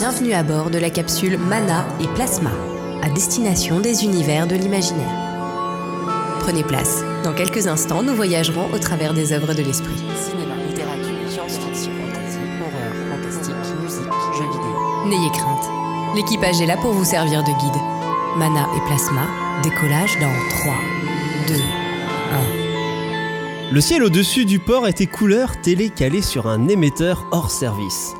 Bienvenue à bord de la capsule Mana et Plasma, à destination des univers de l'imaginaire. Prenez place. Dans quelques instants, nous voyagerons au travers des œuvres de l'esprit. Cinéma, littérature, science-fiction, fantasy, horreur, fantastique, musique, jeux vidéo. N'ayez crainte. L'équipage est là pour vous servir de guide. Mana et Plasma, décollage dans 3, 2, 1. Le ciel au-dessus du port était couleur télé calé sur un émetteur hors service.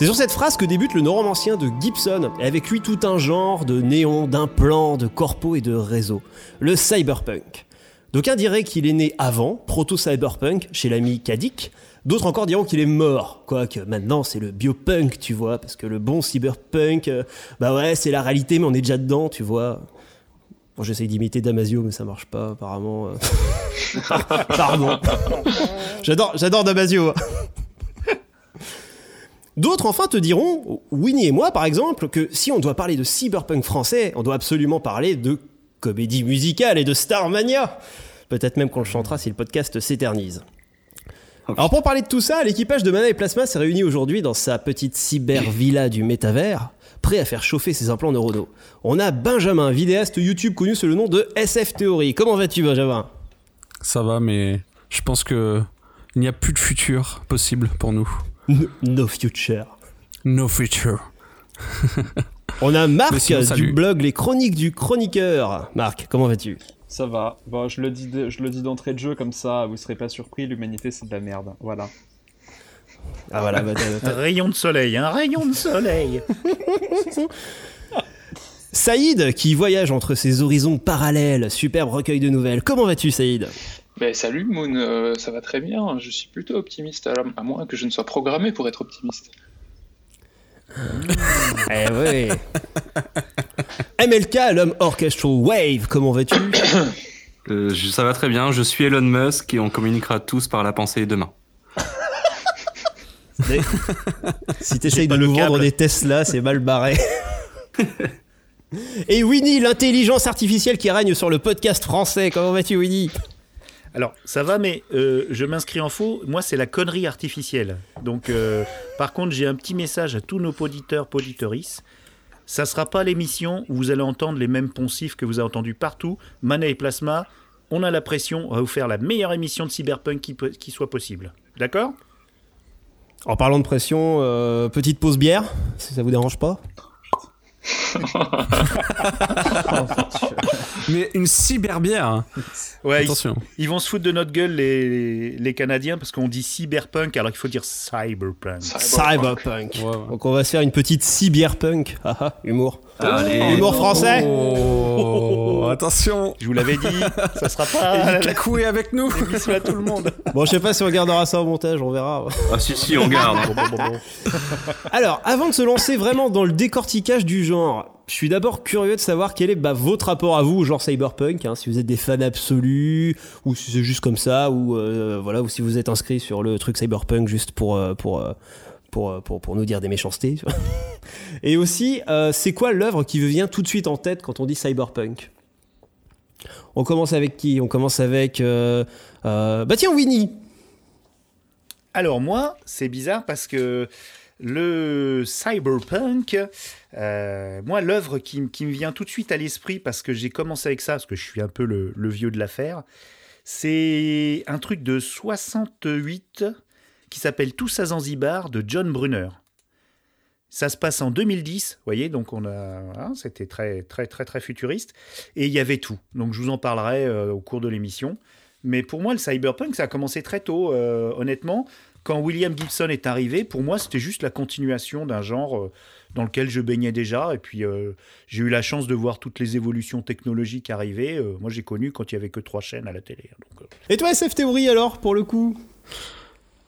C'est sur cette phrase que débute le neuromancien de Gibson, et avec lui tout un genre de néons, d'implants, de corpos et de réseaux. Le cyberpunk. D'aucuns diraient qu'il est né avant, proto-cyberpunk, chez l'ami Kadik. D'autres encore diront qu'il est mort. Quoique maintenant c'est le biopunk, tu vois, parce que le bon cyberpunk, euh, bah ouais, c'est la réalité, mais on est déjà dedans, tu vois. Bon, j'essaye d'imiter Damasio, mais ça marche pas, apparemment. euh. Pardon. J'adore, j'adore Damasio. D'autres enfin te diront, Winnie et moi par exemple, que si on doit parler de cyberpunk français, on doit absolument parler de comédie musicale et de Starmania. Peut-être même qu'on le chantera si le podcast s'éternise. Alors pour parler de tout ça, l'équipage de Mana et Plasma s'est réuni aujourd'hui dans sa petite cyber-villa du métavers, prêt à faire chauffer ses implants neuronaux. On a Benjamin, vidéaste YouTube connu sous le nom de SF Theory. Comment vas-tu Benjamin? Ça va, mais je pense que il n'y a plus de futur possible pour nous. No- future. No future. On a Marc sinon, du blog Les Chroniques du Chroniqueur. Marc, comment vas-tu? Ça va. Bon, je le dis, de- je le dis d'entrée de jeu comme ça, vous serez pas surpris. L'humanité, c'est de la merde. Voilà. Ah voilà, bah, t'as- t'as- Rayon de soleil, un rayon de soleil. Saïd qui voyage entre ces horizons parallèles, superbe recueil de nouvelles. Comment vas-tu Saïd? Ben, salut Moon, euh, ça va très bien, je suis plutôt optimiste, à, à moins que je ne sois programmé pour être optimiste. Eh oui. MLK, l'homme orchestral wave, comment vas-tu Euh, je- ça va très bien, je suis Elon Musk et on communiquera tous par la pensée demain. Si t'essayes de le nous vendre des Tesla, c'est mal barré. Et Winnie, l'intelligence artificielle qui règne sur le podcast français, comment vas-tu Winnie? Alors, ça va, mais euh, je m'inscris en faux. Moi, c'est la connerie artificielle. Donc, euh, par contre, j'ai un petit message à tous nos auditeurs, auditrices. Ça sera pas l'émission où vous allez entendre les mêmes poncifs que vous avez entendus partout. Mana et Plasma, on a la pression. On va vous faire la meilleure émission de cyberpunk qui soit possible. D'accord? En parlant de pression, euh, petite pause bière, si ça vous dérange pas Mais une cyberbière. hein. Ouais, ils, Attention. ils vont se foutre de notre gueule, les, les Canadiens, parce qu'on dit cyberpunk alors qu'il faut dire cyberpunk. Cyberpunk. Ouais, ouais. Donc on va se faire une petite cyberpunk. Ah ah, humour. Allez. Humour français Oh, attention. Je vous l'avais dit, ça sera pas la Kakoué avec nous. à tout le monde. Bon, je sais pas si on gardera ça au montage, on verra. Ah si si, on garde. Alors, avant de se lancer vraiment dans le décortiquage du genre, je suis d'abord curieux de savoir quel est bah, votre rapport à vous au genre cyberpunk, hein, si vous êtes des fans absolus, ou si c'est juste comme ça, ou euh, voilà, ou si vous êtes inscrit sur le truc cyberpunk juste pour euh, pour euh, pour, euh, pour, pour nous dire des méchancetés. Et aussi, euh, c'est quoi l'œuvre qui vient tout de suite en tête quand on dit cyberpunk? On commence avec qui? On commence avec euh, bah tiens Winnie. Alors moi, c'est bizarre parce que le cyberpunk, moi l'œuvre qui, qui me vient tout de suite à l'esprit parce que j'ai commencé avec ça, parce que je suis un peu le, le vieux de l'affaire, c'est un truc de 68 qui s'appelle Tous à Zanzibar de John Brunner. Ça se passe en 2010, vous voyez, donc on a, hein, c'était très très très très futuriste et il y avait tout. Donc je vous en parlerai euh, au cours de l'émission. Mais pour moi, le cyberpunk, ça a commencé très tôt, euh, honnêtement. Quand William Gibson est arrivé, pour moi, c'était juste la continuation d'un genre euh, dans lequel je baignais déjà. Et puis, j'ai eu la chance de voir toutes les évolutions technologiques arriver. Moi, j'ai connu quand il y avait que trois chaînes à la télé. Euh, Et toi SF Théorie alors pour le coup?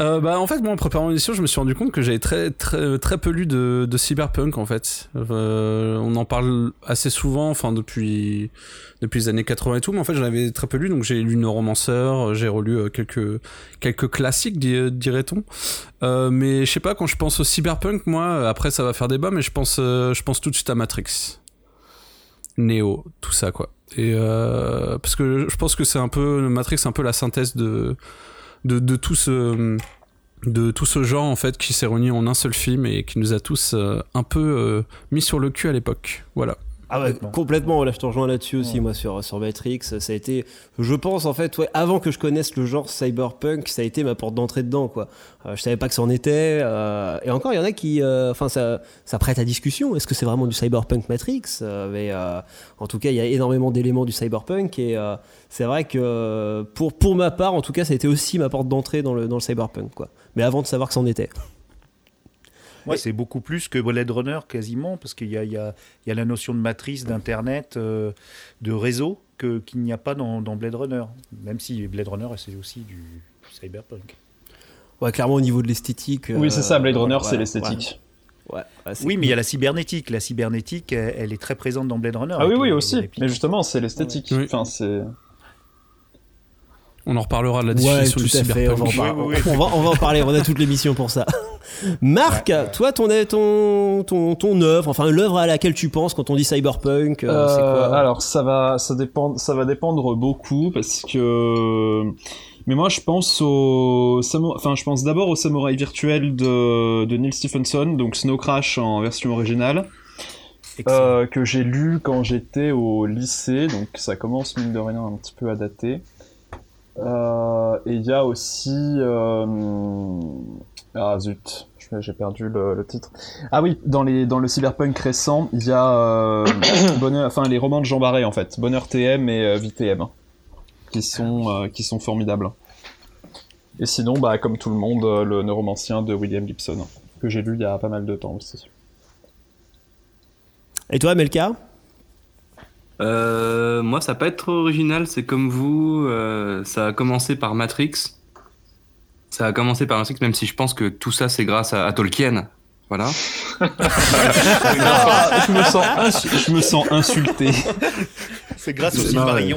Euh, bah en fait moi en préparant l'émission je me suis rendu compte que j'avais très très très peu lu de, cyberpunk en fait. Euh, on en parle assez souvent enfin depuis depuis les années 80 et tout mais en fait j'en avais très peu lu donc j'ai lu Neuromancer, j'ai relu euh, quelques quelques classiques di- dirait-on. Euh, mais je sais pas quand je pense au cyberpunk moi après ça va faire débat mais je pense euh, je pense tout de suite à Matrix. Neo, tout ça quoi. Et euh, parce que je pense que c'est un peu Matrix, c'est un peu la synthèse de de, tout ce de tout ce genre en fait qui s'est réuni en un seul film et qui nous a tous euh, un peu euh, mis sur le cul à l'époque. Voilà. Ah ouais, Complètement. complètement. Là, je te rejoins là-dessus aussi, moi, sur, sur Matrix. Ça a été, je pense, en fait, ouais, avant que je connaisse le genre cyberpunk, ça a été ma porte d'entrée dedans, quoi. Euh, je savais pas que c'en était. euh, et encore, il y en a qui, euh, enfin, ça, ça prête à discussion. Est-ce que c'est vraiment du cyberpunk Matrix Euh, Mais euh, en tout cas, il y a énormément d'éléments du cyberpunk. Et euh, c'est vrai que pour, pour ma part, en tout cas, ça a été aussi ma porte d'entrée dans le, dans le cyberpunk, quoi. Mais avant de savoir que c'en était. Ouais, c'est beaucoup plus que Blade Runner quasiment, parce qu'il y a, y, y la notion de matrice, d'internet, euh, de réseau que qu'il n'y a pas dans, dans Blade Runner. Même si Blade Runner c'est aussi du cyberpunk. Ouais, clairement, au niveau de l'esthétique. Oui, c'est ça, Blade euh, Runner, ouais, c'est l'esthétique. Ouais, ouais, ouais, c'est Oui, mais il y a la cybernétique. La cybernétique, elle, elle est très présente dans Blade Runner. Ah oui, oui, aussi. Mais justement, c'est l'esthétique. Oui. Enfin, c'est. On en reparlera de la Ouais, définition tout du à fait. On va, en cyberpunk. par- Oui, oui, oui. on va- on va en parler. On a toute l'émission pour ça. Marc, toi, ton, ton, ton, ton œuvre, enfin l'œuvre à laquelle tu penses quand on dit cyberpunk, euh, c'est Euh, quoi? alors ça va, ça dépend, ça va dépendre beaucoup parce que. Mais moi, je pense au, enfin, je pense d'abord au samouraï virtuel de, de Neil Stephenson, donc Snow Crash en version originale, euh, que j'ai lu quand j'étais au lycée, donc ça commence mine de rien un petit peu à dater. Euh, et il y a aussi, euh, ah zut, j'ai perdu le, titre. Ah oui, dans les dans le cyberpunk récent, il y a euh, Bonheur, enfin les romans de Jean Barré en fait, Bonheur TM et VTM, qui sont qui sont formidables. Et sinon, bah comme tout le monde, le neuromancien de William Gibson que j'ai lu il y a pas mal de temps aussi. Et toi, Melka? Euh, moi, ça va pas être trop original, c'est comme vous. euh, ça a commencé par Matrix. Ça a commencé par Matrix, même si je pense que tout ça, c'est grâce à, à Tolkien. Voilà. Je me sens insu- je me sens insulté. C'est grâce au ouais.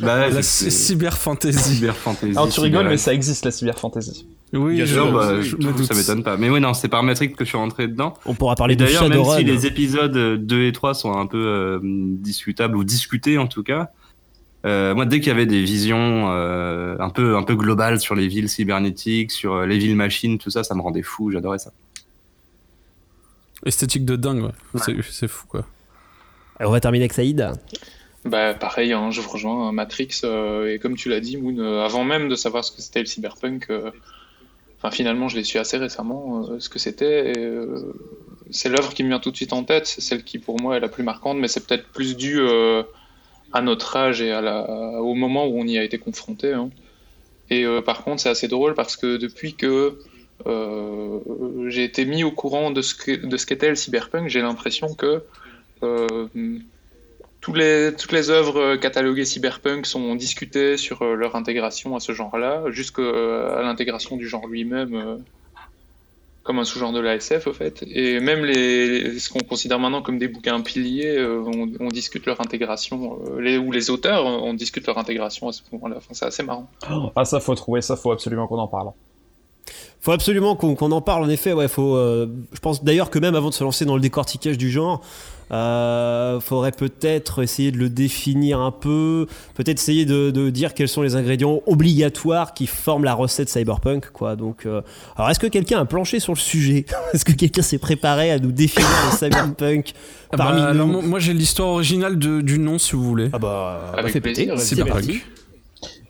Bah, La c'est- cyber fantasy. cyber fantasy. Alors tu rigoles, cyber- mais ça existe la cyber fantasy. Oui, je, bah, je je- me doute. ça m'étonne pas. Mais oui, non, c'est par Matrix que je suis rentré dedans. On pourra parler Et de d'ailleurs, même si les épisodes euh, 2 et 3 sont un peu euh, discutables ou discutés en tout cas, euh, moi dès qu'il y avait des visions euh, un peu un peu globales sur les villes cybernétiques, sur euh, les villes machines, tout ça, ça me rendait fou. J'adorais ça. Esthétique de dingue, ouais. C'est, c'est fou, quoi. Alors, on va terminer avec Saïd. Bah pareil, hein, je vous rejoins hein, Matrix euh, et comme tu l'as dit, Moon, euh, avant même de savoir ce que c'était le cyberpunk, euh, enfin finalement je l'ai su assez récemment euh, ce que c'était. et, euh, c'est l'œuvre qui me vient tout de suite en tête, c'est celle qui pour moi est la plus marquante, mais c'est peut-être plus dû euh, à notre âge et à la, au moment où on y a été confronté. hein. Et euh, par contre c'est assez drôle parce que depuis que euh, j'ai été mis au courant de ce que- de ce qu'était le cyberpunk, j'ai l'impression que euh, tous les, toutes les œuvres cataloguées cyberpunk sont discutées sur euh, leur intégration à ce genre-là, jusqu'à l'intégration du genre lui-même euh, comme un sous-genre de la SF, au fait. Et même les, ce qu'on considère maintenant comme des bouquins piliers, euh, on, discute leur intégration, euh, les, ou les auteurs, on discute leur intégration à ce moment-là. C'est assez marrant. Ah ça faut trouver, ça faut absolument qu'on en parle. Faut absolument qu'on en parle. En effet, ouais. Faut. euh, je pense d'ailleurs que même avant de se lancer dans le décortiquage du genre, euh, faudrait peut-être essayer de le définir un peu. Peut-être essayer de, de dire quels sont les ingrédients obligatoires qui forment la recette cyberpunk, quoi. Donc, euh, alors, est-ce que quelqu'un a planché sur le sujet? Est-ce que quelqu'un s'est préparé à nous définir le cyberpunk Ah parmi bah, alors, nous? moi, moi, j'ai l'histoire originale de- du nom, si vous voulez. Ah bah, Avec fait péter. plaisir, C'est Cyberpunk. parti.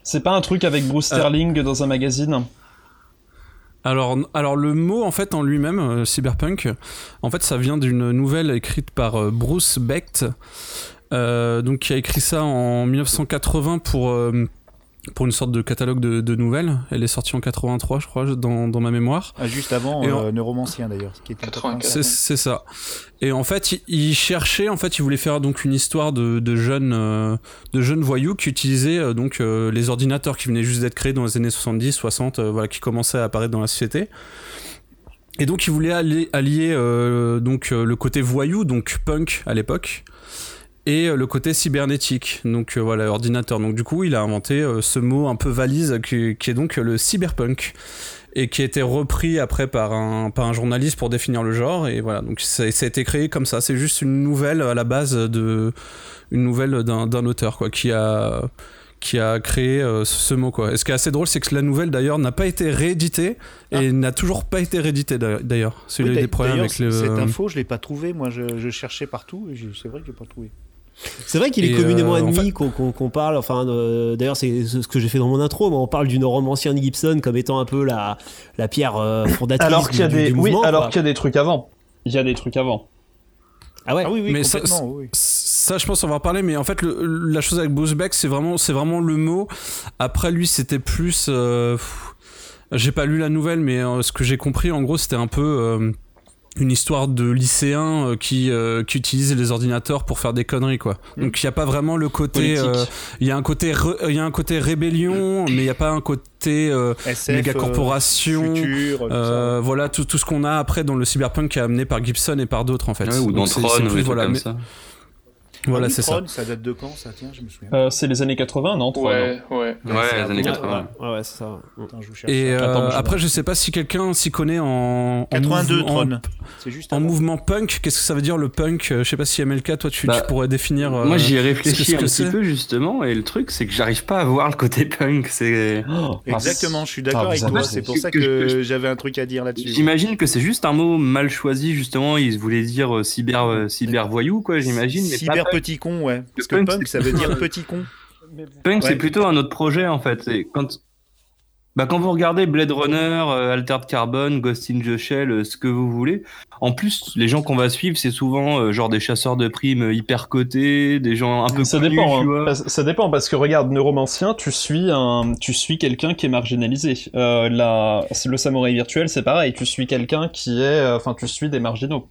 C'est pas un truc avec Bruce Sterling dans un magazine? Alors, alors le mot en fait en lui-même, euh, cyberpunk, en fait ça vient d'une nouvelle écrite par euh, Bruce Becht, euh, donc qui a écrit ça en 1980 pour pour une sorte de catalogue de, de nouvelles. Elle est sortie en 83, je crois, dans, dans ma mémoire. Ah, juste avant Et en- euh, Neuromancien d'ailleurs. ce Qui était 84. C'est c'est ça. Et en fait, il, il cherchait, en fait, il voulait faire donc une histoire de, de jeunes, euh, de jeunes voyous qui utilisaient euh, donc euh, les ordinateurs qui venaient juste d'être créés dans les années 70, 60, euh, voilà, qui commençaient à apparaître dans la société. Et donc, il voulait allier, allier, euh, donc euh, le côté voyou, donc punk à l'époque, et euh, le côté cybernétique, donc euh, voilà, ordinateur. Donc du coup, il a inventé euh, ce mot un peu valise qui, qui est donc le cyberpunk et qui a été repris après par un, par un journaliste pour définir le genre et voilà donc ça, ça a été créé comme ça c'est juste une nouvelle à la base de une nouvelle d'un d'un auteur quoi qui a qui a créé euh, ce, mot quoi. Et ce qui est assez drôle, c'est que la nouvelle d'ailleurs n'a pas été rééditée et n'a toujours pas été rééditée d'a- d'ailleurs. C'est Oui, des problèmes avec le. Cette info, je l'ai pas trouvée. Moi, je, je cherchais partout. et C'est vrai que j'ai pas trouvé. C'est vrai qu'il est communément euh, en admis fait- qu'on qu'on- qu'on parle, enfin, euh, d'ailleurs, c'est ce que j'ai fait dans mon intro, mais on parle du neuromancien de Gibson comme étant un peu la, la pierre euh, fondatrice Alors qu'il y a du, des, du oui, alors quoi. qu'il y a des trucs avant. Il y a des trucs avant. Ah ouais Ah oui, oui, Mais ça- complètement. oui. Ça, je pense, on va en parler, mais en fait, le- la chose avec Bruce Beck, c'est vraiment, c'est vraiment le mot. Après, lui, c'était plus. euh, pff, j'ai pas lu la nouvelle, mais euh, ce que j'ai compris, en gros, c'était un peu. Une histoire de lycéens euh, qui, euh, qui utilisent les ordinateurs pour faire des conneries quoi. Donc il n'y a pas vraiment le côté euh, il y a un côté re- il y a un côté rébellion mais il n'y a pas un côté euh, SF, méga corporation futur, tout euh, voilà tout, tout ce qu'on a après dans le cyberpunk qui est amené par Gibson et par d'autres en fait. Ouais, ou dans c'est- Tron, c'est ou plus, des trucs voilà, comme mais- ça. Ça. voilà Ah oui, c'est ça. Ça date de quand ça? Tiens, je me souviens. Euh, c'est les années 80, non? Ouais, ouais. Ouais, les années peu- 80. Ouais, ouais, c'est ça. Attends, je vous cherche Et euh, Attends, je après, vois. je sais pas si quelqu'un s'y connaît en, en 82 mouvement- Tron. C'est juste En, mouvement punk, qu'est-ce que ça veut dire le punk? Euh, Je sais pas si MLK, toi, tu, Bah, tu pourrais définir. euh, Moi, j'y ai réfléchi un petit peu justement, et le truc, c'est que j'arrive pas à voir le côté punk. C'est, Oh, Exactement, je suis Ah, d'accord avec vous toi. C'est pour ça que- j'avais un truc à dire là-dessus. j'imagine que c'est juste un mot mal choisi justement. Ils voulaient dire cyber, cyber voyou, quoi. J'imagine. Mais petit con, ouais. Parce que punk, ça veut dire petit con. Punk, Ouais. c'est plutôt un autre projet en fait. C'est quand, bah, quand vous regardez Blade Runner, euh, Altered Carbon, Ghost in the Shell, euh, ce que vous voulez, en plus, les gens qu'on va suivre, c'est souvent euh, genre des chasseurs de primes euh, hyper cotés, des gens un peu Ça connus, dépend, tu hein. vois. Ça dépend parce que regarde, Neuromancien, tu suis un, tu suis quelqu'un qui est marginalisé. Euh, la, le samouraï virtuel, c'est pareil, tu suis quelqu'un qui est, enfin, tu suis des marginaux.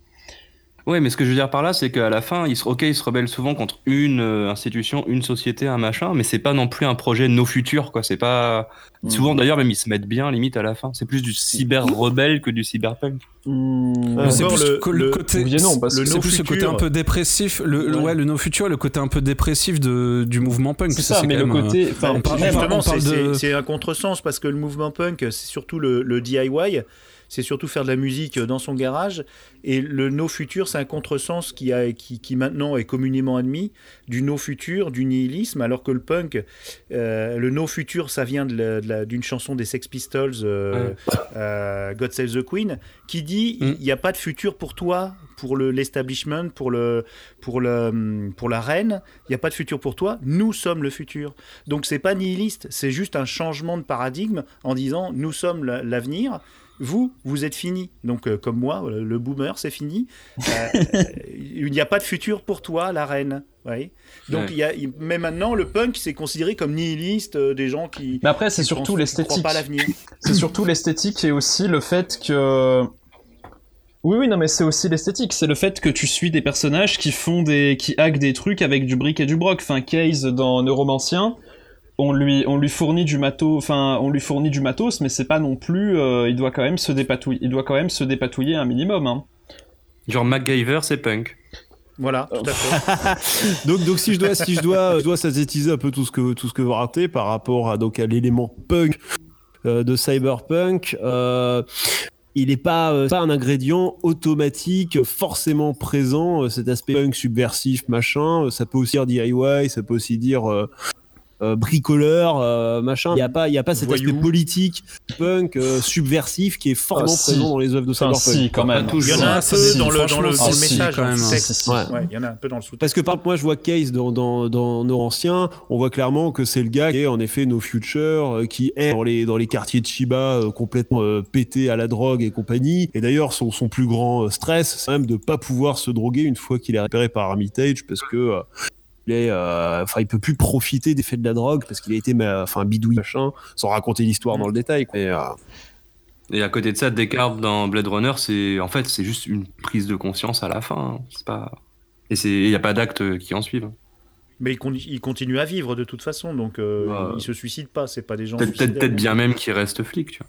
Ouais, mais ce que je veux dire par là, c'est qu'à la fin, ils se, ok, ils se rebellent souvent contre une euh, institution, une société, un machin, mais c'est pas non plus un projet no futur, quoi. C'est pas. Mm. Souvent, d'ailleurs, même ils se mettent bien, limite, à la fin. C'est plus du cyber rebelle que du cyberpunk. Mais c'est plus le- que le, le- côté, oui non, parce no plus le côté futur- un peu dépressif, le, Ouais. ouais, le no future, le côté un peu dépressif de, du mouvement punk. C'est ça, mais quand le euh, côté, enfin, on parle- même- on Justement, parle c'est de- un contresens parce que le mouvement punk, c'est surtout le, le DIY, c'est surtout faire de la musique dans son garage. Et le no futur, c'est un contresens qui, a, qui, qui maintenant est communément admis du no futur, du nihilisme, alors que le punk, euh, le no futur, ça vient de la- d'une chanson des Sex Pistols, euh, euh, God Save the Queen, qui dit Mm. il n'y a pas de futur pour toi, pour le- l'establishment, pour, le, pour, le, pour la reine, il n'y a pas de futur pour toi, nous sommes le futur. Donc c'est pas nihiliste, c'est juste un changement de paradigme en disant nous sommes la- l'avenir. Vous, vous êtes fini. Donc, euh, comme moi, euh, le boomer, c'est fini. Euh, il n'y a pas de futur pour toi, la reine. Donc, Ouais. il y a, il- mais maintenant, le punk, c'est considéré comme nihiliste, euh, des gens qui. Mais après, c'est surtout l'esthétique. c'est surtout l'esthétique et aussi le fait que oui oui non mais c'est aussi l'esthétique c'est le fait que tu suis des personnages qui font des qui hackent des trucs avec du brick et du broc enfin Case dans Neuromancien on lui on lui fournit du matos enfin on lui fournit du matos mais c'est pas non plus euh, il doit quand même se dépatouiller il doit quand même se dépatouiller un minimum hein. Genre MacGyver, c'est punk. Voilà, tout à fait. donc, donc si je dois, si je dois, je dois synthétiser un peu tout ce que tout ce que vous ratez par rapport à donc à l'élément punk euh, de cyberpunk. Euh, il n'est pas, euh, pas un ingrédient automatique forcément présent, euh, cet aspect punk subversif, machin. Ça peut aussi dire DIY, ça peut aussi dire euh, bricoleur, euh, machin. Il n'y a pas, il y a pas cet Voyou. aspect politique, punk, euh, subversif qui est fortement Ah, si. présent dans les œuvres de cyberpunk. si, quand même. Pas Il y en a un Ah, peu si, dans le, dans le, dans le message, quand même, texte. Si, si, Ouais. Ouais, il y en a un peu dans le sous-texte. Parce que par moi je vois Case dans, dans, dans nos anciens, on voit clairement que c'est le gars qui est en effet No Future, euh, qui est dans les, dans les quartiers de Chiba euh, complètement euh, pété à la drogue et compagnie. Et d'ailleurs, son, son plus grand euh, stress, c'est même de pas pouvoir se droguer une fois qu'il est repéré par Armitage parce que euh, il est, euh, enfin, il peut plus profiter des faits de la drogue parce qu'il a été, enfin, bidouille machin, sans raconter l'histoire dans le détail. quoi. Et, euh, Et à côté de ça, Descartes dans Blade Runner, c'est en fait c'est juste une prise de conscience à la fin. hein. C'est pas et c'est il y a pas d'actes qui en suivent. Mais il, con- il continue à vivre de toute façon, donc euh, Ouais. il se suicide pas, c'est pas des gens. Peut-être bien même qu'il reste flic. Tu vois.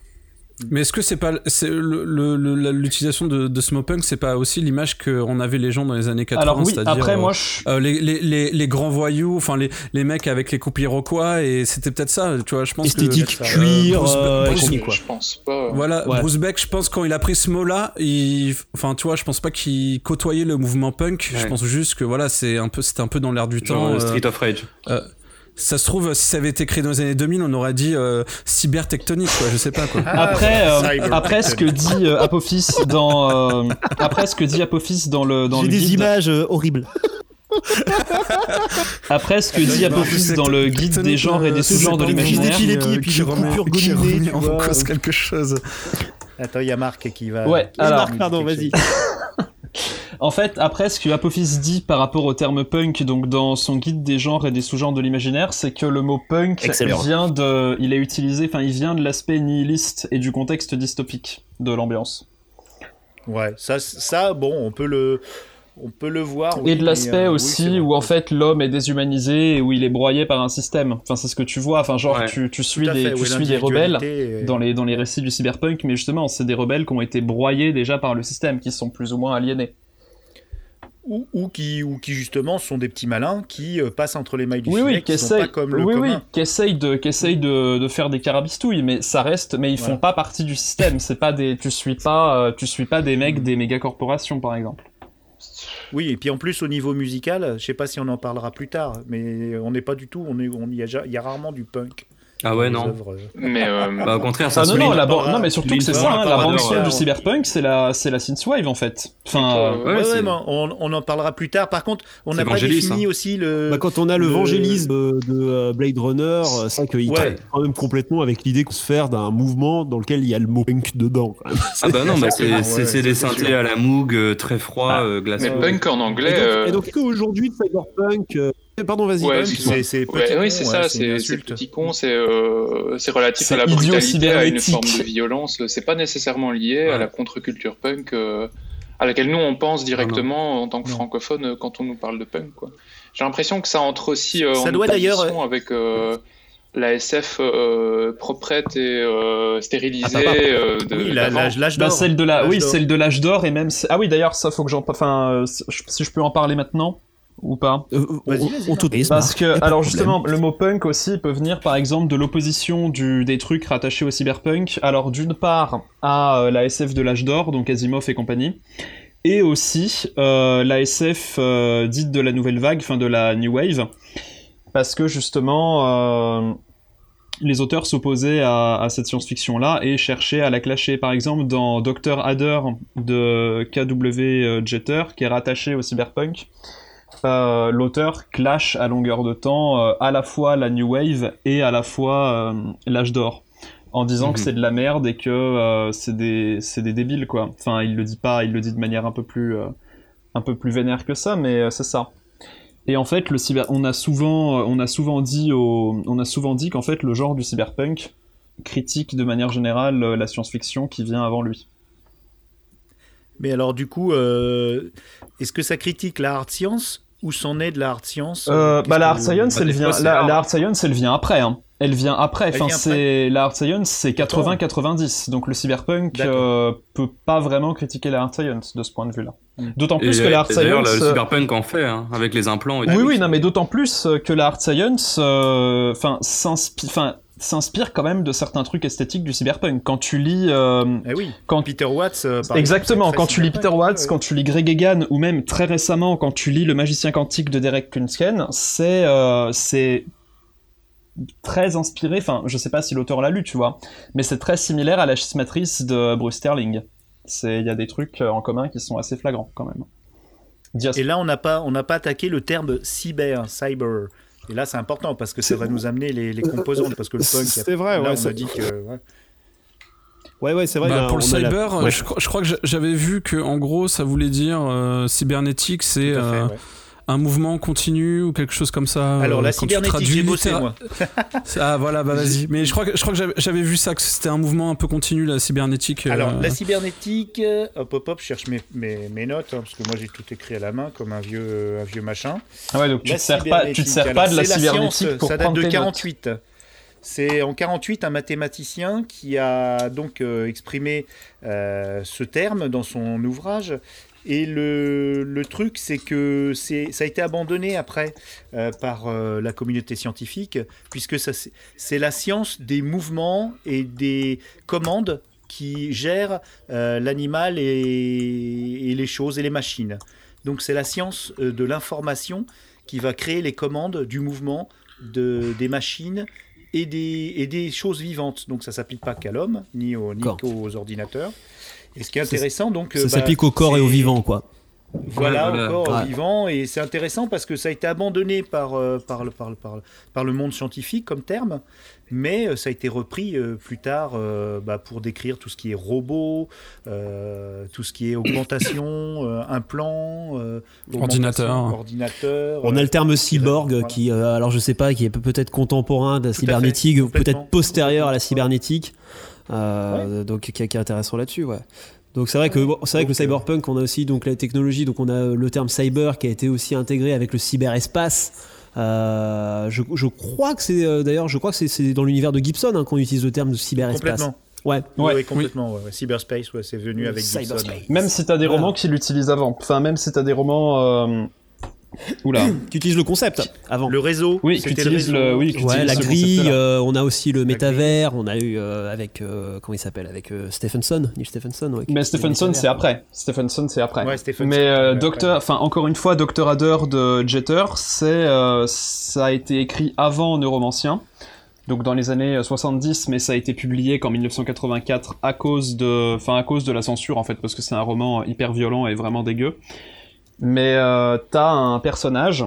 Mais est-ce que c'est pas c'est le- le- le- la- l'utilisation de, de ce mot punk, c'est pas aussi l'image qu'on avait les gens dans les années 80 alors oui c'est-à-dire, après euh, moi je euh, les, les, les, les grands voyous, enfin les, les mecs avec les coupes iroquois, et c'était peut-être ça, tu vois, je pense esthétique, que- cuir, Bruce- euh, Bruce- quoi. Je pense pas. Voilà, Ouais. Bruce Beck, je pense quand il a pris ce mot-là, il... enfin tu vois, je pense pas qu'il côtoyait le mouvement punk, je pense juste que voilà, c'est un peu, c'était un peu dans l'air du Genre temps. euh, euh, Street of Rage. Ça se trouve, si ça avait été créé dans les années 2000, on aurait dit euh, cybertectonique, quoi. Je sais pas quoi. Ah, Après, euh, après ce que dit euh, Apophis dans, euh, après ce que dit Apophis dans le dans J'ai le des guide, images euh, horribles. après ce que dit Apophis dans le guide des genres et des sous-genres de l'imaginaire. qui qui remet tu en cause quelque chose. Attends, il y a Marc qui va. Ouais, alors- nous Pardon, vas-y. En fait, après, ce que Apophis dit par rapport au terme punk, donc dans son guide des genres et des sous-genres de l'imaginaire, c'est que le mot punk Excellent. vient de, il est utilisé, enfin, il vient de l'aspect nihiliste et du contexte dystopique de l'ambiance. Ouais, ça, ça, bon, on peut le, on peut le voir. oui, et de l'aspect euh, aussi où en fait l'homme est déshumanisé et où il est broyé par un système. Enfin, c'est ce que tu vois. Enfin, genre, Ouais. tu, tu suis des, fait, tu suis des rebelles dans les, dans les récits du cyberpunk, mais justement, c'est des rebelles qui ont été broyés déjà par le système, qui sont plus ou moins aliénés. Ou, ou qui, ou qui justement sont des petits malins qui euh, passent entre les mailles du oui, filet, oui, qui qui sont pas comme le oui, oui, commun. qui essayent de, qui essayent de, de faire des carabistouilles, mais ça reste, mais ils font Voilà. pas partie du système. C'est pas des, tu suis pas, euh, tu suis pas des Mm. mecs des méga corporations, par exemple. Oui, et puis en plus au niveau musical, je sais pas si on en parlera plus tard, mais on n'est pas du tout, on est, on a, y a rarement du punk. Ah ouais, non. œuvres. Mais euh, Bah, au contraire, ça Ah non, souligne. non, la non, mais surtout que c'est ça, hein, la bande ouais. du cyberpunk, c'est la, c'est la synthwave en fait. Enfin, Euh, Ouais, Ouais, ouais, c'est- mais on, on en parlera plus tard. Par contre, on n'a pas défini hein. aussi le. Bah, quand on a le le- Vangelis de, de, euh, Blade Runner, euh, c'est vrai qu'il Ouais. traite quand même complètement avec l'idée qu'on se faire d'un mouvement dans lequel il y a le mot punk dedans. Ah bah non, bah c'est des synthés à la Moog, euh, très froid, Ah. euh, glacé. mais punk en anglais. et donc, est-ce qu'aujourd'hui, le cyberpunk. Euh, Pardon, vas-y. Ouais, c'est c'est Ouais, petit oui, con, c'est ouais, ça, c'est petit con, c'est euh, relatif à la brutalité, à une forme de violence. C'est pas nécessairement lié à la contre-culture punk euh, à laquelle nous on pense directement en tant que Non. francophone euh, quand on nous parle de punk. J'ai l'impression que ça entre aussi euh, Ça en doit d'ailleurs, avec euh, la SF euh, proprette et euh, stérilisée. Ah, euh, de, Oui, la- l'âge bah, celle de la, L'âge oui, d'or. celle de l'âge d'or et même, ah oui, d'ailleurs, ça faut que j'en, enfin, euh, si je peux en parler maintenant ou pas. Euh, Vas-y, on- vas-y, Parce que, alors problème. justement, le mot punk aussi peut venir par exemple de l'opposition du, des trucs rattachés au cyberpunk. Alors d'une part à euh, la SF de l'âge d'or, donc Asimov et compagnie, et aussi euh, la SF euh, dite de la nouvelle vague, enfin de la new wave, parce que justement euh, les auteurs s'opposaient à, à cette science-fiction-là et cherchaient à la clasher. Par exemple, dans Dr. Adder de KW Jeter, qui est rattaché au cyberpunk, euh, l'auteur clash à longueur de temps euh, à la fois la New Wave et à la fois euh, l'âge d'or. En disant que Mhm. c'est de la merde et que c'est des, des débiles, quoi. Enfin, il le dit pas, il le dit de manière un peu plus, un peu plus vénère que ça, mais c'est ça. Et en fait, le cyber, on a souvent, on a souvent dit au, on a souvent dit qu'en fait, le genre du cyberpunk critique de manière générale la science-fiction qui vient avant lui. Mais alors, du coup, euh, est-ce que ça critique la hard science ou c'en est de la hard science Euh, Qu'est-ce bah, la hard science, elle vient, la, la hard science, elle vient après. Hein. Elle vient après. Elle Enfin, c'est la hard science, c'est Pourtant. 80-90. Donc le cyberpunk euh, peut pas vraiment critiquer la hard science de ce point de vue-là. Mm. D'autant Et, plus que la hard et d'ailleurs, science. le euh, cyberpunk en fait, hein, avec les implants et oui, tout. oui, non, mais d'autant plus euh, que la hard science, euh, enfin, s'inspire, enfin, s'inspire quand même de certains trucs esthétiques du cyberpunk. Quand tu lis, euh, Eh oui, quand Peter Watts. euh, par Exactement, exemple, quand tu lis Peter Watts, ouais. quand tu lis Greg Egan, ou même très récemment quand tu lis Le Magicien Quantique de Derek Kunsken, c'est euh, c'est très inspiré, enfin je sais pas si l'auteur l'a lu, tu vois, mais c'est très similaire à la schismatrice de Bruce Sterling. C'est Il y a des trucs euh, en commun qui sont assez flagrants quand même. Et là, on n'a pas, on n'a pas attaqué le terme cyber, cyber. Et là, c'est important parce que ça va nous amener les, les composantes. Parce que le punk, C'est vrai, là, ouais. on ça- a dit que. ouais. Ouais, ouais, c'est vrai. Bah, a- pour le la- cyber, Ouais. je, crois- je crois que j'a- j'avais vu que en gros ça voulait dire euh, cybernétique, c'est euh, ouais. Un mouvement continu ou quelque chose comme ça. Alors, euh, la quand tu cybernétique, j'ai bossé, moi. Ah voilà, bah vas-y. Mais je crois que je crois que j'avais- j'avais vu ça que c'était un mouvement un peu continu la cybernétique. euh, Alors, la cybernétique, euh, hop, hop, hop, je cherche mes, mes, mes notes, hein, parce que moi j'ai tout écrit à la main, comme un vieux, un vieux machin. Ah ouais, donc tu La te sers pas, tu te sers pas de la alors, cybernétique science, pour Ça date de tes notes. 48. C'est en 48 un mathématicien qui a donc euh, exprimé euh, ce terme dans son ouvrage. Et le, le truc, c'est que c'est, ça a été abandonné après euh, par euh, la communauté scientifique, puisque ça, c'est, c'est la science des mouvements et des commandes qui gèrent euh, l'animal et, et les choses et les machines. Donc c'est la science de l'information qui va créer les commandes du mouvement de, des machines et des, et des choses vivantes. Donc ça s'applique pas qu'à l'homme, ni, aux- ni qu'aux ordinateurs. Et ce qui est Ça- intéressant, donc... euh, Ça bah, s'applique au corps et au vivant, quoi. Voilà, voilà. encore Ouais. vivant. Et c'est intéressant parce que ça a été abandonné par, euh, par, le, par, le, par, le- par le monde scientifique comme terme, mais euh, ça a été repris euh, plus tard euh, bah, pour décrire tout ce qui est robot, euh, tout ce qui est augmentation, euh, implant, euh, augmentation, Ordinateur. ordinateur. On a le terme cyborg Voilà. qui, euh, alors je sais pas, qui est peut- peut-être contemporain de la cybernétique ou peut-être postérieur à la cybernétique. Euh, Donc qui, qui est intéressant là-dessus, ouais. Donc c'est vrai que bon, c'est vrai que le euh, cyberpunk, on a aussi donc la technologie, donc on a le terme cyber qui a été aussi intégré avec le cyberespace. Euh, je, je crois que c'est euh, d'ailleurs, je crois que c'est- dans l'univers de Gibson hein, qu'on utilise le terme de cyberespace. Complètement. Ouais. Oui, Ouais. oui, complètement. ouais, ouais. Cyberspace, ouais, c'est venu avec Gibson. Cyberspace. Même si t'as des Voilà. romans qui l'utilisent avant. Enfin, même si t'as des romans. euh, Oula. Qui utilise le concept avant. Le réseau, Oui, qui utilise réseau. le. Oui, qui Ouais, utilise la grille, euh, on a aussi le métavers, on a eu euh, avec euh, comment il s'appelle avec euh, Stephenson, Neil Stephenson. ouais, Mais Stephenson, c'est après. Stephenson, c'est après. Ouais, Stephenson, Mais euh, Docteur, enfin encore une fois, Docteur Adder de Jeter, c'est euh, ça a été écrit avant Neuromancien, donc dans les années 70, mais ça a été publié qu'en 1984 à cause de, enfin à cause de la censure en fait, parce que c'est un roman hyper violent et vraiment dégueu. Mais euh, t'as un personnage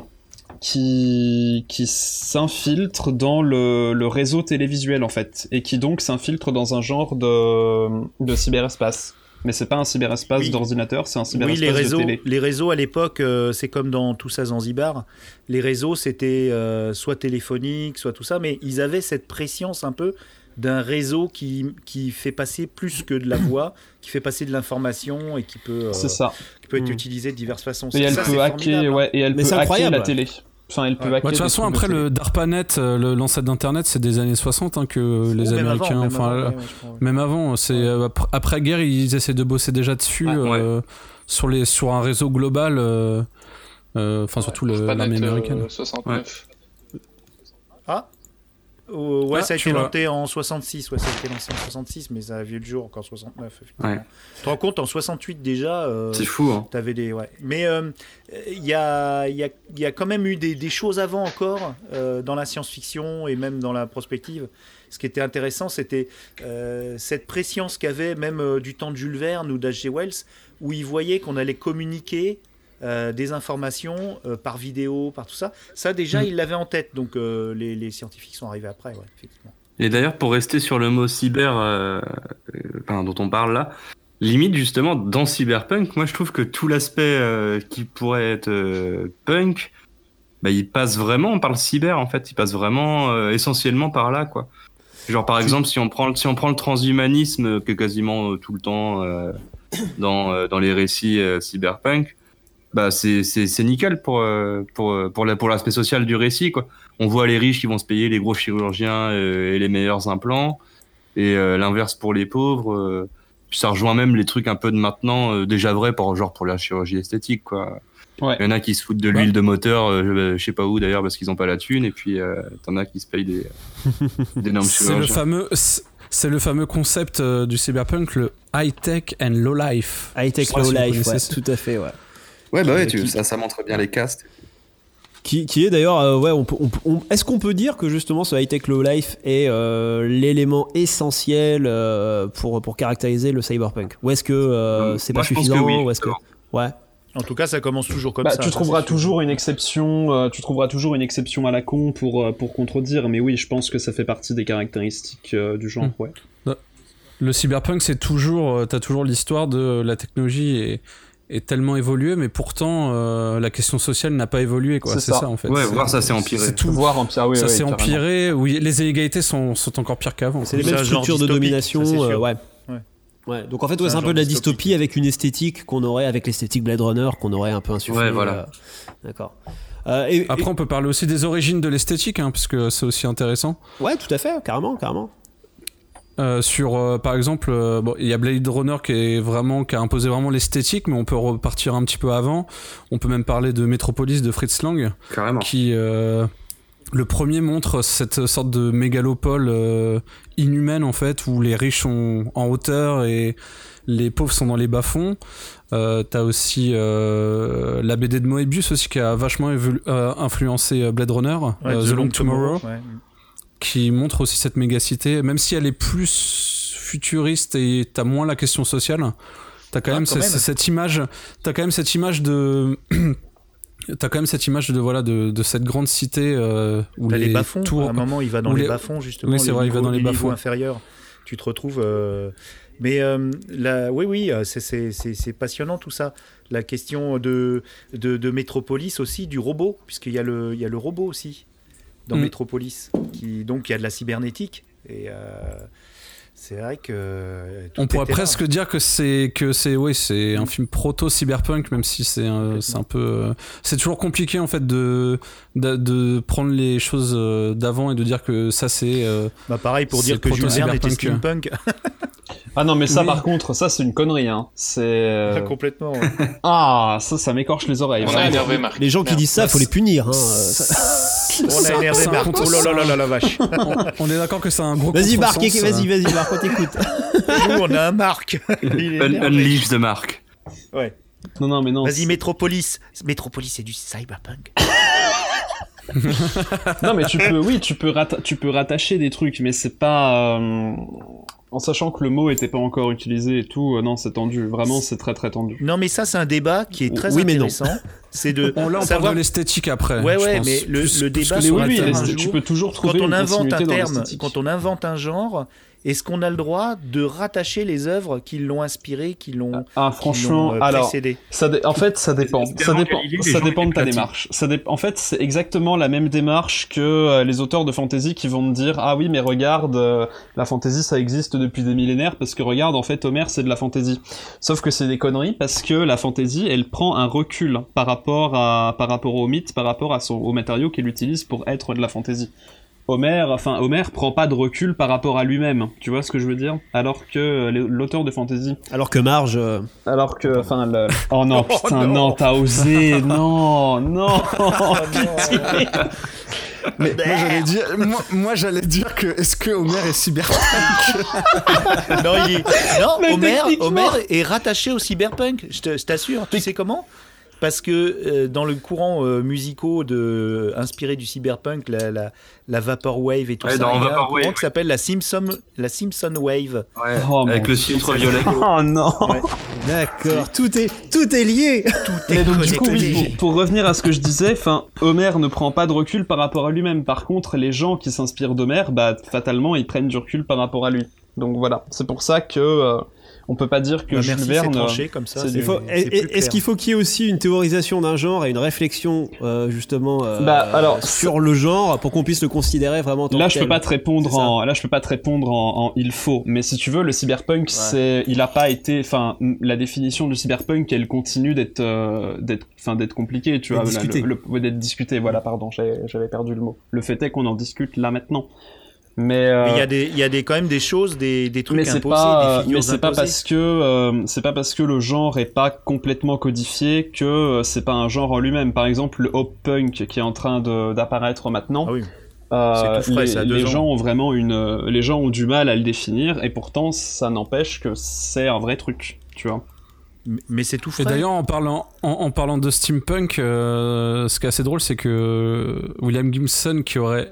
qui qui s'infiltre dans le, le réseau télévisuel en fait, et qui donc s'infiltre dans un genre de de cyberespace. Mais c'est pas un cyberespace Oui. d'ordinateur, c'est un Oui, cyberespace les réseaux, de télé. les réseaux à l'époque, euh, c'est comme dans tout ça Zanzibar. Les réseaux, c'était euh, soit téléphonique, soit tout ça, mais ils avaient cette préscience un peu d'un réseau qui, qui fait passer plus que de la voix, qui fait passer de l'information et qui peut, euh, ça. qui peut être Mm. utilisé de diverses façons. Et elle ça, peut hacker, hein. ouais, et elle Mais peut c'est hacker incroyable, la télé. Enfin, elle peut Ouais. hacker. Ouais, de toute façon, après, le DARPANET, euh, le- l'ancêtre d'Internet, c'est des années 60 hein, que les même Américains. avant, même avant, euh. Même avant, c'est euh, après- après-guerre, ils essaient de bosser déjà dessus Ouais, ouais. euh, sur les sur un réseau global. euh, euh, Enfin, surtout l'armée net, euh, américaine. 69. Ah Oh, ouais, Ah, ça a été lancé en 66, ouais, ça a été lancé en 66, mais ça a vu le jour qu'en 69, effectivement. Ouais. Tu te rends compte, en 68 déjà, euh, C'est fou, hein. T'avais des ouais. Mais euh, il y, a, il y, a, il y a quand même eu des, des choses avant encore euh, dans la science-fiction et même dans la prospective. Ce qui était intéressant, c'était euh, cette préscience qu'avait même euh, du temps de Jules Verne ou d'H.G. Wells, où ils voyaient qu'on allait communiquer euh, des informations euh, par vidéo, par tout ça. Ça déjà, Mm. ils l'avaient en tête. Donc euh, les, les scientifiques sont arrivés après, ouais, effectivement. Et d'ailleurs, pour rester sur le mot cyber euh, euh, enfin, dont on parle là, limite justement dans Cyberpunk, moi je trouve que tout l'aspect euh, qui pourrait être euh, punk, bah, il passe vraiment par le cyber en fait, il passe vraiment euh, essentiellement par là quoi. Genre par exemple si on prend le- si on prend le transhumanisme euh, que quasiment euh, tout le temps euh, dans euh, dans les récits euh, cyberpunk, bah c'est nickel pour euh, pour euh, pour la pour l'aspect social du récit quoi on voit les riches qui vont se payer les gros chirurgiens euh, et les meilleurs implants, et euh, l'inverse pour les pauvres. puis ça rejoint même les trucs un peu de maintenant, déjà vrai pour genre pour la chirurgie esthétique, quoi. Ouais. Il y en a qui se foutent de l'huile de moteur, euh, je, sais pas où d'ailleurs parce qu'ils ont pas la thune, et puis euh, t'en as qui se payent des d'énormes C'est le chirurgiens. fameux. C'est le fameux concept euh, du cyberpunk, le high tech and low life. High Tech Low Life, ouais, tout à fait, ouais. Ouais, bah ouais, Qui- tu, ça, ça montre bien les castes. Qui, qui est d'ailleurs, euh, ouais, on est-ce qu'on peut dire que justement ce high-tech low life est euh, l'élément essentiel euh, pour, pour caractériser le cyberpunk? Ou est-ce que euh, Euh, c'est pas que suffisant oui, ou est-ce que... Ouais. En tout cas, ça commence toujours comme Bah, ça. tu ça, trouveras toujours une exception, euh, tu trouveras toujours une exception à la con pour euh, pour contredire, mais oui, je pense que ça fait partie des caractéristiques euh, du genre, Hmm. ouais. Le cyberpunk, c'est toujours. euh, T'as toujours l'histoire de la technologie est, est tellement évoluée, mais pourtant, euh, la question sociale n'a pas évolué, quoi. C'est ça. ça. en fait. Ouais, voir ça s'est empiré. C'est tout. Voir empire, oui, ça s'est empiré. Oui, les inégalités sont, sont encore pires qu'avant. C'est les mêmes structures de domination, ça, euh, ouais. Ouais. Donc en fait, ouais, C'est un un peu de la dystopie avec une esthétique qu'on aurait avec l'esthétique Blade Runner qu'on aurait un peu insufflé. Ouais, voilà. euh, D'accord. Euh, et- Après, on peut parler aussi des origines de l'esthétique, hein, parce que c'est aussi intéressant. ouais, tout à fait, carrément, carrément. Euh, sur, euh, par exemple, euh, bon, il y a Blade Runner qui est vraiment qui a imposé vraiment l'esthétique, mais on peut repartir un petit peu avant. On peut même parler de Metropolis de Fritz Lang, Carrément. qui euh, le premier montre cette sorte de mégalopole euh, inhumaine en fait, où les riches sont en hauteur et les pauvres sont dans les bas-fonds. Euh, T'as aussi euh, la BD de Moebius aussi qui a vachement euh, influencé Blade Runner, Ouais, euh, The, Long Tomorrow, ouais. Qui montre aussi cette mégacité, même si elle est plus futuriste et t'as moins la question sociale. T'as quand, Ah, même, quand ce- même. cette image, t'as quand même cette image de T'as quand même cette image de voilà de, de cette grande cité euh, où les, les bas-fonds. tours À un moment, il va dans les, les- bas-fonds, justement. Oui, c'est vrai, il va dans les bas-fonds. inférieurs. Tu te retrouves. euh, Mais euh, oui, oui, c'est- passionnant tout ça. La question de, de, de Métropolis aussi, du robot, puisqu'il y, a le- il y a le robot aussi dans Mm. Métropolis. Qui, donc, il y a de la cybernétique. Et euh, c'est vrai que. On pourrait là. presque dire que c'est que c'est oui c'est un film proto cyberpunk même si c'est un- c'est un peu euh, c'est toujours compliqué en fait de de, de prendre les choses euh, d'avant et de dire que ça c'est euh, Bah, pareil pour dire que Jules Verne était steampunk. Ah non, mais ça, Oui. par contre, ça, c'est une connerie. Hein. C'est. euh, Complètement. Ah, ça, ça m'écorche les oreilles. On a énervé Marc. Les gens qui Merde. disent ça, faut les punir. hein. On a énervé Marc. Oh là là là là la vache. on, on est d'accord que c'est un gros Vas-y, Marc, vas-y, vas-y, Marc, on t'écoute. Nous, on a un Marc. Unleash the Mark. Ouais. Non, non, mais non. Vas-y, Métropolis. Métropolis, c'est du cyberpunk. Non, mais tu peux, oui, tu peux, tu peux rattacher des trucs, mais c'est pas. euh, En sachant que le mot était pas encore utilisé et tout, euh, non, c'est tendu. Vraiment, c'est très très tendu. Non, mais ça, c'est un débat qui est très Oui, mais non. intéressant. C'est de on là on savoir. parle de l'esthétique après Ouais, je ouais, pense. mais le- Plus- le plus débat sur oui, tu peux toujours trouver Quand on une invente un terme, quand on invente un genre, est-ce qu'on a le droit de rattacher les œuvres qui l'ont inspiré, qui l'ont Ah, qui franchement, l'ont, euh, alors. précédé Ça dé- En fait, ça dépend. Ça dépend, ça dépend de ta démarche. Ça dé- En fait, c'est exactement la même démarche que euh, les auteurs de fantasy qui vont te dire ah oui mais regarde euh, la fantasy ça existe depuis des millénaires parce que regarde en fait Homer c'est de la fantasy. Sauf que c'est des conneries parce que la fantasy elle prend un recul par rapport à par rapport au mythe, par rapport à son au matériau qu'elle utilise pour être de la fantasy. Homer, enfin Homer prend pas de recul par rapport à lui-même, tu vois ce que je veux dire? Alors que l'auteur de fantasy Alors que Marge. euh, alors que, enfin, le... oh non, Oh putain, non. non, t'as osé, non, non, pitié. Mais moi j'allais dire moi, moi, j'allais dire que est-ce que Homer est cyberpunk? Non, il est... non Homer, Homer est rattaché au cyberpunk, je te- je t'assure. Tu sais comment? Parce que euh, dans le courant euh, musicaux de, inspiré du cyberpunk, la, la, la Vaporwave et tout Ouais, ça, dans il y a un courant qui s'appelle la Simpson, la Simpson Wave. Ouais. Oh, Avec le filtre violet. Oh non. Ouais. D'accord, tout est, tout est lié. Mais donc, du coup, connecté. oui, pour, pour revenir à ce que je disais, enfin, Homer ne prend pas de recul par rapport à lui-même. Par contre, les gens qui s'inspirent d'Homer, bah, fatalement, ils prennent du recul par rapport à lui. Donc voilà, c'est pour ça que euh, on peut pas dire que Jules Verne. et- Est-ce qu'il faut qu'il y ait aussi une théorisation d'un genre et une réflexion euh, justement euh, Bah, alors, sur le genre pour qu'on puisse le considérer vraiment en tant Là, que je peux tel pas te répondre en, là, je peux pas te répondre en, en il faut. Mais si tu veux, le cyberpunk, c'est, il a pas été, enfin, la définition du cyberpunk, elle continue d'être, euh, d'être, enfin, d'être compliquée, tu vois, D'être discutée. Voilà, pardon, j'ai- j'avais perdu le mot. Le fait est qu'on en discute là maintenant. Mais, euh, Mais il y a des, il y a des quand même des choses, des, des trucs mais c'est imposés, pas, des euh, figures mais c'est pas parce que euh, c'est pas parce que le genre est pas complètement codifié que euh, c'est pas un genre en lui-même. Par exemple, le hop punk qui est en train de- d'apparaître maintenant. Ah oui. Euh, tout frais, les, gens ont vraiment une, les gens ont du mal à le définir et pourtant ça n'empêche que c'est un vrai truc, tu vois. Mais- Mais c'est tout Et frais. d'ailleurs, en parlant, en, en parlant de steampunk, euh, ce qui est assez drôle, c'est que William Gibson, qui aurait,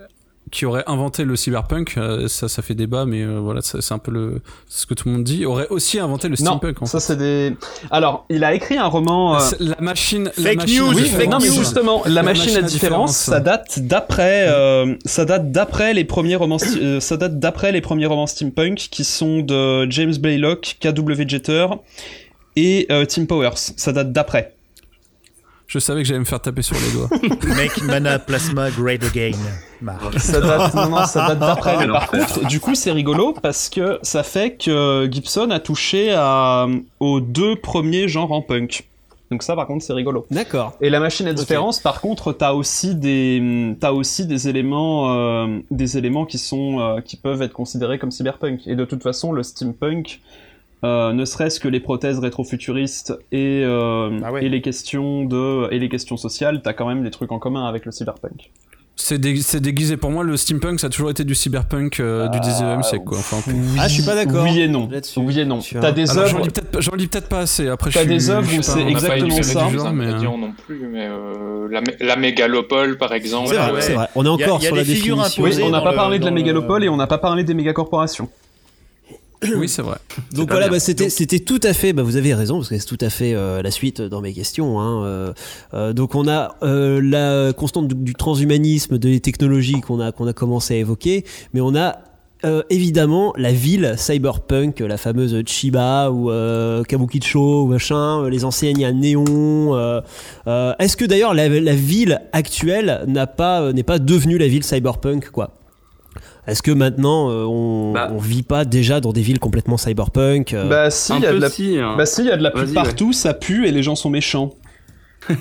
qui aurait inventé le cyberpunk, euh, ça, ça fait débat, mais euh, voilà, c'est un peu le, ce que tout le monde dit, aurait aussi inventé le Non, steampunk. en ça c'est des. Alors, il a écrit un roman. euh, La machine. la Fake machine news, Oui, fake non, mais news. justement, la, La machine, machine à différence, différence. ça date d'après, euh, ça date d'après les premiers romans, euh, ça date d'après les premiers romans steampunk qui sont de James Blaylock, K.W. Jeter et euh, Tim Powers. Ça date d'après. Je savais que j'allais me faire taper sur les doigts. Make mana plasma great again. Marc. Ça date, non, non, ça date d'après. Mais Quel par contre, du coup, c'est rigolo parce que ça fait que Gibson a touché à, aux deux premiers genres en punk. Donc ça, par contre, c'est rigolo. D'accord. Et la machine à différence, par contre, t'as aussi des, t'as aussi des éléments, euh, des éléments qui sont, euh, qui peuvent être considérés comme cyberpunk. Et de toute façon, le steampunk, euh, ne serait-ce que les prothèses rétrofuturistes et, euh, Ah ouais. et les questions de, et les questions sociales, t'as quand même des trucs en commun avec le cyberpunk. C'est dé- c'est déguisé. Pour moi, le steampunk, ça a toujours été du cyberpunk euh, du 19e siècle. Quoi. Enfin, Ah, je suis pas d'accord. Oui et non. Oui et non. T'as des j'en œuvres. lis peut-être j'en lis peut-être pas assez. Après, T'as je suis- des œuvres où c'est pas- on n'a pas exactement ça. genre, mais, ingrédients non plus, mais euh, la, mé- la mégalopole, par exemple. C'est vrai, ouais. c'est vrai. On est Il y a- encore il y a sur des la figures définition. Oui, on n'a pas le- parlé de la le- mégalopole et on n'a pas parlé des mégacorporations. Oui, c'est vrai. Donc voilà, bah, c'était c'était tout à fait. Bah, vous avez raison parce que c'est tout à fait euh, la suite dans mes questions. Hein, euh, euh, donc on a euh, la constante du, du transhumanisme, des technologies qu'on a qu'on a commencé à évoquer, mais on a euh, évidemment la ville cyberpunk, la fameuse Chiba ou euh, Kabukicho ou machin, les enseignes à néon. euh, Est-ce que d'ailleurs la, la ville actuelle n'a pas n'est pas devenue la ville cyberpunk quoi? Est-ce que maintenant euh, on, Bah. on vit pas déjà dans des villes complètement cyberpunk euh, Bah si, il y a de la. si, hein. Bah si, il y a de la pub partout, ça pue et les gens sont méchants. Ouais,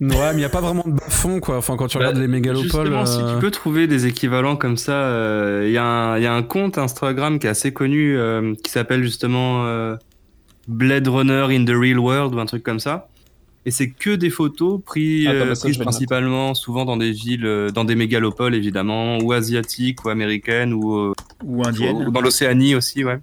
mais il n'y a pas vraiment de bas-fond, quoi. Enfin, quand tu regardes Bah, les mégalopoles. Justement, si euh, tu peux trouver des équivalents comme ça, euh, il y, a un- il y a un compte Instagram qui est assez connu euh, qui s'appelle justement euh, Blade Runner in the Real World ou un truc comme ça. Et c'est que des photos pris, Attends, euh, ça, prises vais le principalement souvent dans des villes, euh, dans des mégalopoles évidemment, ou asiatiques ou américaines ou, euh, Ou ou indienne. dans l'Océanie aussi, ouais.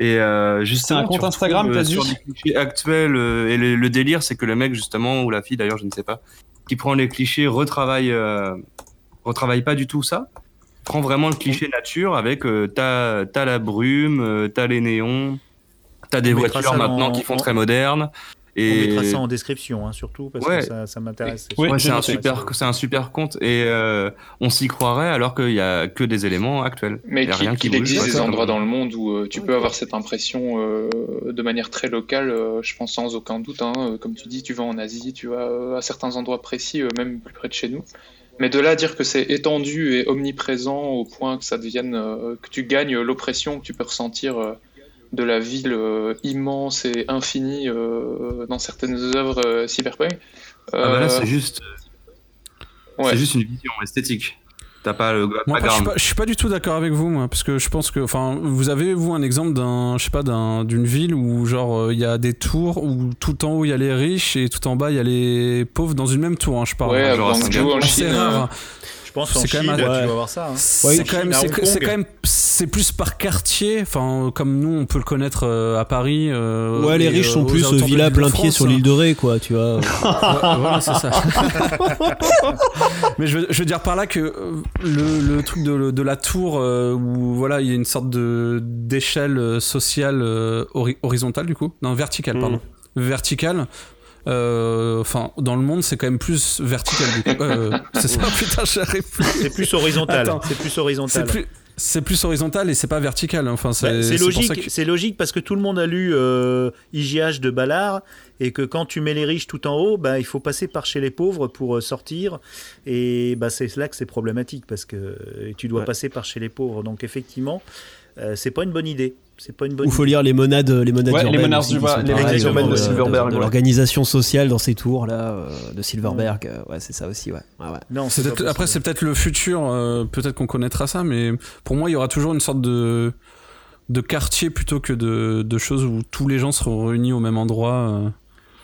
Et euh, justement, un compte Instagram, euh, t'as sur des clichés actuels. euh, et le, le délire, c'est que le mec justement ou la fille d'ailleurs, je ne sais pas, qui prend les clichés, retravaille, euh, retravaille pas du tout ça. Prend vraiment le cliché nature avec euh, t'as t'as la brume, euh, t'as les néons, t'as des voitures maintenant en- qui font en- très modernes. On Et mettra ça en description, hein, surtout, parce Ouais. que ça, ça m'intéresse. Oui, Ouais, j'ai c'est un super, c'est un super compte et euh, on s'y croirait alors qu'il y a que des éléments actuels. Mais Il y a qu'il rien qui existe des endroits dans le monde où euh, tu peux avoir cette impression euh, de manière très locale, euh, je pense sans aucun doute. hein. Euh, Comme tu dis, tu vas en Asie, tu vas euh, à certains endroits précis, euh, même plus près de chez nous. Mais de là à dire que c'est étendu et omniprésent au point que ça devienne, euh, que tu gagnes l'oppression que tu peux ressentir euh, de la ville euh, immense et infinie euh, dans certaines œuvres euh, cyberpunk. Ah bah là, c'est juste, ouais. c'est juste une vision esthétique. T'as pas le Moi, après, je, suis pas, je suis pas du tout d'accord avec vous, moi, parce que je pense que, enfin, vous avez vous un exemple d'un, je sais pas, d'un, d'une ville où genre euh, il y a des tours où tout en haut il y a les riches et tout en bas il y a les pauvres dans une même tour, hein, je parle. Ouais, genre en C'est Chine. rare. Pense quand Chine, même tu un- vas voir ça. hein. C'est quand même, c'est quand même, plus par quartier, enfin, comme nous on peut le connaître euh, à Paris. euh, Ouais, les riches euh, sont aux plus alentours de villa plein pied sur hein. l'île de Ré, quoi, tu vois. Voilà, c'est ça. Mais je veux, je veux dire par là que euh, le, le truc de, de la tour euh, où voilà il y a une sorte de d'échelle euh, sociale euh, hori- horizontale du coup, non verticale Mm. pardon, verticale. Euh, Enfin, dans le monde, c'est quand même plus vertical. Du coup. Euh, c'est ça, putain, j'arrive plus. C'est plus horizontal. C'est plus C'est horizontal. plus, c'est plus horizontal et c'est pas vertical. Enfin, c'est Bah, c'est logique, que- c'est logique parce que tout le monde a lu euh, IGH de Ballard et que quand tu mets les riches tout en haut, bah, il faut passer par chez les pauvres pour euh, sortir et bah, c'est là que c'est problématique parce que tu dois Ouais. passer par chez les pauvres. Donc effectivement, euh, c'est pas une bonne idée. C'est pas une bonne Ou faut lire les monades, les monades Ouais, les urbaines. monades aussi, qui urbaines, les monades urbaines de euh, Silverberg, l'organisation sociale dans ces tours là euh, de Silverberg. euh, Ouais, c'est ça aussi, ouais. ouais, ouais. Non, C'est c'est peut-être- pas après, c'est peut-être le futur. euh, peut-être qu'on connaîtra ça, mais pour moi, il y aura toujours une sorte de de quartier plutôt que de, de choses où tous les gens seront réunis au même endroit. euh.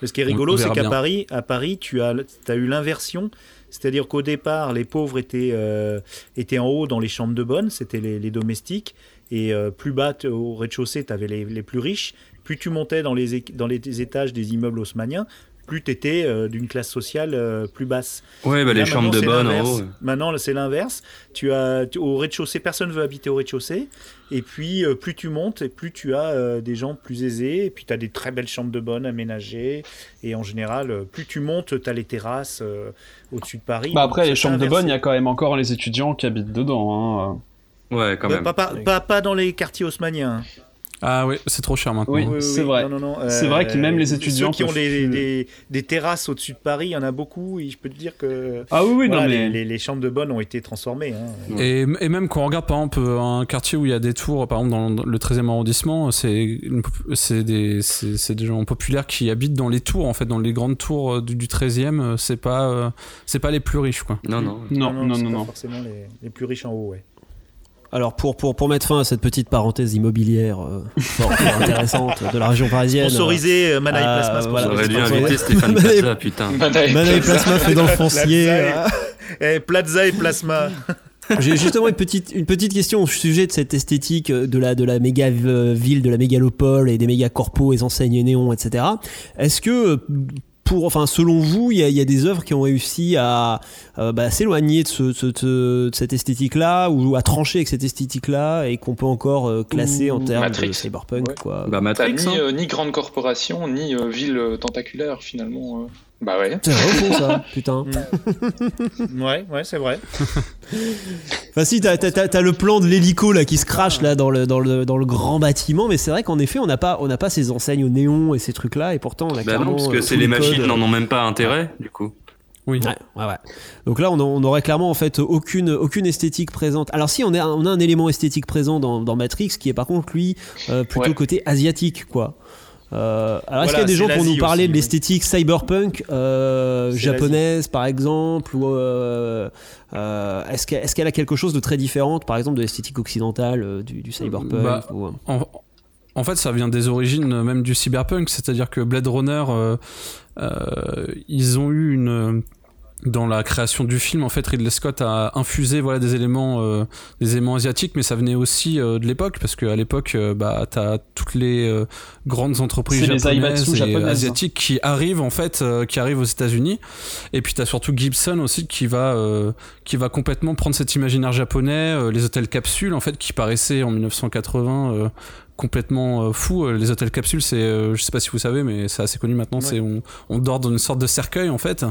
Mais ce qui est rigolo, c'est qu'à. Paris, à Paris, tu as, as eu l'inversion. C'est-à-dire qu'au départ, les pauvres étaient, euh, étaient en haut dans les chambres de bonne, c'était les, les domestiques. Et euh, plus bas, au rez-de-chaussée, tu avais les, les plus riches. Plus tu montais dans les, é- dans les étages des immeubles haussmanniens, plus tu étais d'une classe sociale euh, plus basse. Ouais, bah, les chambres de c'est bonne en l'inverse. haut. Maintenant, c'est l'inverse. Tu as tu- au rez-de-chaussée, personne veut habiter au rez-de-chaussée. Et puis, euh, plus tu montes, et plus tu as euh, des gens plus aisés. Et puis, tu as des très belles chambres de bonne aménagées. Et en général, euh, plus tu montes, tu as les terrasses euh, au-dessus de Paris. Bah Donc, après, les chambres de bonne, il y a quand même encore les étudiants qui habitent dedans. Hein. Ouais, quand Euh, même. pas, pas, pas, pas dans les quartiers haussmanniens. Ah oui, c'est trop cher maintenant. Oui. c'est vrai. Non, non, non, C'est vrai que même les ceux étudiants qui ont des, plus- des, des terrasses au-dessus de Paris, il y en a beaucoup. Et je peux te dire que Ah oui, oui, voilà, non mais... les, les- les chambres de bonne ont été transformées. hein. Et, et même quand on regarde par exemple un quartier où il y a des tours, par exemple dans le 13e arrondissement, c'est des, des gens populaires qui habitent dans les tours, en fait, dans les grandes tours euh, du, du 13e. euh, C'est pas, euh, c'est pas les plus riches, quoi. Non, non. Non, non, non, pas non. forcément les, les plus riches en haut, ouais. Alors pour, pour, pour mettre fin à cette petite parenthèse immobilière euh, fort, fort intéressante de la région parisienne. Sponsorisé euh, Mana et euh, Plasma. voilà. J'aurais dû inviter Stéphane Manaï- Plaza, putain. Manaï Plasma fait dans le foncier. Plaza et- euh, Eh, Plaza et Plasma. J'ai justement une petite, une petite question au sujet de cette esthétique euh, de la, de la méga euh, ville, de la mégalopole et des méga corpos, les enseignes néons, etc. Est-ce que, euh, pour, enfin, selon vous, il y a, il y a des œuvres qui ont réussi à euh, bah, s'éloigner de, ce, ce- de cette esthétique-là ou à trancher avec cette esthétique-là et qu'on peut encore euh, classer en termes Matrix. de cyberpunk, Ouais. quoi Bah, Matrix, ni, hein. euh, ni grande corporation, ni euh, ville tentaculaire finalement. Bah ouais. C'est vrai au fond, ça, putain. Ouais, ouais, c'est vrai. Enfin si, t'as, t'as- t'as- t'as le plan de l'hélico là qui se crache là dans le, dans le, dans le grand bâtiment, mais c'est vrai qu'en effet on n'a pas, on n'a pas ces enseignes au néon et ces trucs là, et pourtant on a Bah clairement, non, parce que euh, c'est les le machines n'en ont même pas intérêt, du coup. Oui. Ouais, ouais, ouais. Donc là on, on aurait clairement en fait aucune, aucune esthétique présente. Alors si on a, on a un élément esthétique présent dans, dans Matrix qui est par contre lui euh, plutôt Ouais. côté asiatique quoi. Euh, alors est-ce qu'il y a des gens pour nous parler aussi, de oui. l'esthétique cyberpunk euh, japonaise par exemple ou euh, euh, est-ce qu'elle a quelque chose de très différent par exemple de l'esthétique occidentale euh, du, du cyberpunk Bah, ou, euh, En, en fait, ça vient des origines même du cyberpunk, c'est-à-dire que Blade Runner, euh, euh, ils ont eu une dans la création du film, en fait, Ridley Scott a infusé voilà des éléments, euh, des éléments asiatiques, mais ça venait aussi euh, de l'époque, parce qu'à l'époque, euh, bah, t'as toutes les euh, grandes entreprises japonaises et japonaises. asiatiques qui arrivent en fait, euh, qui arrivent aux États-Unis, et puis t'as surtout Gibson aussi qui va, euh, qui va complètement prendre cet imaginaire japonais, euh, les hôtels capsules en fait, qui paraissaient en 1980 euh, complètement euh, fou. Euh, Les hôtels capsules, c'est, euh, je sais pas si vous savez, mais c'est assez connu maintenant. Ouais. C'est on, on dort dans une sorte de cercueil en fait.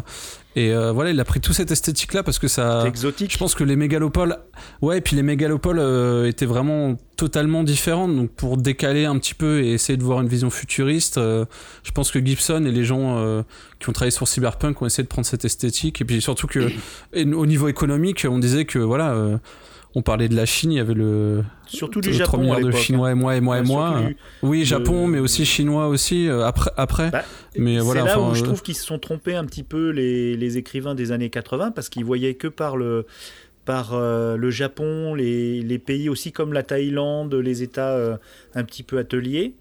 Et euh, voilà, il a pris toute cette esthétique là parce que ça. Exotique. Je pense que les mégalopoles, ouais, et puis les mégalopoles euh, étaient vraiment totalement différentes. Donc pour décaler un petit peu et essayer de voir une vision futuriste, euh, je pense que Gibson et les gens qui ont travaillé sur Cyberpunk ont essayé de prendre cette esthétique. Et puis surtout que et au niveau économique, on disait que voilà, on parlait de la Chine, il y avait le Surtout du le 3 Japon milliards de. Chinois et moi et moi et moi. du- Oui, Japon, mais aussi chinois aussi euh, après après. Bah, mais voilà, c'est là enfin, où je euh, trouve qu'ils se sont trompés un petit peu les, les écrivains des années 80 parce qu'ils voyaient que par le par euh, le Japon, les, les pays aussi comme la Thaïlande, les États euh, un petit peu ateliers.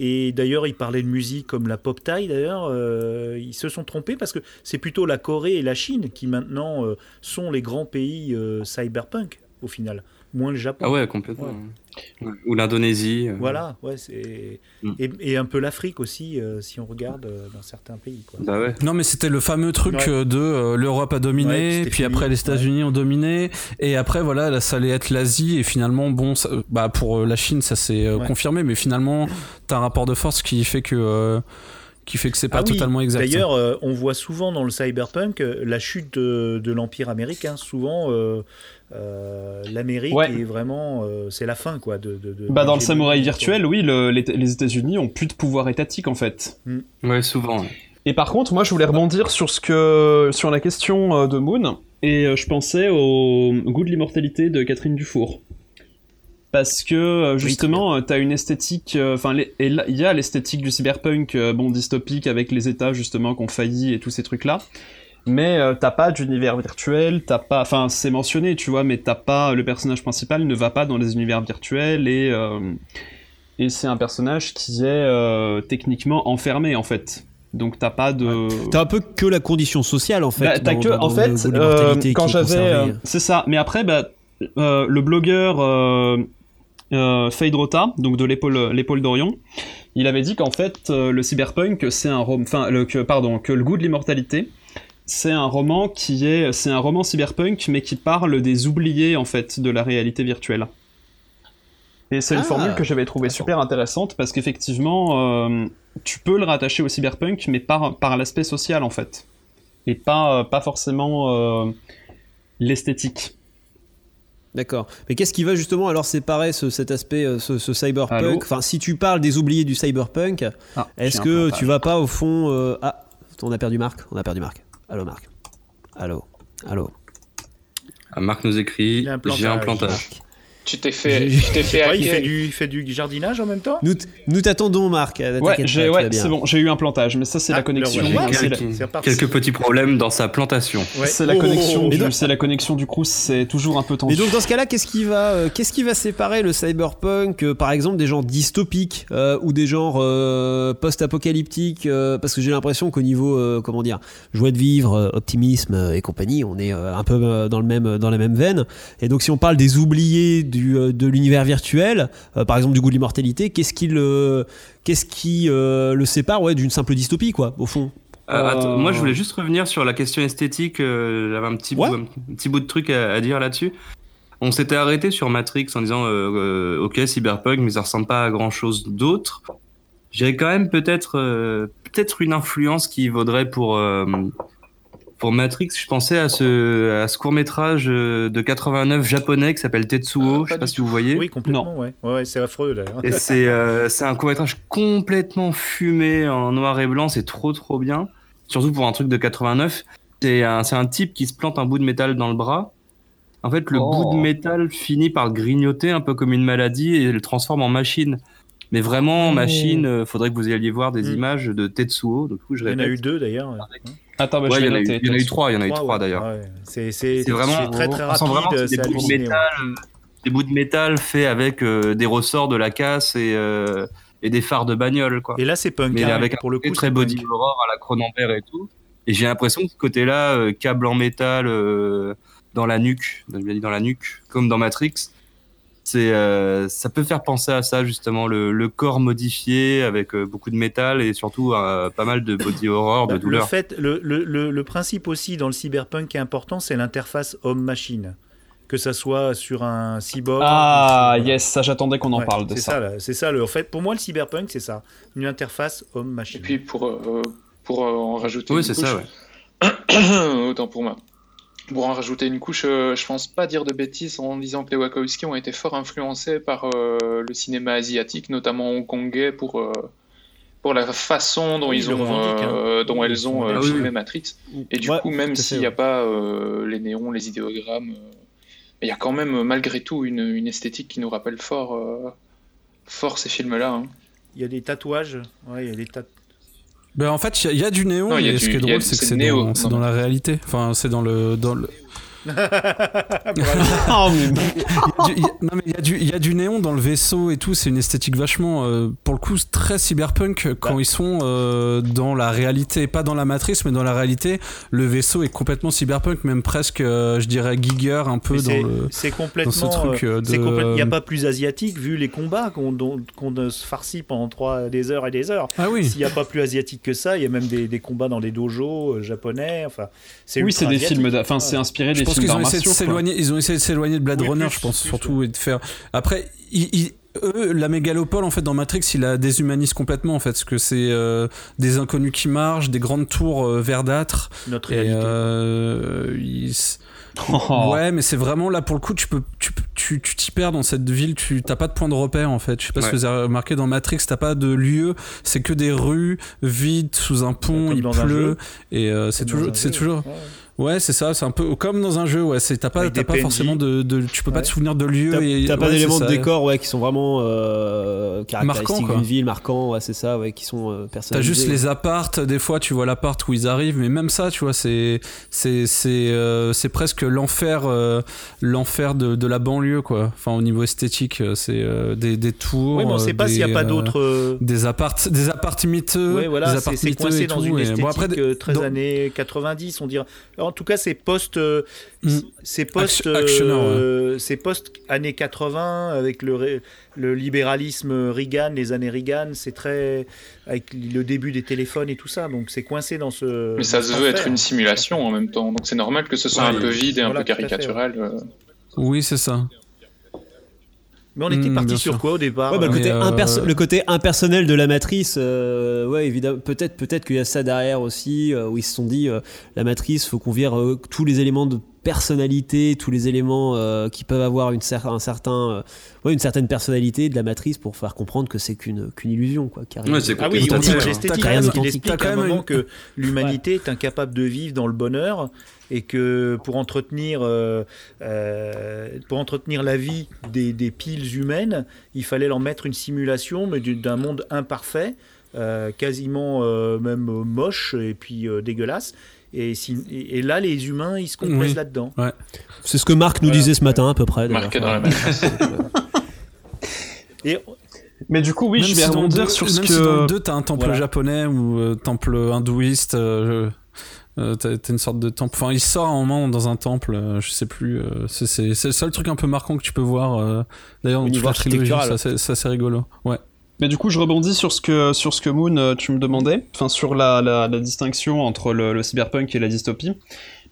Et d'ailleurs, ils parlaient de musique comme la pop thai. D'ailleurs, euh, ils se sont trompés parce que c'est plutôt la Corée et la Chine qui maintenant sont les grands pays cyberpunk au final, moins le Japon. Ah ouais, complètement. Ouais. Ou l'Indonésie. euh. Voilà, ouais, c'est Mm. et, et un peu l'Afrique aussi euh, si on regarde euh, dans certains pays. Quoi. Bah ouais. Non, mais c'était le fameux truc Ouais. de euh, l'Europe a dominé, puis après les États-Unis ont dominé, et après voilà, là, ça allait être l'Asie, et finalement, bon, ça- bah pour la Chine, ça s'est euh, Ouais. confirmé, mais finalement, t'as un rapport de force qui fait que euh, qui fait que c'est pas Ah oui, totalement exact. D'ailleurs, euh, on voit souvent dans le cyberpunk euh, la chute de, de l'empire américain. Souvent, euh, euh, l'Amérique Ouais. est vraiment, euh, c'est la fin quoi. De, de- de- Bah, dans le samouraï virtuel, oui, le- les, les États-Unis ont plus de pouvoir étatique en fait. Ouais, souvent. Et par contre, moi, je voulais rebondir sur ce que, sur la question de Moon, et je pensais au goût de l'immortalité de Catherine Dufour. Parce que euh, justement, euh, t'as une esthétique, euh, enfin, là, il y a l'esthétique du cyberpunk, euh, bon, dystopique avec les États justement qui ont failli et tous ces trucs-là. Mais euh, t'as pas d'univers virtuel, t'as pas, enfin, c'est mentionné, tu vois, mais t'as pas, le personnage principal ne va pas dans les univers virtuels et et c'est un personnage qui est euh, techniquement enfermé en fait. Donc t'as pas de. T'as un peu que la condition sociale en fait. Bah, t'as que, dans- en dans fait, quand j'avais, c'est ça. Mais après, bah, le blogueur euh, euh, Fade Rota, donc de l'épaule, l'épaule d'Orion, il avait dit qu'en fait, euh, le cyberpunk, c'est un enfin, le, que, pardon, que le goût de l'immortalité, c'est un roman qui est, c'est un roman cyberpunk, mais qui parle des oubliés en fait de la réalité virtuelle. Et c'est une Ah, formule que j'avais trouvée super intéressante parce qu'effectivement, euh, tu peux le rattacher au cyberpunk, mais par, par l'aspect social en fait, et pas, euh, pas forcément l'esthétique. D'accord. Mais qu'est-ce qui va justement alors séparer ce- cet aspect, euh, ce, cyberpunk Enfin, si tu parles des oubliés du cyberpunk, Ah, est-ce que tu vas pas au fond euh, Ah, on a perdu Marc. On a perdu Marc. Allô Marc. Allô. Allô. Ah, Marc nous écrit. J'ai un plantage. Tu t'es fait, tu t'es fait Ouais, il, fait du, il fait du jardinage en même temps Nous, t- nous t'attendons, Marc. Ouais, j'ai- ouais c'est bon, j'ai eu un plantage, mais ça c'est Ah, la connexion. la- C'est reparti. Quelques petits problèmes dans sa plantation. Ouais. C'est la Oh, connexion, oh, du- Et donc- c'est la connexion du Crous, c'est toujours un peu tendu. Mais donc dans ce cas-là, qu'est-ce qui va, euh, qu'est-ce qui va séparer le cyberpunk, euh, par exemple, des genres dystopiques euh, ou des genres euh, post-apocalyptiques euh, Parce que j'ai l'impression qu'au niveau, euh, comment dire, joie de vivre, euh, optimisme euh, et compagnie, on est euh, un peu euh, dans le même, dans la même veine. Et donc si on parle des oubliés du, euh, de l'univers virtuel, euh, par exemple du goût de l'immortalité, qu'est-ce qui le, qu'est-ce qui euh, le sépare, ouais, d'une simple dystopie, quoi, au fond? Euh, attends, Euh, moi, je voulais juste revenir sur la question esthétique. euh, J'avais un petit, Ouais. bout, un petit bout de truc à, à dire là-dessus. On s'était arrêté sur Matrix en disant euh, euh, Ok, Cyberpunk, mais ça ressemble pas à grand chose d'autre. J'ai quand même peut-être euh, peut-être une influence qui vaudrait pour, euh, pour Matrix. Je pensais à ce, à ce court-métrage euh, de 89 japonais qui s'appelle Tetsuo. Ah, je sais pas si vous voyez. Oui, complètement, ouais. Ouais, ouais, c'est affreux. Et c'est euh, c'est un court-métrage complètement fumé en noir et blanc, c'est trop trop bien. Surtout pour un truc de 89. C'est un, type qui se plante un bout de métal dans le bras. En fait, le Oh. bout de métal finit par grignoter un peu comme une maladie et le transforme en machine. Mais vraiment, en machine, euh, faudrait que vous alliez voir des Mm. images de Tetsuo. Du coup, je Il y en a eu deux d'ailleurs. Attends, bah, Ouais, je il y vais en a eu- noter. il y en a eu trois, il y en a eu Trois, d'ailleurs. C'est vraiment très vraiment des bouts de métal, des bouts de métal faits avec euh, des ressorts de la casse et, euh, et des phares de bagnole quoi. Et là, c'est punk. mais hein, avec un le coup, très body horror à la Cronenberg et tout. Et j'ai l'impression que ce côté-là, euh, câble en métal euh, dans la nuque, dans la nuque, comme dans Matrix, c'est euh, ça peut faire penser à ça justement, le, le corps modifié avec euh, beaucoup de métal et surtout euh, pas mal de body horror, de Le douleur. fait, le, le, le, le principe aussi dans le cyberpunk qui est important, c'est l'interface homme-machine. Que ça soit sur un cyborg. Ah, sur- yes, ça j'attendais qu'on en Ouais, parle de C'est ça. ça, c'est ça. Le, en fait, pour moi, le cyberpunk, c'est ça. Une interface Et homme-machine. puis pour, euh, pour euh, en rajouter Oui, c'est ça, ouais. autant pour moi. Pour en rajouter une couche, euh, je pense pas dire de bêtises en disant que les Wachowski ont été fort influencés par euh, le cinéma asiatique, notamment hongkongais, pour, euh, pour la façon dont, Oui, ils ont, hein. dont elles ont euh, Ah oui, filmé oui. Matrix. Et du Ouais, coup, même s'il n'y a pas euh, les néons, les idéogrammes, euh, il y a quand même malgré tout une, une esthétique qui nous rappelle fort, euh, fort ces films-là. hein. Il y a des tatouages. Ouais, il y a des tat- Ben, en fait, il y, a- il y a du néon, Non, il y a mais du- ce qui est drôle, c'est que c'est dans, dans la réalité. Enfin, c'est dans le. Dans le... Oh, non, mais il y, a du- il y a du néon dans le vaisseau et tout, c'est une esthétique vachement, euh, pour le coup, très cyberpunk quand Bah. ils sont euh, dans la réalité, pas dans la matrice, mais dans la réalité. Le vaisseau est complètement cyberpunk, même presque, euh, je dirais, Giger un peu dans c'est- le. C'est complètement. dans ce truc, Il n'y a pas plus asiatique vu les combats qu'on qu'on se farcit pendant trois, des heures et des heures. Ah oui. S'il n'y a pas plus asiatique que ça, il y a même des, des combats dans des dojos euh, japonais. Enfin, c'est Oui, c'est des films. Enfin, c'est inspiré Je des pense qu'ils ont essayé de s'éloigner, ils ont essayé de s'éloigner de Blade Oui, Runner, plus, je pense plus, surtout, et de faire. Après, ils- ils- eux, la mégalopole en fait dans Matrix, il la déshumanise complètement en fait, parce que c'est euh, des inconnus qui marchent, des grandes tours euh, verdâtres, Notre et réalité. euh, ils- Oh. Ouais, mais c'est vraiment là pour le coup, tu peux, tu tu tu t'y perds dans cette ville, tu t'as pas de point de repère en fait. Je sais pas si Ouais. vous avez remarqué dans Matrix, t'as pas de lieu, c'est que des rues vides sous un pont, Comme il pleut et euh, c'est toujours, c'est jeu. toujours. Ouais. Ouais, c'est ça, c'est un peu comme dans un jeu. Ouais, c'est t'as pas, des pas forcément de, de- tu peux pas Ouais. te souvenir de lieu T'as et t'as pas ouais, d'éléments de décor ouais, qui sont vraiment euh, caractéristiques d'une ville, marquants, ouais, c'est ça, ouais, qui sont euh, T'as juste les appartes, des fois tu vois l'appart où ils arrivent, mais même ça, tu vois, c'est c'est c'est euh, c'est presque l'enfer euh, l'enfer de, de la banlieue quoi. Enfin au niveau esthétique, euh, c'est euh, des, des tours. Oui, mais on sait pas s'il n'y a pas d'autres. des appartes des appartes miteux, Ouais, voilà, des c'est appartes c'est miteux coincé et dans tout. une esthétique bon après euh, très dans- années 90, on dirait. En tout cas, c'est post, euh, Mm. c'est post, euh, c'est post années 80 avec le, libéralisme Reagan, les années Reagan, c'est très avec le début des téléphones et tout ça, donc c'est coincé dans ce. Mais ça se veut être une simulation en même temps, donc c'est normal que ce soit Ouais, un peu vide et un peu fait, caricatural. oui c'est ça. Mais on était Mm, parti sur sûr. quoi au départ Ouais, bah, le, Mais, côté euh, le côté impersonnel de la matrice, euh, ouais, évidemment, peut-être peut-être qu'il y a ça derrière aussi, euh, où ils se sont dit, euh, la matrice, faut qu'on vire euh, tous les éléments de personnalité, tous les éléments euh, qui peuvent avoir une, cer- un certain, euh, ouais, une certaine personnalité de la matrice pour faire comprendre que c'est qu'une qu'une illusion. Quoi, arrive. Ouais, c'est Ah oui, de l'esthétique, il explique un quand même moment une- que l'humanité est incapable de vivre dans le bonheur et que pour entretenir, euh, euh, pour entretenir la vie des, des piles humaines, il fallait leur mettre une simulation, mais du- d'un monde imparfait, euh, quasiment euh, même moche et puis euh, dégueulasse. Et, si- là, les humains, ils se complaisent Oui. là-dedans. C'est ce que Marc nous Voilà. disait ce matin à peu près. Marqué dans la. Et Mais du coup, oui, Même je vais si rebondir deux- sur ce si dans que. le 2, t'as un temple Voilà. japonais ou euh, temple hindouiste. euh, euh, t'as une sorte de temple. Enfin, il sort un moment dans un temple, euh, je sais plus. euh, c'est le seul truc un peu marquant que tu peux voir. euh, D'ailleurs, dans toute la trilogie, architectural. ça c'est- ça, c'est rigolo. Ouais. Mais du coup, je rebondis sur ce que, sur ce que Moon, euh, tu me demandais, enfin sur la, la, la distinction entre le, le cyberpunk et la dystopie.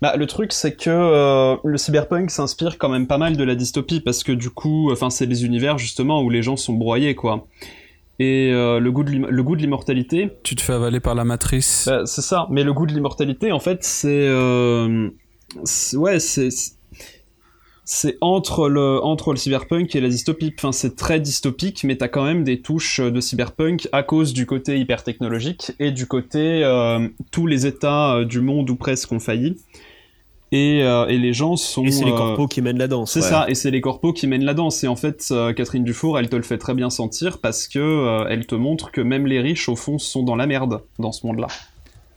Bah, le truc, c'est que euh, le cyberpunk s'inspire quand même pas mal de la dystopie, parce que du coup, enfin, c'est les univers justement où les gens sont broyés, quoi. Et euh, le goût de l'immortalité, Tu te fais avaler par la matrice. bah, c'est ça. Mais le goût de l'immortalité, en fait, c'est, euh, c'est- ouais, c'est, c'est entre le, entre le cyberpunk et la dystopie. Enfin, c'est très dystopique, mais t'as quand même des touches de cyberpunk à cause du côté hyper technologique et du côté euh, tous les États euh, du monde ou presque ont failli. Et, euh, et les gens sont. Et c'est les corpos qui mènent la danse. c'est ouais. ça, et c'est les corpos qui mènent la danse. Et en fait, euh, Catherine Dufour, elle te le fait très bien sentir parce que euh, elle te montre que même les riches, au fond, sont dans la merde dans ce monde-là.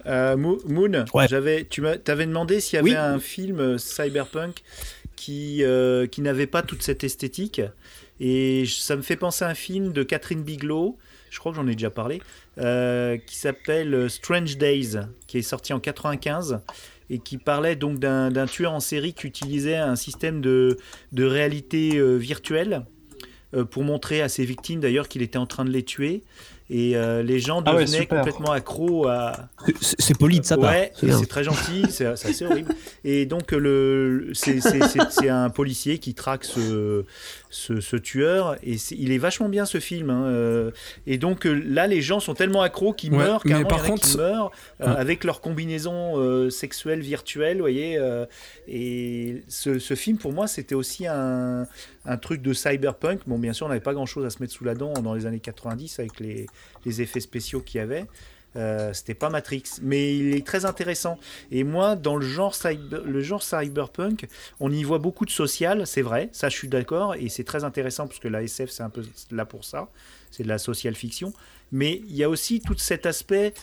Euh, Mo- Moon, Ouais. j'avais, tu m'avais demandé s'il y avait Oui. un film cyberpunk qui, euh, qui n'avait pas toute cette esthétique. Et ça me fait penser à un film de Catherine Bigelow, je crois que j'en ai déjà parlé, euh, qui s'appelle euh, Strange Days, qui est sorti en 95 et qui parlait donc d'un tueur en série qui utilisait un système de, de réalité virtuelle pour montrer à ses victimes d'ailleurs qu'il était en train de les tuer. Et euh, les gens Ah ouais, devenaient complètement accros à, C'est- poli de sa part. Ouais, c'est très gentil, c'est assez horrible. Et donc, le, c'est un policier qui traque ce, ce, ce tueur, et il est vachement bien ce film. hein, euh, Et donc, euh, là, les gens sont tellement accros qu'ils Ouais, meurent, mais par contre- meurent euh, avec leur combinaison euh, sexuelle virtuelle, vous voyez. euh, et ce, ce film, pour moi, c'était aussi un, un truc de cyberpunk. Bon, bien sûr, on n'avait pas grand-chose à se mettre sous la dent dans les années 90 avec les, les effets spéciaux qu'il y avait. Euh, c'était pas Matrix, mais il est très intéressant. Et moi, dans le genre, cyber- le genre cyberpunk, on y voit beaucoup de social, c'est vrai, ça je suis d'accord, et c'est très intéressant parce que la SF c'est un peu là pour ça, c'est de la social fiction. Mais il y a aussi tout cet aspect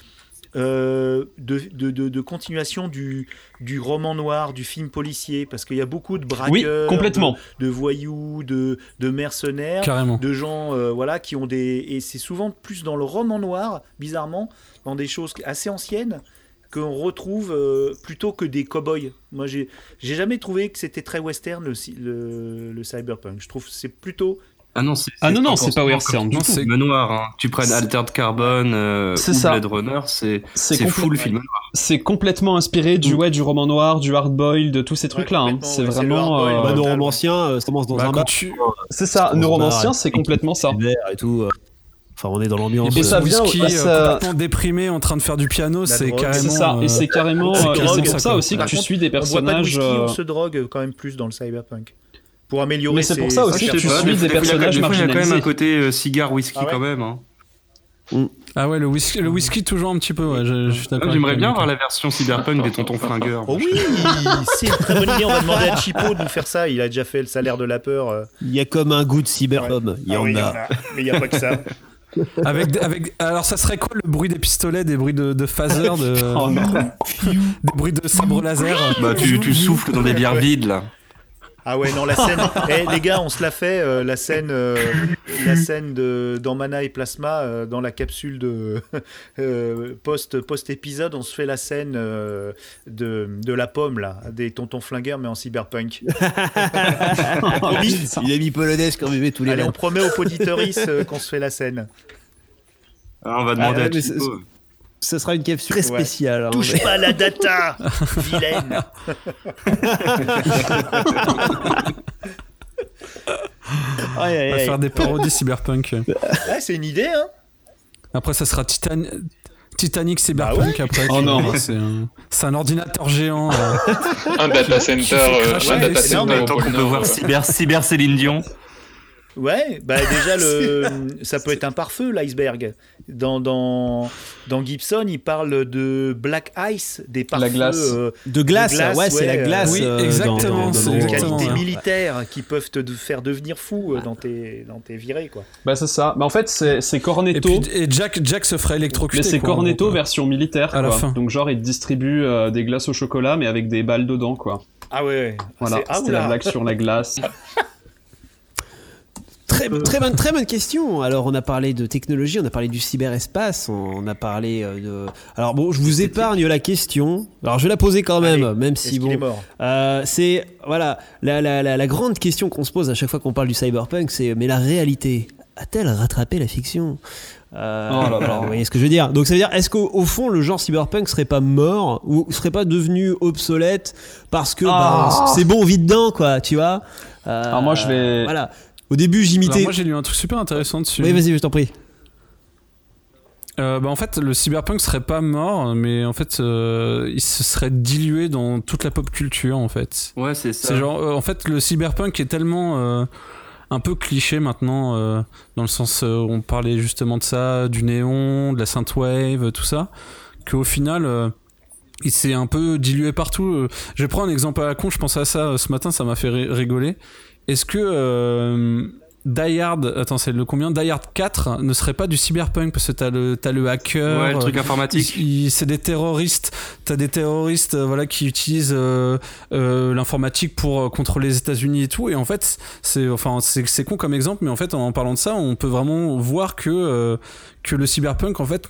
euh, de, de, de- de continuation du, du roman noir, du film policier, parce qu'il y a beaucoup de Oui, braqueurs, complètement. de, de voyous, de, de mercenaires Carrément. de gens euh, voilà qui ont des et c'est souvent plus dans le roman noir bizarrement dans des choses assez anciennes qu'on retrouve euh, plutôt que des cow-boys. Moi j'ai jamais trouvé que c'était très western le, le cyberpunk. Je trouve que c'est plutôt Ah non, c'est Ah non, non, c'est pas film tout. film noir. Hein. Tu prennes C'est- Altered Carbon euh, C'est ça. Blade Runner, c'est C'est c'est full film noir. C'est complètement inspiré du, Mm. ouais, du roman noir, du hardboil, de tous ces trucs-là. hein. C'est ouais, c'est le vraiment. euh, Bah. Neuromancien, euh, ça commence dans Bah, un bar. tu- C'est ça, Neuromancien, c'est complètement ça. et tout. Enfin, on est dans l'ambiance. Et ça euh, vient- bah, euh, ça- complètement déprimé en train de faire du piano, c'est carrément. C'est ça, et c'est carrément. c'est c'est pour ça, aussi que tu suis des on boit pas de personnages. whisky, on se drogue quand même plus dans le cyberpunk. Pour améliorer Mais c'est pour ça aussi que tu suis des personnages il y a quand même un côté euh, cigare whisky Ah ouais quand même. Hein. Ah ouais, le whisky, le whisky toujours un petit peu. Ouais, je, je suis d'accord. J'aimerais bien voir la version cyberpunk des tontons flingueurs. Oh oui, c'est une très bonne idée. On va demander à Chipo de nous faire ça. Il a déjà fait le salaire de la peur. euh. Il y a comme un goût de cyberhomme. Il y Ah en oui, a. Mais il n'y a pas que ça. Avec, des- avec, alors, ça serait quoi le bruit des pistolets, des bruits de, de phaser, de, Oh non. des bruits de sabre laser? Bah, tu, tu souffles dans des bières vides là. Ah ouais, non, la scène. Eh, les gars, on se l'a fait, euh, la scène, euh, la scène de, dans Mana et Plasma, euh, dans la capsule de euh, post, post-épisode, on se fait la scène euh, de, de la pomme, là, des tontons flingueurs, mais en cyberpunk. Il a mis polonaise quand même tous les Allez, on mêmes. promet aux auditeuristes euh, qu'on se fait la scène. Ah, on va demander Ah, à. Ce sera une capsule très Ouais. spéciale. hein, Touche mais- pas à la data, vilaine. Aïe, aïe, On va faire des parodies cyberpunk. Ouais, c'est une idée, hein Après, ça sera Titan... Titanic Cyberpunk après. Oh non. c'est un, ordinateur géant. euh, Un data center, euh, un data center Tant qu'on peut voir. Cyber, cyber Céline Dion. Ouais, bah déjà le, ça peut être un pare-feu l'iceberg. Dans, dans dans Gibson, il parle de black ice, des pare-feux glace. euh, De glace, De glace, ouais, c'est la glace. oui, euh, exactement, dans- dans- dans- de exactement, qualité ouais. militaire qui peuvent te faire devenir fou euh, dans tes dans tes virées quoi. Bah c'est ça. Bah en fait c'est c'est Et, Cornetto. puis, et Jack, Jack se ferait électrocuter. Mais c'est Cornetto version militaire, À la quoi. fin. Donc genre il te distribue euh, des glaces au chocolat mais avec des balles dedans quoi. Ah ouais. Voilà, c'est- ah, c'était la blague sur la glace. Très, très, bonne, très bonne question. Alors, on a parlé de technologie, on a parlé du cyberespace, on a parlé euh, de. Alors, bon, je vous épargne la question. Alors, je vais la poser quand même, Allez, même si bon. Euh, c'est voilà la, la, la, la grande question qu'on se pose à chaque fois qu'on parle du cyberpunk, c'est mais la réalité a-t-elle rattrapé la fiction? Euh, Oh là là. Vous voyez ce que je veux dire Donc ça veut dire est-ce qu'au au fond le genre cyberpunk serait pas mort ou serait pas devenu obsolète parce que Ah. bah, c'est bon on vit dedans quoi, tu vois? Euh, Alors moi, je vais- voilà. Au début Alors, j'imitais. moi j'ai lu un truc super intéressant dessus. Oui vas-y je t'en prie. Euh, bah, en fait, le cyberpunk serait pas mort, mais en fait, euh, il se serait dilué dans toute la pop culture, en fait. Ouais, c'est ça. C'est genre, euh, en fait, le cyberpunk est tellement euh, un peu cliché maintenant, euh, dans le sens où on parlait justement de ça, du néon, de la synthwave, tout ça, qu'au final. euh, il s'est un peu dilué partout. Je vais prendre un exemple à la con, je pensais à ça ce matin, ça m'a fait ri- rigoler. Est-ce que euh, Die Hard, attends, c'est le combien? Die Hard 4 ne serait pas du cyberpunk parce que t'as le, t'as le hacker. Ouais, le euh, truc informatique. c'est des terroristes. T'as des terroristes, euh, voilà, qui utilisent euh, euh, l'informatique pour euh, contrôler les États-Unis et tout. Et en fait, c'est, enfin, c'est, c'est con comme exemple, mais en fait, en parlant de ça, on peut vraiment voir que euh, que le cyberpunk, en fait,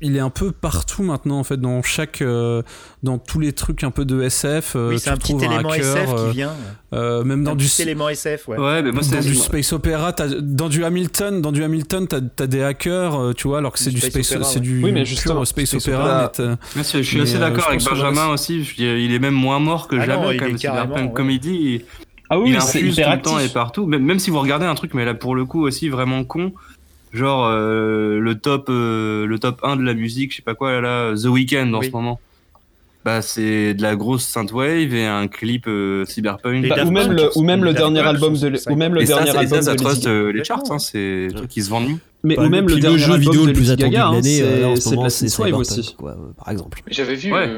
il est un peu partout maintenant, en fait, dans chaque, euh, dans tous les trucs un peu de SF. euh, Oui, tu c'est un petit élément hacker, SF euh, qui vient. euh, même dans un du petit élément SF, ouais. Ouais, mais moi, dans c'est. du space opéra, dans du Hamilton, dans du Hamilton, t'as as des hackers, euh, tu vois, alors que c'est Du space opéra, c'est ouais. du Oui, mais justement, space, space opéra. mais je suis Mais, assez euh, d'accord avec Benjamin aussi. Il est même moins mort que Ah non, jamais, il quand est même, carrément, Cyberpunk. ouais. Comme il dit, il- Ah oui, il c'est infuse tout le temps et partout. Même, même si vous regardez un truc, mais là pour le coup aussi vraiment con, genre euh, le top euh, le top 1 de la musique, je sais pas quoi là, là The Weeknd en Oui. ce moment. Bah c'est de la grosse synthwave et un clip euh, cyberpunk. Bah, ou même le, ou même le dernier album de, ou même le dernier album ça, ça de trust euh, les charts, hein, c'est trucs qui se vendent mieux. Mais Bah, ou même le puis dernier jeu album vidéo de le plus attendu Gaga, de hein, l'année c'est ce c'est de moment la c'est synthwave aussi. quoi, euh, par exemple. J'avais vu. Ouais.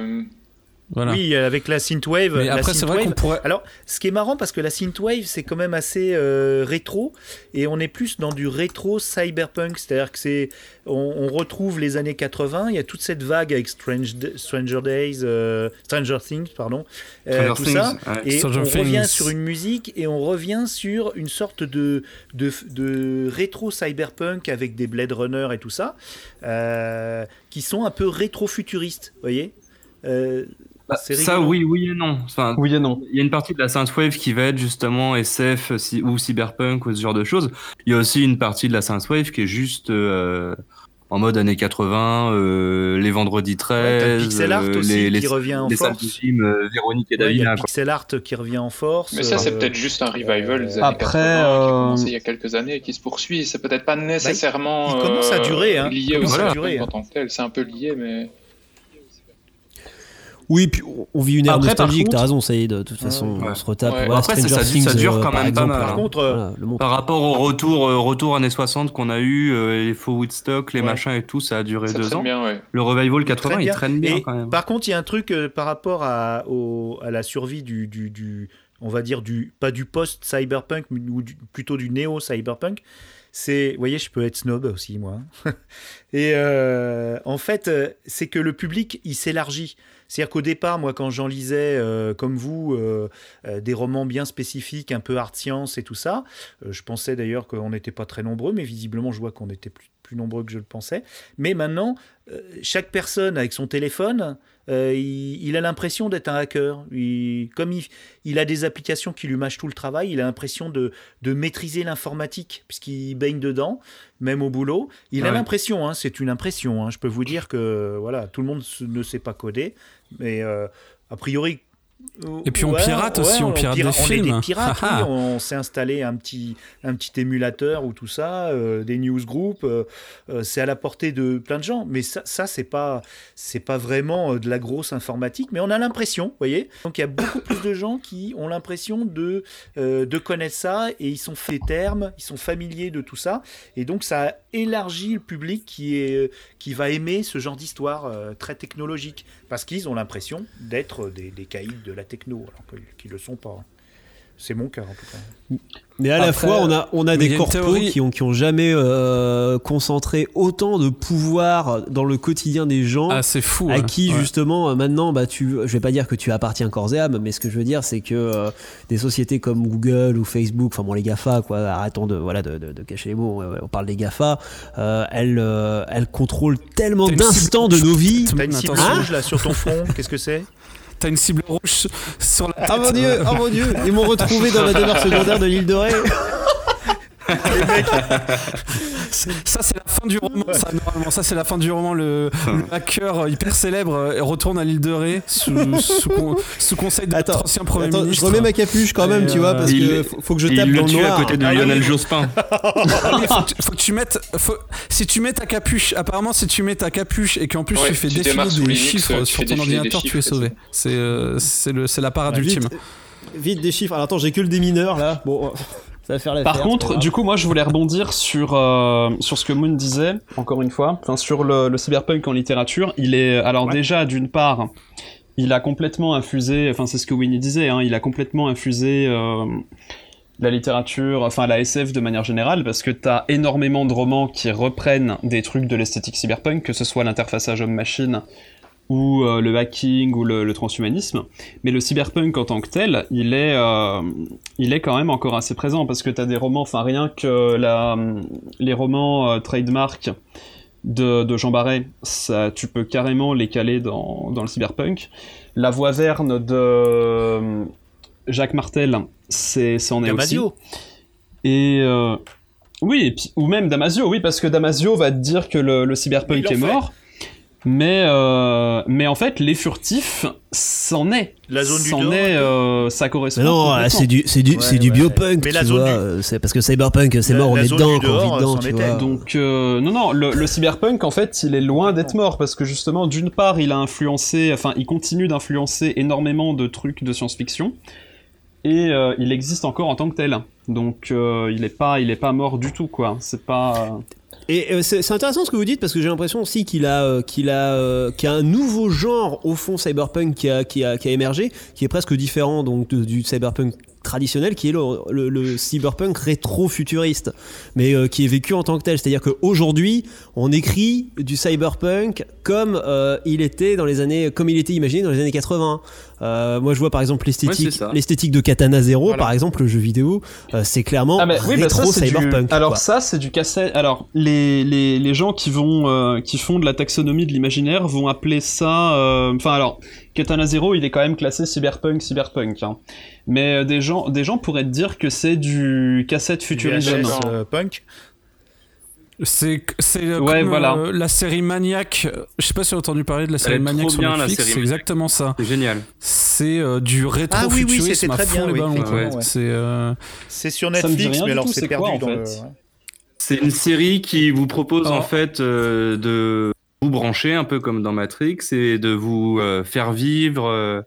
Voilà. Oui, euh, avec la synthwave. Mais après, c'est vrai qu'on pourrait. Alors, ce qui est marrant, parce que la synthwave, c'est quand même assez euh, rétro, et on est plus dans du rétro cyberpunk, c'est-à-dire que c'est, on, on retrouve les années 80, il y a toute cette vague avec Strange, Stranger Days, euh, Stranger Things, pardon, euh, Stranger tout Things, ça, ouais. et Stranger on revient sur une musique et on revient sur une sorte de, de, de rétro cyberpunk avec des Blade Runner et tout ça, euh, qui sont un peu rétro-futuristes, vous voyez? Euh, Bah, ça oui oui et non. Enfin, Oui et non. Il y a une partie de la synthwave qui va être justement SF si- ou cyberpunk ou ce genre de choses. Il y a aussi une partie de la synthwave qui est juste euh, en mode années 80, euh, les vendredis Ouais, 13, t'as le pixel art euh, aussi les, qui les, revient en les force. euh, Véronique et Ouais, il y a pixel art qui revient en force. Mais ça, c'est euh, peut-être juste un revival des années Après, 80 qui euh, a commencé il y a quelques années et qui se poursuit. C'est peut-être pas nécessairement il commence à euh, durer, hein. lié Il au commence à cyberpunk durer, hein. en tant que tel. C'est un peu lié, mais Oui, puis on- vit une ère par nostalgique, t'as raison, Saïd. De toute façon, Ouais. on se retape. Ouais. Voilà, Après, ça- Things, ça dure euh, quand par même pas mal, euh, hein. Par contre, voilà, le montre. Par rapport au retour, euh, retour années 60 qu'on a eu, euh, les faux Woodstock, les Ouais. machins et tout, ça a duré ça deux ans. bien, ouais. Le revival 80, traîne il bien. traîne bien Et quand même. Par contre, il y a un truc euh, par rapport à, au- à la survie du, du, du- on va dire du, pas du post-cyberpunk, mais ou du- plutôt du néo-cyberpunk. C'est, vous voyez, je peux être snob aussi, moi. Et euh, en fait, euh, c'est que le public, il s'élargit. C'est-à-dire qu'au départ, moi, quand j'en lisais, euh, comme vous, euh, euh, des romans bien spécifiques, un peu art science et tout ça, je pensais d'ailleurs qu'on n'était pas très nombreux, mais visiblement, je vois qu'on était plus, plus nombreux que je le pensais. Mais maintenant, chaque personne avec son téléphone, euh, il, il a l'impression d'être un hacker. Il- comme il, il a des applications qui lui mâchent tout le travail, il a l'impression de, de maîtriser l'informatique, puisqu'il baigne dedans, même au boulot. Il a l'impression, hein, c'est une impression, hein, je peux vous dire que voilà, tout le monde ne sait pas coder, mais euh, a priori, Et puis on pirate aussi, on pirate des on films. est des pirates, Ah on s'est installé un petit, un petit émulateur ou tout ça, euh, des newsgroups, euh, euh, c'est à la portée de plein de gens. Mais ça, ça c'est pas, c'est pas vraiment euh, de la grosse informatique, mais on a l'impression, vous voyez. Donc il y a beaucoup plus de gens qui ont l'impression de, euh, de connaître ça et ils sont faits des termes, ils sont familiers de tout ça, et donc ça élargit le public qui est, qui va aimer ce genre d'histoire très technologique, parce qu'ils ont l'impression d'être des, des caïds de la techno, alors qu'ils le sont pas. C'est mon cas en tout cas. Mais à la fois, on a, on a mais des corpos théorie- qui ont, qui ont jamais euh, concentré autant de pouvoir dans le quotidien des gens. Ah, c'est fou. à ouais. qui Ouais. justement euh, maintenant bah tu je vais pas dire que tu appartiens corps et âme mais ce que je veux dire c'est que euh, des sociétés comme Google ou Facebook enfin bon les Gafa quoi arrêtons de voilà de, de- de cacher les mots on, on parle des Gafa euh, elles euh, elles contrôlent tellement d'instants de nos vies T'as une cible Attention. rouge là sur ton front, qu'est-ce que c'est? T'as une cible rouge sur la tête. ah mon dieu oh mon dieu ils m'ont retrouvé dans la demeure secondaire de l'île de Ré Ça, c'est la fin du roman, ça, normalement. Ça, c'est la fin du roman. Le, le hacker hyper célèbre euh, retourne à l'île de Ré sous, sous, con- sous conseil de attends, notre ancien Premier attends je ministre. remets ma capuche quand même Et, tu vois euh, parce il- que faut, faut que je Il tape le dans le tue à noir côté de Ah. Lionel Jospin. Faut, que tu- faut que tu mettes. faut- si tu mets ta capuche, apparemment, si tu mets ta capuche et qu'en plus Ouais, tu fais tu défiler des Linux, chiffres sur ton ordinateur, tu es sauvé. C'est euh, c'est la Ouais, du vite, ultime. vite des chiffres alors attends j'ai que le démineur là bon ça va faire la Par contre, du coup, moi, je voulais rebondir sur euh, sur ce que Moon disait, encore une fois, enfin sur le, le cyberpunk en littérature. Il est alors Ouais. déjà d'une part, il a complètement infusé, enfin c'est ce que Winnie disait, hein, il a complètement infusé euh, la littérature, enfin la SF de manière générale, parce que t'as énormément de romans qui reprennent des trucs de l'esthétique cyberpunk, que ce soit l'interfaçage homme-machine ou euh, le hacking ou le, le transhumanisme. Mais le cyberpunk en tant que tel, il est, euh, il est quand même encore assez présent parce que tu as des romans, enfin rien que la, les romans euh, trademark de, de Jean Barret, ça, tu peux carrément les caler dans, dans le cyberpunk. La voix verne de euh, Jacques Martel, c'est c'en est aussi. Damasio. Et oui, et puis- ou même Damasio, oui, parce que Damasio va te dire que le, cyberpunk est en fait. Mais, euh, mais en fait, les furtifs, c'en est. La zone du C'en dehors, est, euh, ça correspond. Mais non, c'est du, c'est du, Ouais, c'est du ouais. biopunk, Mais tu la zone vois. du- C'est parce que cyberpunk, c'est La- mort, on est dedans, qu'on vit dedans, tu vois. Donc, euh, non, non, le, le cyberpunk, en fait, il est loin d'être mort parce que justement, d'une part, il a influencé, enfin, il continue d'influencer énormément de trucs de science-fiction et euh, il existe encore en tant que tel. Donc, euh, il est pas, il est pas mort du tout, quoi. C'est pas. Et euh, c'est intéressant ce que vous dites parce que j'ai l'impression aussi qu'il a, euh, qu'il a, euh, qu'il y a un nouveau genre au fond cyberpunk qui a, qui a, qui a émergé, qui est presque différent donc du cyberpunk traditionnel, qui est le, le, le cyberpunk rétro-futuriste, mais euh, qui est vécu en tant que tel. C'est-à-dire qu'aujourd'hui, on écrit du cyberpunk comme euh, il était dans les années, comme il était imaginé dans les années 80. Euh, moi, je vois par exemple l'esthétique, l'esthétique de Katana Zero, Voilà. par exemple, le jeu vidéo, c'est clairement Ah oui, bah ça, rétro c'est du- cyberpunk. Alors quoi. ça, c'est du cassette. Alors les, les, les gens qui vont qui font de la taxonomie de l'imaginaire vont appeler ça. Enfin alors, Katana Zero, il est quand même classé cyberpunk, cyberpunk. hein. Mais euh, des gens des gens pourraient te dire que c'est du cassette futurism. VHS, euh, punk. C'est c'est euh, Ouais, comme voilà. euh, la série Maniac. Je sais pas si vous avez entendu parler de la série Maniac trop sur bien, la Netflix. série C'est exactement ça. C'est génial. C'est euh, du Ah oui, oui, c'était très bien, les oui, ouais. C'est euh, C'est sur Ça me dit Netflix, rien mais alors c'est perdu quoi, en dans fait? C'est une série qui vous propose Oh. en fait euh, de vous brancher un peu comme dans Matrix et de vous euh, faire vivre euh,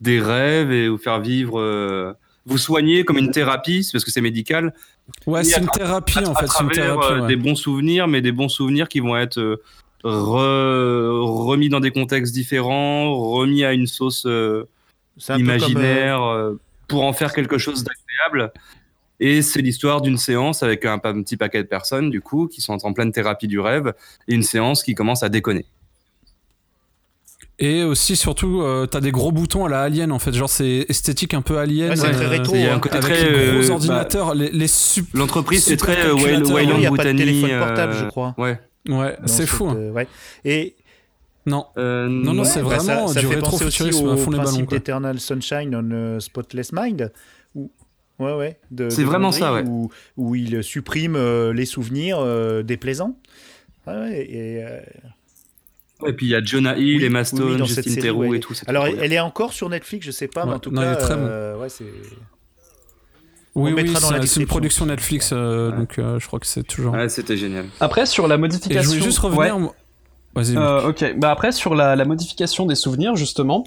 des rêves et vous faire vivre, euh, vous soigner comme une thérapie, c'est parce que c'est médical. ouais, c'est une thérapie à, en à fait. C'est une thérapie. euh, ouais. des bons souvenirs, mais des bons souvenirs qui vont être euh, re- remis dans des contextes différents, remis à une sauce comme, imaginaire euh, pour en faire quelque chose d'agréable. Et c'est l'histoire d'une séance avec un, un petit paquet de personnes, du coup, qui sont en pleine thérapie du rêve, et une séance qui commence à déconner. Et aussi, surtout, euh, t'as des gros boutons à la Alien en fait. Genre, c'est esthétique un peu Alien. Ouais, c'est très rétro, Il y a un hein. côté avec très, les gros euh, bah, ordinateurs, les, les sup- L'entreprise, c'est très euh, Wayland Il n'y a pas de téléphone portable, euh, je crois. Ouais. Ouais, c'est fou. hein. euh, ouais. Et Non. Euh, Non, non, ouais. c'est bah, vraiment ça, ça du rétro-futurisme au à fond les ballons. d'Eternal Sunshine on a Spotless Mind. Ouais, ouais. de- C'est de vraiment ça, ouais. Où, où il supprime euh, les souvenirs euh, déplaisants. Ouais, ouais, et, euh, Et puis il y a Jonah Hill, Oui, Emma oui, Stone, dans cette Justin série, Theroux ouais. et tout. Alors, elle est encore sur Netflix, je sais pas, mais en tout Non, cas, est très bon. euh, ouais, c'est. Oui, oui, c'est- c'est une production Netflix, euh, donc euh, je crois que c'est toujours. Ouais, c'était génial. Après, sur la Et je modification. voulais juste revenir. Ouais. moi- Vas-y. Euh, ok, bah après sur la, la modification des souvenirs justement,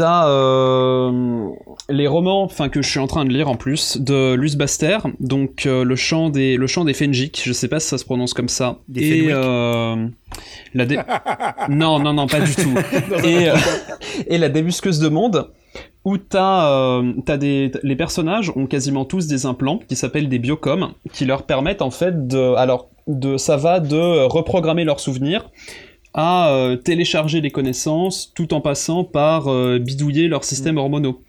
t'as euh, les romans, enfin que je suis en train de lire en plus de Luce Baster, donc euh, le chant des le chant des Fenjik, je sais pas si ça se prononce comme ça, Des et euh, la dé- non non non pas du tout, et et la débusqueuse de monde où t'as euh, t'as des les personnages ont quasiment tous des implants qui s'appellent des biocoms qui leur permettent en fait de alors de ça va de reprogrammer leurs souvenirs à euh, télécharger les connaissances tout en passant par euh, bidouiller leurs systèmes hormonaux.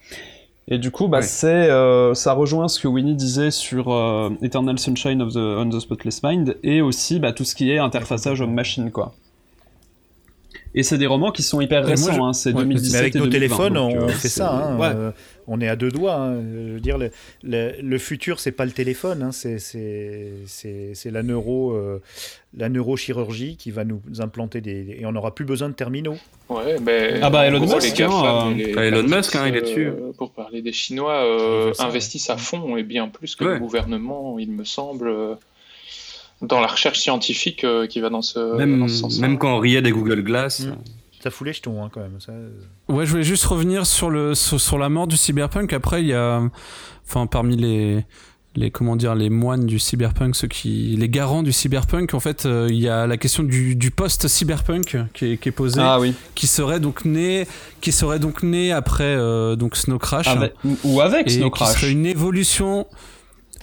Et du coup, bah, Ouais. c'est, euh, ça rejoint ce que Winnie disait sur euh, Eternal Sunshine of the, on the Spotless Mind et aussi bah, tout ce qui est interfaçage homme-machine, quoi. Et c'est des romans qui sont hyper récents, je- hein, c'est Ouais, 2017 Mais avec et nos 2020, téléphones, donc, on euh, fait ça. hein, ouais. euh, on est à deux doigts. hein. Je veux dire, le, le, le futur, c'est pas le téléphone, hein, c'est la neuro euh, la neurochirurgie qui va nous implanter des et on n'aura plus besoin de terminaux. Ouais, Ah bah, Elon gros, Musk, GAFAM hein, Bah, Elon Musk, hein, il est dessus. euh, pour parler des Chinois, euh, investissent à fond et bien plus que Ouais. le gouvernement, il me semble, euh, dans la recherche scientifique euh, qui va dans ce, Même, dans ce sens. même quand on riait des Google Glass. Mm. Ça fout les jetons hein, quand même. Ça, euh. Ouais, je voulais juste revenir sur le sur, sur la mort du cyberpunk. Après, il y a, enfin, parmi les les comment dire les moines du cyberpunk, ceux qui les garants du cyberpunk, en fait, euh, il y a la question du, du post cyberpunk qui est, qui est posée, Ah oui, qui serait donc né qui serait donc né après euh, donc Snow Crash Avec- ou avec Snow qui Crash. serait une évolution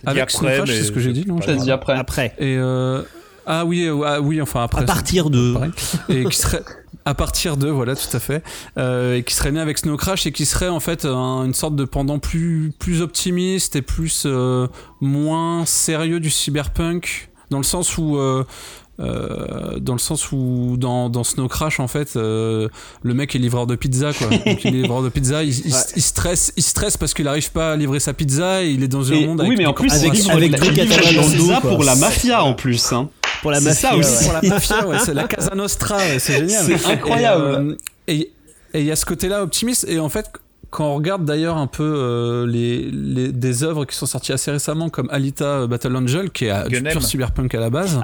avec Snow après, c'est ce que j'ai dit, non T'as dit après. Après, Et euh, ah oui, euh, ah oui, enfin après. à partir de. et qui serait à partir de voilà tout à fait euh, et qui serait né avec Snow Crash et qui serait en fait un- une sorte de pendant plus plus optimiste et plus euh, moins sérieux du cyberpunk dans le sens où euh, euh, dans le sens où dans, dans Snow Crash en fait euh, le mec est livreur de pizza quoi donc il est livreur de pizza il, il- Ouais. il stresse il stresse parce qu'il arrive pas à livrer sa pizza et il est dans un Et- monde oui, avec mais des en plus, Avec- c'est avec dans le dos, ça quoi. pour la C'est- mafia en plus. Hein. Pour la C'est mafia. ça aussi. ouais. pour la mafia, ouais, c'est la Casa Nostra, ouais, c'est génial. C'est incroyable. Et, euh, Et et il y a ce côté-là optimiste. Et en fait, quand on regarde d'ailleurs un peu euh, les, les- des œuvres qui sont sorties assez récemment, comme Alita euh, Battle Angel, qui est à- du Gunem. pur cyberpunk à la base,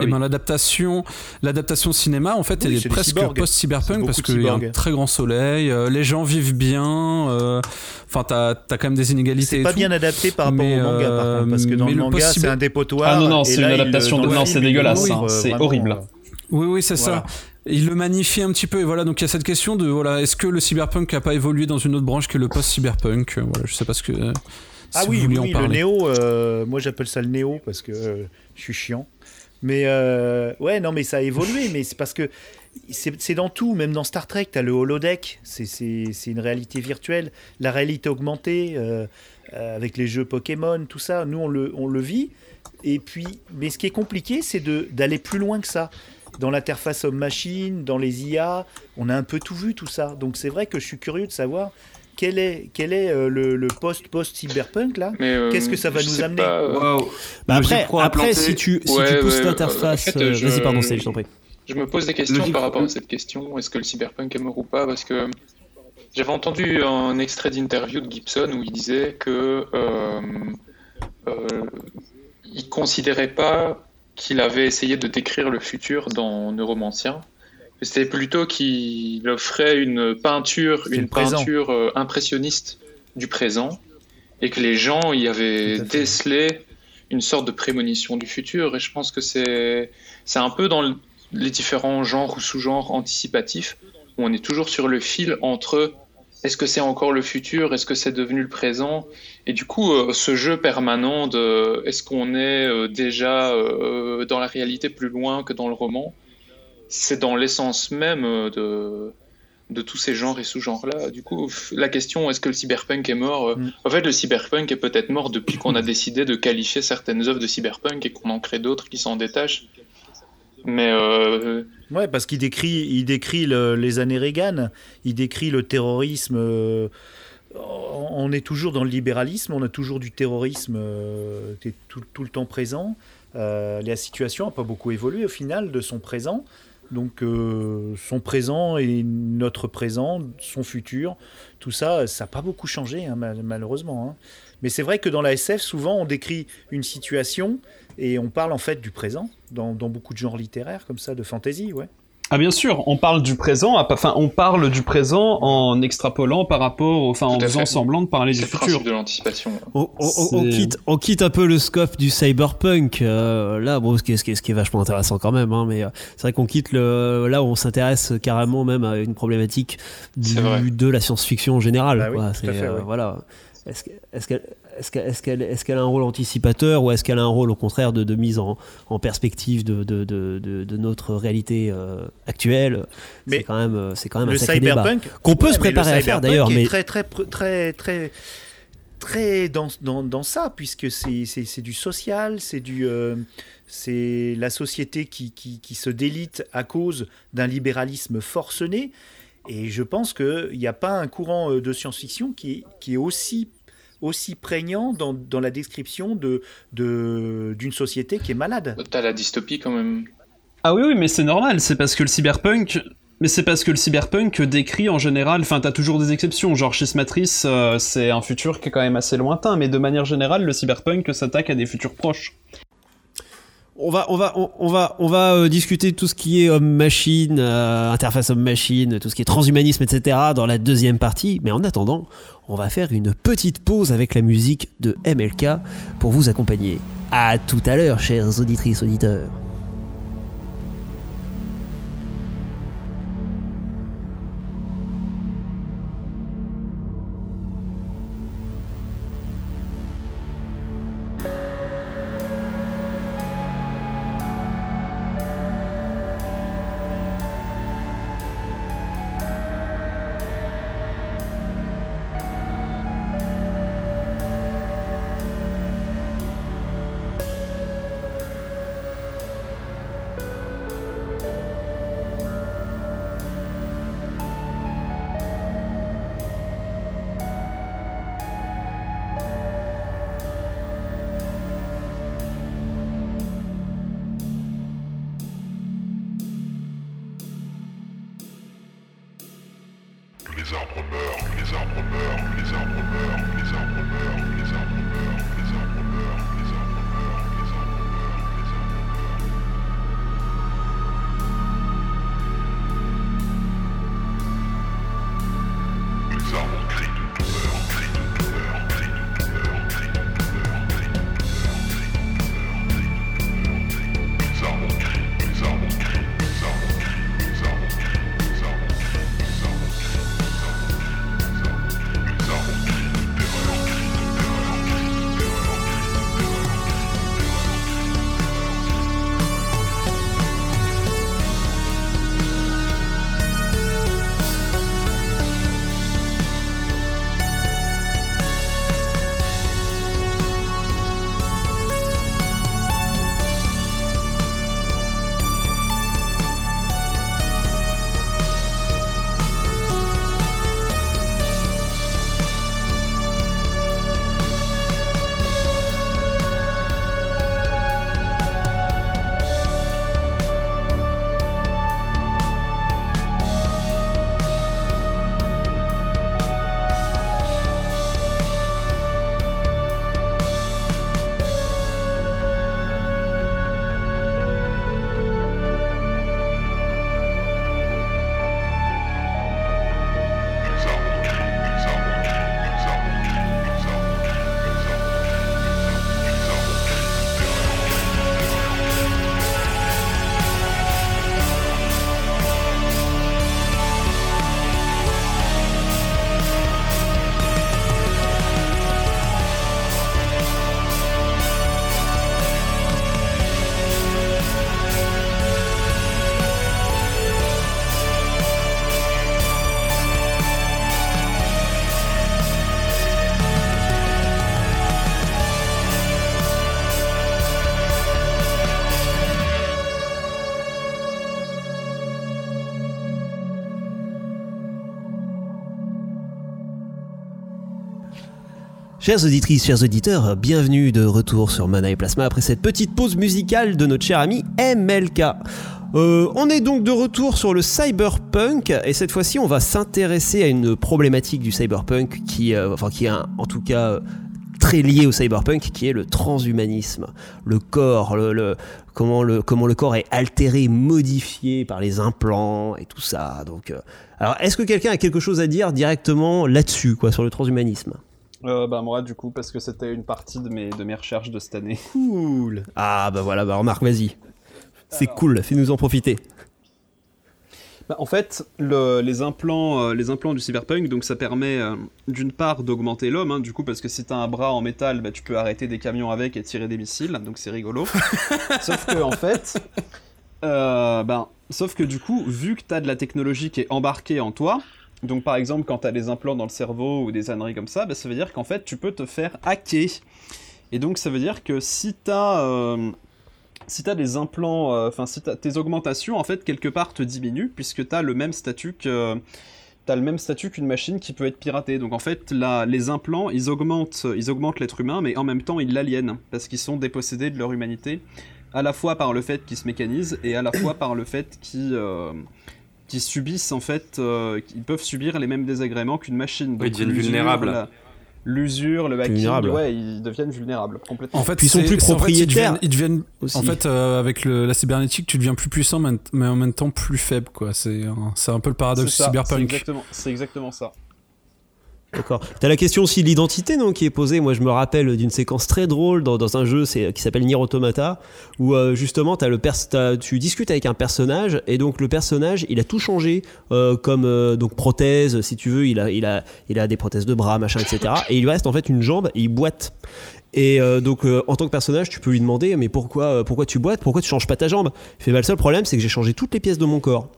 et Oui. ben l'adaptation, l'adaptation cinéma, en fait, Oui, est presque post-cyberpunk parce qu'il y a un très grand soleil, euh, les gens vivent bien. euh, Enfin, t'as as quand même des inégalités. C'est pas tout. bien adapté par rapport Mais, au manga, par euh, contre, parce que dans le le manga, c'est un dépotoir. Ah non, non, et c'est là, une adaptation de- non, c'est dégueulasse, hein, euh, c'est horrible. euh, Oui, oui, c'est ça. Il le magnifie un petit peu et voilà donc il y a cette question de voilà est-ce que le cyberpunk a pas évolué dans une autre branche que le post-cyberpunk Euh, Voilà, je sais pas ce que. euh, Ah oui, vous oui, en le néo, euh, moi j'appelle ça le néo parce que euh, je suis chiant. Mais ouais, non, mais ça a évolué, mais c'est parce que c'est dans tout, même dans Star Trek, tu as le holodeck, c'est- une réalité virtuelle, la réalité augmentée, euh, avec les jeux Pokémon, tout ça, nous on le, on le vit. Et puis, mais ce qui est compliqué, c'est d'aller plus loin que ça. Dans l'interface homme-machine, dans les IA, on a un peu tout vu, tout ça. Donc c'est vrai que je suis curieux de savoir quel est, quel est euh, le, le post-post-cyberpunk là. Mais, euh, Qu'est-ce que ça va nous amener pas, euh, Waouh. Bah Logique après, après si tu, si Ouais, tu pousses ouais, l'interface. en fait, euh, je- Vas-y, pardon, je t'en prie. Je me pose des questions Logique. par rapport à cette question. Est-ce que le cyberpunk est mort ou pas? Parce que j'avais entendu un extrait d'interview de Gibson où il disait que euh, euh, il considérait pas qu'il avait essayé de décrire le futur dans Neuromancien. C'était plutôt qu'il offrait une peinture, une peinture euh, impressionniste du présent, et que les gens y avaient décelé une sorte de prémonition du futur. Et je pense que c'est c'est un peu dans le- les différents genres ou sous-genres anticipatifs où on est toujours sur le fil entre est-ce que c'est encore le futur, est-ce que c'est devenu le présent, et du coup euh, ce jeu permanent de est-ce qu'on est euh, déjà euh, dans la réalité plus loin que dans le roman, c'est dans l'essence même euh, de de tous ces genres et sous-genres-là. Du coup, la question est-ce que le cyberpunk est mort euh, Mm. En fait, le cyberpunk est peut-être mort depuis qu'on a décidé de qualifier certaines œuvres de cyberpunk et qu'on en crée d'autres qui s'en détachent. Mais euh, Ouais, parce qu'il décrit, il décrit le- les années Reagan, il décrit le terrorisme. euh, on est toujours dans le libéralisme, on a toujours du terrorisme euh, qui est tout, le temps présent. La situation n'a pas beaucoup évolué au final de son présent. Donc son présent et notre présent, son futur, tout ça, ça n'a pas beaucoup changé hein, mal- malheureusement. hein. Mais c'est vrai que dans la SF, souvent on décrit une situation et on parle en fait du présent dans, dans beaucoup de genres littéraires comme ça, de fantasy, ouais. Ah bien sûr, on parle du présent, enfin on parle du présent en extrapolant par rapport, enfin en faisant fait. semblant de parler du C'est le futur. principe de l'anticipation. On, on- on- quitte, on quitte un peu le scope du cyberpunk. euh, là, bon, ce qui, est, ce, qui est, ce qui est vachement intéressant quand même, hein, mais euh, c'est vrai qu'on quitte le, là où on s'intéresse carrément même à une problématique du- de la science-fiction en général. Bah oui, quoi. tout C'est, à fait, euh, ouais. Voilà. Est-ce que- est-ce qu'elle est-ce qu'elle a un rôle anticipateur ou est-ce qu'elle a un rôle au contraire de, de mise en, en perspective de, notre réalité euh, actuelle? Mais C'est quand même, euh, c'est quand même le un sacré débat. cyberpunk Qu'on peut Ouais, se préparer à faire d'ailleurs, mais très très très très très dans, dans, dans ça puisque c'est du social, c'est du euh, c'est la société qui, qui, qui se délite à cause d'un libéralisme forcené et je pense qu'il n'y a pas un courant de science-fiction qui est aussi aussi prégnant dans, dans la description de de- d'une société qui est malade. T'as la dystopie quand même. Ah oui oui mais c'est normal, c'est parce que le cyberpunk mais c'est parce que le cyberpunk décrit en général, enfin t'as toujours des exceptions, genre Schismatrice, euh, c'est un futur qui est quand même assez lointain, mais de manière générale le cyberpunk s'attaque à des futurs proches. On va, on va, on, on va, on va euh, discuter de tout ce qui est homme-machine, euh, interface homme-machine, tout ce qui est transhumanisme, etc. dans la deuxième partie. Mais en attendant, on va faire une petite pause avec la musique de MLK pour vous accompagner. À tout à l'heure, chers auditrices, auditeurs. Chères auditrices, chers auditeurs, bienvenue de retour sur Mana et Plasma après cette petite pause musicale de notre cher ami MLK. Euh, on est donc de retour sur le cyberpunk et cette fois-ci on va s'intéresser à une problématique du cyberpunk qui, euh, enfin qui est en tout cas euh, très lié au cyberpunk, qui est le transhumanisme, le corps, le, comment le comment le corps est altéré, modifié par les implants et tout ça. Donc, alors est-ce que quelqu'un a quelque chose à dire directement là-dessus, quoi, sur le transhumanisme? Euh, bah moi du coup parce que c'était une partie de mes, de mes recherches de cette année. Cool. Ah bah voilà, bah remarque, vas-y. C'est cool, fais-nous en profiter. Bah, en fait, le- les, implants, euh, les implants du cyberpunk, donc ça permet euh, d'une part d'augmenter l'homme, hein, du coup, parce que si t'as un bras en métal, bah, tu peux arrêter des camions avec et tirer des missiles, donc c'est rigolo. sauf que, en fait, euh, ben, sauf que du coup, vu que t'as de la technologie qui est embarquée en toi, donc par exemple, quand t'as des implants dans le cerveau ou des âneries comme ça, bah, ça veut dire qu'en fait, tu peux te faire hacker. Et donc, ça veut dire que si t'as. euh, si t'as des implants, euh, enfin si t'as- tes augmentations en fait quelque part te diminuent puisque t'as le même statut que t'as le même statut qu'une machine qui peut être piratée. Donc en fait les implants ils augmentent, ils augmentent l'être humain mais en même temps ils l'aliènent parce qu'ils sont dépossédés de leur humanité à la fois par le fait qu'ils se mécanisent et à la fois par le fait qu'ils euh, qu'ils subissent en fait, euh, qu'ils peuvent subir les mêmes désagréments qu'une machine. Oui, ils deviennent vulnérables. L'usure, le hacking, Vulnérables. ouais, ils deviennent vulnérables complètement. En fait, ils sont plus c'est- en fait, ils propriétaires deviennent- ils deviennent, aussi. en fait, euh, avec le- la cybernétique, tu deviens plus puissant, mais en même temps plus faible, quoi. C'est un, peu le paradoxe C'est cyberpunk. exactement, c'est exactement ça. D'accord. T'as la question aussi de l'identité non, qui est posée. Moi, je me rappelle d'une séquence très drôle dans, un jeu qui s'appelle Nier Automata, où euh, justement as le t'as- tu discutes avec un personnage et donc le personnage, il a tout changé euh, comme euh, donc prothèse, si tu veux, il a, il a, il a des prothèses de bras, machin, etc. Et il reste en fait une jambe et il boite. Et donc en tant que personnage, tu peux lui demander mais pourquoi, pourquoi tu boites, pourquoi tu changes pas ta jambe? Il fait bah, le seul problème, c'est que j'ai changé toutes les pièces de mon corps.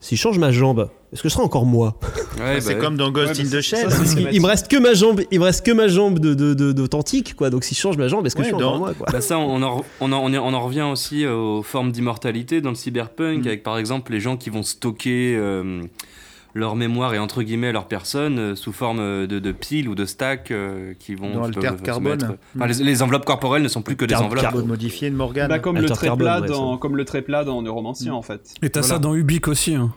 Si je change ma jambe, est-ce que ce sera encore moi? Ouais, c'est bah, comme dans Ghost Ouais, in the ça, Shell. ça, qu'il- il me reste que ma jambe, il me reste que ma jambe de de- de- d'authentique quoi. Donc si je change ma jambe, est-ce que Ouais, je suis dans- encore moi quoi? Bah ça, on en, on, en, on en- revient aussi aux formes d'immortalité dans le cyberpunk, Mm. avec par exemple les gens qui vont stocker euh, leur mémoire et entre guillemets leur personne euh, sous forme euh, de, de piles ou de stacks euh, qui vont Dans se- Altered se Carbone. mettre- Enfin, les, les enveloppes corporelles ne sont plus que des enveloppes. car- Carbone modifié de Morgan. Bah, comme, le plat dans, comme le très plat dans Neuromancien en fait. Et t'as Voilà. ça dans Ubik aussi. hein.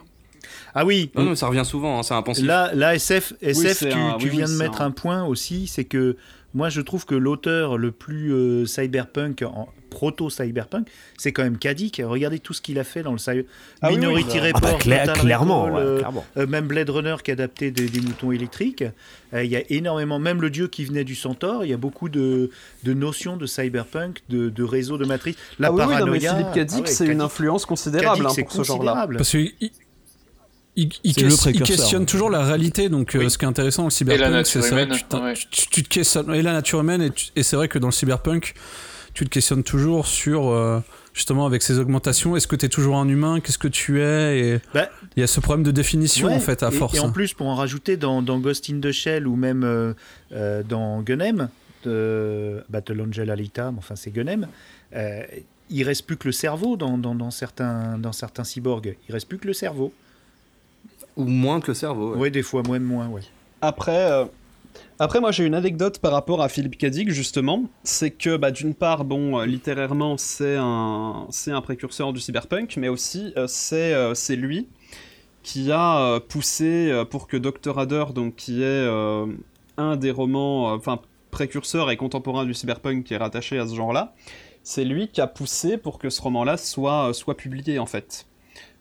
Ah oui, Non, non, ça revient souvent, hein, c'est impensif. Là, là SF, SF tu, un- tu oui, viens oui, de mettre un- un point aussi, c'est que moi je trouve que l'auteur le plus euh, cyberpunk, en proto-cyberpunk, c'est quand même Kadik. Regardez tout ce qu'il a fait dans le cyber... Ah oui, oui, Minority Ah Report, bah cla- Total clairement, Recall, ouais, euh, clairement. euh, même Blade Runner qui a adapté des, des moutons électriques. Euh, Il y a énormément, même le dieu qui venait du Centaure, il y a beaucoup de, de notions de cyberpunk, de, de réseaux de matrice. La ah oui, oui, non, paranoïa. mais Philippe Kadik, ah ouais, c'est une influence considérable hein, c'est pour ce genre-là. considérable. Parce qu'il il, questionne toujours la réalité. Donc, euh, ce qui est intéressant dans le cyberpunk, c'est ça. Tu, t'in- ouais. tu- tu te questionnes. Et la nature humaine. Et, c'est vrai que dans le cyberpunk, tu te questionnes toujours sur. euh, justement, avec ces augmentations, est-ce que tu es toujours un humain Qu'est-ce que tu es Et Bah, il y a ce problème de définition, Ouais, en fait, à et, force. Et en hein. plus, pour en rajouter, dans, dans Ghost in the Shell ou même euh, euh, dans Gunem, de Battle Angel Alita, mais enfin c'est Gunem, euh, il reste plus que le cerveau dans, dans, dans certains, dans certains cyborgs. Il reste plus que le cerveau. Ou moins que le cerveau. Oui, ouais. des fois, moins de moins, ouais. Après, euh, après, moi j'ai une anecdote par rapport à Philippe Kadik justement. C'est que bah, d'une part, bon, euh, littérairement, c'est un, c'est un précurseur du cyberpunk, mais aussi euh, c'est, euh, c'est lui qui a euh, poussé euh, pour que Dr. Adder, donc qui est euh, un des romans, euh, enfin précurseur et contemporain du cyberpunk qui est rattaché à ce genre-là, c'est lui qui a poussé pour que ce roman-là soit, soit publié en fait.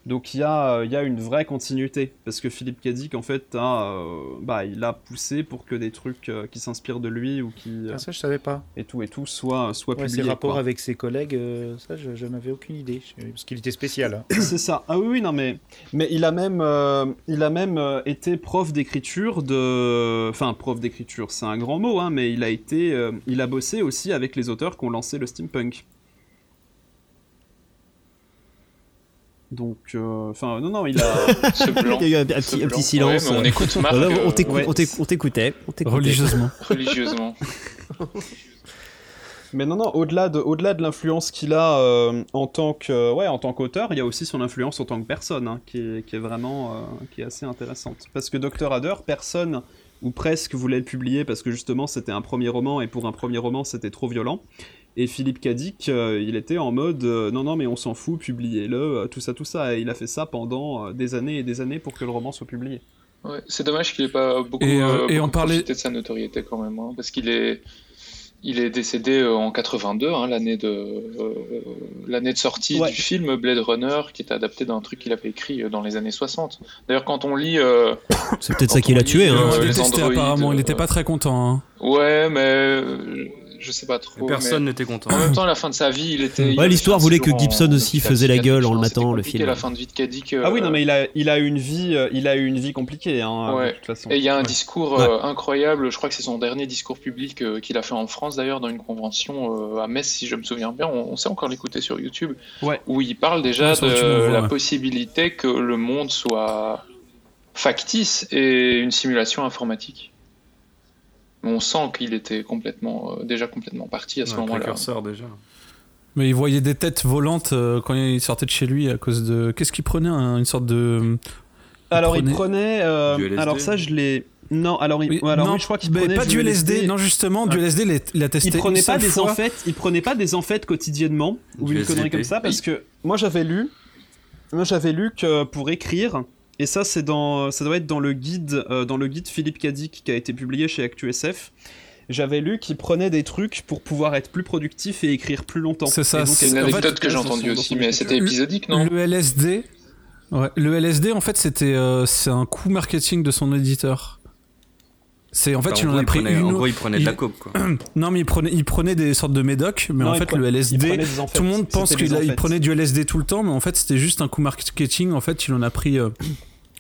Donc il y, a, euh, il y a une vraie continuité, parce que Philippe Kadik, en fait, a, euh, bah, il a poussé pour que des trucs euh, qui s'inspirent de lui ou qui... euh, Ah, ça, je savais pas. et tout et tout soient, soient Ouais, ses publiés. rapports quoi. avec ses collègues, ça, je, je n'avais aucune idée. Parce qu'il était spécial. hein. C'est ça. Ah oui, oui, non, mais, mais il a même, il a même été prof d'écriture de. Enfin, prof d'écriture, c'est un grand mot, hein, mais il a été. il a bossé aussi avec les auteurs qui ont lancé le steampunk. Donc, euh, enfin, non, non, il a. Ce blanc. Il y a eu un, petit, un blanc. petit silence. Ouais, on écoute Marc Voilà, on euh, on t'éc- on t'écoutait. on t'écoutait. Religieusement. religieusement. Mais non, non, au-delà de, l'influence qu'il a euh, en tant que, ouais, en tant qu'auteur, il y a aussi son influence en tant que personne, hein, qui, est, qui est vraiment, euh, qui est assez intéressante. Parce que Dr. Adder, personne ou presque voulait le publier parce que justement c'était un premier roman et pour un premier roman c'était trop violent. Et Philippe Cadic, euh, il était en mode euh, non, non, mais on s'en fout, publiez-le, euh, tout ça, tout ça. Et il a fait ça pendant euh, des années et des années pour que le roman soit publié. Ouais, c'est dommage qu'il ait pas beaucoup, Et, euh, euh, et on parlait- profité de sa notoriété quand même, hein, parce qu'il est, il est décédé en 82, hein, l'année de, euh, l'année de sortie Ouais. du film Blade Runner, qui est adapté d'un truc qu'il avait écrit dans les années 60. D'ailleurs, quand on lit, euh, C'est peut-être ça qui l'a tué. Hein. euh, il détestait apparemment, il euh, était pas très content. hein. ouais, mais je sais pas trop. Personne mais n'était content. En même temps, à la fin de sa vie, il était. Ouais, l'histoire voulait que Gibson en aussi faisait la gueule en le matant, le c'était film. La fin de vie de Kadik. Ah oui, euh, non, mais il a, il a eu une vie, euh, il a eu une vie compliquée, hein, Ouais. de toute façon. Et il y a un Ouais. discours euh, incroyable, je crois que c'est son dernier discours public euh, qu'il a fait en France d'ailleurs, dans une convention euh, à Metz, si je me souviens bien. On, on sait encore l'écouter sur YouTube, Ouais. où il parle déjà de la ouais. possibilité que le monde soit factice et une simulation informatique. Mais on sent qu'il était complètement, euh, déjà complètement parti à ce moment-là. précurseur déjà. Mais il voyait des têtes volantes euh, quand il sortait de chez lui à cause de. Qu'est-ce qu'il prenait un- Une sorte de. Alors il prenait- euh, alors ça je l'ai, non, alors, il... Oui, alors non, oui, je crois qu'il prenait pas du LSD. Non, justement, du Ah. LSD, il a- il a testé. il prenait une pas seule des fois. amphètes, il prenait pas des amphètes quotidiennement ou Du une connerie comme ça parce que moi j'avais lu, moi j'avais lu que pour écrire et ça c'est dans, ça doit être dans le guide, euh, dans le guide Philippe Cadic qui a été publié chez ActuSF. J'avais lu qu'il prenait des trucs pour pouvoir être plus productif et écrire plus longtemps. C'est ça, c'est une elle- en fait, anecdote que j'ai entendue aussi, mais c'était épisodique, non Le LSD. Ouais, le LSD, en fait, c'était euh, c'est un coup marketing de son éditeur. C'est en fait, Enfin, il en gros, a pris prenait, une. En gros, il prenait de il- la coke, quoi. Non, mais il prenait, il prenait des sortes de médocs, mais Non, en fait, pre- le LSD. Tout le monde pense qu'il prenait du LSD tout le temps, mais en fait, c'était juste un coup marketing. En fait, il en a pris. euh,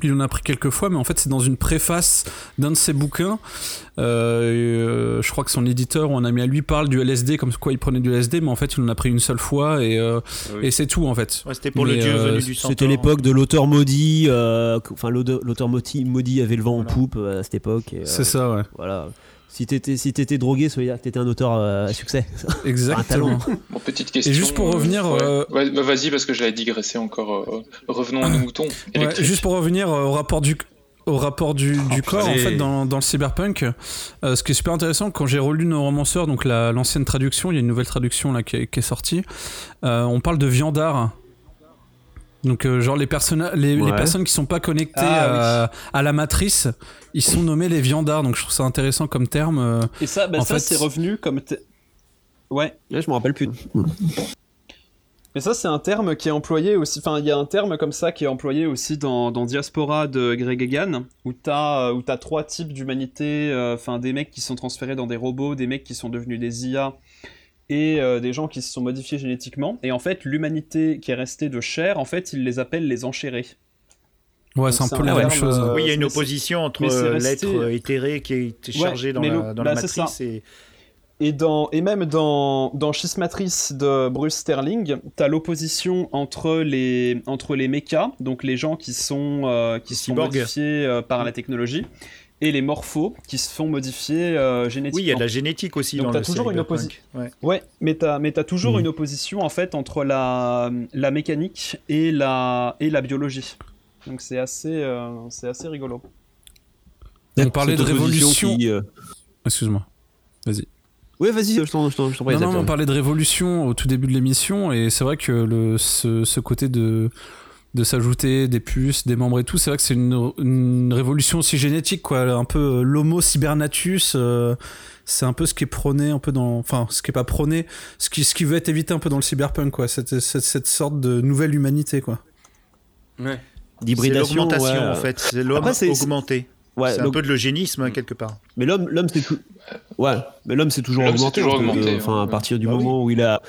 il en a pris quelques fois, mais en fait, c'est dans une préface d'un de ses bouquins. Euh, euh, je crois que son éditeur ou un ami à lui parle du LSD comme quoi il prenait du LSD, mais en fait, il en a pris une seule fois et, euh, Oui. et c'est tout en fait. Ouais, C'était pour le dieu euh, venu du centaure. C'était l'époque de l'auteur maudit. euh, enfin, l'auteur l'auteur maudit, maudit avait le vent en poupe euh, à cette époque. euh, C'est ça, ouais. Voilà. Si t'étais si t'étais drogué, ça veut dire que t'étais un auteur euh, à succès. Exactement. Bon, petite question. Et juste pour euh, revenir, ouais. euh, Ouais, bah, vas-y, parce que j'allais digresser encore. euh, revenons à nos moutons. Ouais, juste pour revenir euh, au rapport du au rapport du, du corps en fait dans, dans le cyberpunk euh, ce qui est super intéressant quand j'ai relu nos romanceurs donc la- l'ancienne traduction il y a une nouvelle traduction là qui est, qui est sortie euh, on parle de viandard donc euh, genre les, les, les personnes qui sont pas connectées Ah, à, à la matrice ils sont nommés les viandards donc je trouve ça intéressant comme terme euh, Et ça, bah, En ça fait, c'est revenu comme. Ouais. Là, je me rappelle plus. Mais ça, c'est un terme qui est employé aussi. Enfin, il y a un terme comme ça qui est employé aussi dans, dans Diaspora de Greg Egan, où t'as où t'as trois types d'humanité. euh, Enfin, des mecs qui sont transférés dans des robots, des mecs qui sont devenus des IA, et euh, des gens qui se sont modifiés génétiquement. Et en fait, l'humanité qui est restée de chair, en fait, ils les appellent les enchérés. ouais c'est un peu la même chose euh, Oui, il y a une opposition entre euh, resté- l'être éthéré qui est chargé dans, la, le- dans bah, matrice et Et, dans, et même dans, dans Schismatrice de Bruce Sterling, t'as l'opposition entre les, entre les mechas, donc les gens qui sont, euh, qui sont modifiés euh, par la technologie, et les morphos qui se font modifier euh, génétiquement. oui, il y a de la génétique aussi Donc dans t'as le toujours une cyberpunk. Ouais. Ouais, mais t'as, mais t'as toujours Mhm. une opposition en fait entre la, la mécanique et la, et la biologie. Donc c'est assez, euh, c'est assez rigolo. On parlait de opposition révolution. euh, excuse-moi vas-y, je t'en je t'en- je t'en prie. Non, non, on parlait de révolution au tout début de l'émission, et c'est vrai que le, ce, ce côté de, de s'ajouter des puces, des membres et tout, c'est vrai que c'est une, une révolution aussi génétique, quoi. Un peu euh, l'homo cybernatus, euh, c'est un peu ce qui est prôné, un peu dans. Enfin, ce qui est pas prôné, ce qui, ce qui veut être évité un peu dans le cyberpunk, quoi. Cette, cette, cette sorte de nouvelle humanité, quoi. Ouais. C'est d'hybridation. l'augmentation ouais. en fait, c'est l'homme augmenté. Ouais, c'est un peu de l'eugénisme hein, quelque part. Mais l'homme, l'homme c'est tout. Ouais, mais l'homme c'est toujours augmenté. toujours en fait, augmenté, euh, Enfin, à partir du Bah oui. moment où il a.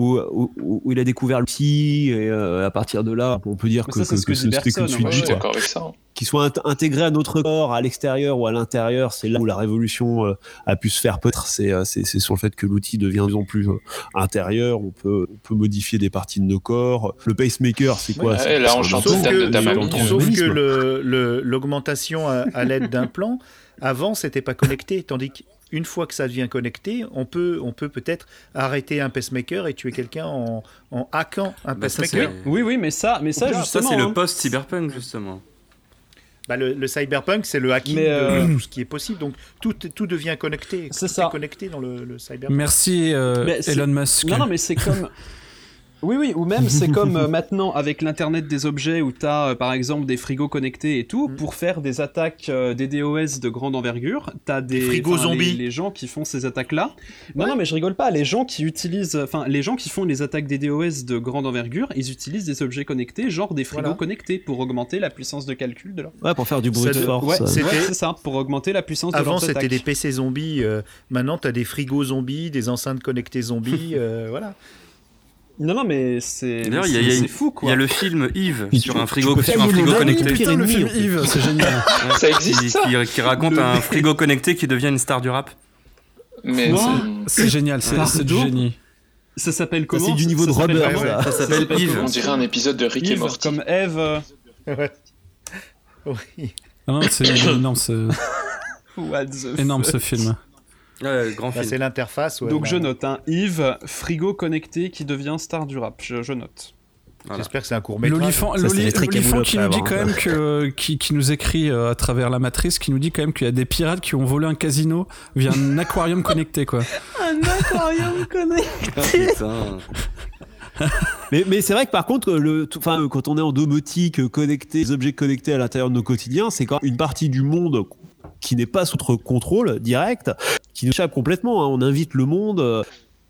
Où, où, où il a découvert le psy, et euh, à partir de là, on peut dire Mais que, ça, c'est que, ce que que c'était que Bergson, une suite Ouais, du je suis quoi. d'accord avec ça. hein. Qu'il soit int- intégré à notre corps, à l'extérieur ou à l'intérieur, c'est là où la révolution euh, a pu se faire peut-être. C'est, euh, c'est, c'est sur le fait que l'outil devient de plus en plus euh, intérieur. On peut, on peut modifier des parties de nos corps. Le pacemaker, c'est quoi? Ouais, c'est, là, on un chante le thème de ta mamie. Sauf que transhumanisme. le- le- l'augmentation à, à l'aide d'implants, avant, c'était pas connecté. Tandis qu'une fois que ça devient connecté, on peut on peut peut-être arrêter un pacemaker et tuer quelqu'un en, en hackant un Bah, ça, pacemaker. Oui, oui, mais ça, mais ça Ça, justement. c'est hein. le post-cyberpunk, justement. Bah, le, le cyberpunk, c'est le hacking Mais, euh, de tout ce qui est possible. Donc tout, tout devient connecté. C'est Tout ça. est connecté dans le, le cyberpunk. Merci euh, Elon Musk. Non, non, mais c'est comme. Oui, oui, ou même c'est comme euh, maintenant avec l'internet des objets où tu as par exemple des frigos connectés et tout, Mm. pour faire des attaques euh, des DOS de grande envergure, tu as des, frigos zombies. Les, les gens qui font ces attaques-là. Non, non, mais je rigole pas, les gens qui utilisent, enfin, les gens qui font les attaques des DOS de grande envergure, ils utilisent des objets connectés, genre des frigos Voilà. connectés, pour augmenter la puissance de calcul de leur. Ouais, pour faire du bruit de force. Ouais, euh. c'est C'était- ouais, ça, pour augmenter la puissance de Avant, leurs c'était des PC zombies. euh, maintenant, tu as des frigos zombies, des enceintes connectées zombies. euh, voilà. Non, non, mais c'est D'ailleurs, il y a- il fou Il quoi. y a le film Yves Mais sur tu- un frigo, sur un une frigo connecté. Putain, le film. Yves, c'est génial. Ça existe, qui, ça qui- qui raconte Le- un frigo connecté qui devient une star du rap. Mais Moi, c'est- génial, c'est du génie. Ça s'appelle Ça, comment c'est du niveau de Robert, ça. Ça s'appelle Yves. on dirait un épisode de Rick et Morty. comme Eve. Ouais. Oui. Ah non, c'est énorme, ce, what the énorme ce film. Ouais, grand Bah, film. c'est l'interface. ouais, Donc bah, je note un Yves, frigo connecté qui devient star du rap. Je, je note. Voilà. J'espère que c'est un court métrage. L'olifant qui nous dit après quand avoir, même que qui, qui nous écrit euh, à travers la matrice qui nous dit quand même qu'il y a des pirates qui ont volé un casino via un aquarium connecté quoi. Un aquarium connecté. Ah. Mais, mais c'est vrai que par contre, le, tout- enfin, quand on est en domotique, connecté, les objets connectés à l'intérieur de nos quotidiens, c'est quand même une partie du monde qui n'est pas sous notre contrôle direct, qui nous échappe complètement. hein. On invite le monde, euh,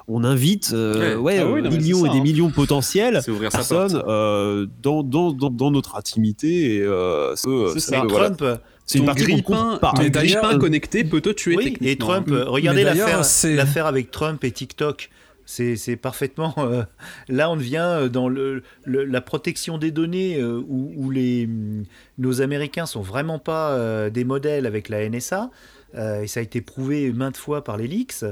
on invite euh, ouais, Ouais. Ah oui, euh, non, millions et des hein. millions potentiels personnes euh, dans, dans, dans, dans notre intimité. Et, euh, c'est euh, ça. voilà. Trump, C'est une Ton partie compte pas. Mais connecté peut te tuer oui, et techniquement. Trump, regardez l'affaire, c'est- l'affaire avec Trump et TikTok. C'est, parfaitement. euh, là, on devient dans le, le- la protection des données euh, où, où les, hum, nos Américains sont vraiment pas euh, des modèles avec la NSA. Euh, et ça a été prouvé maintes fois par les leaks.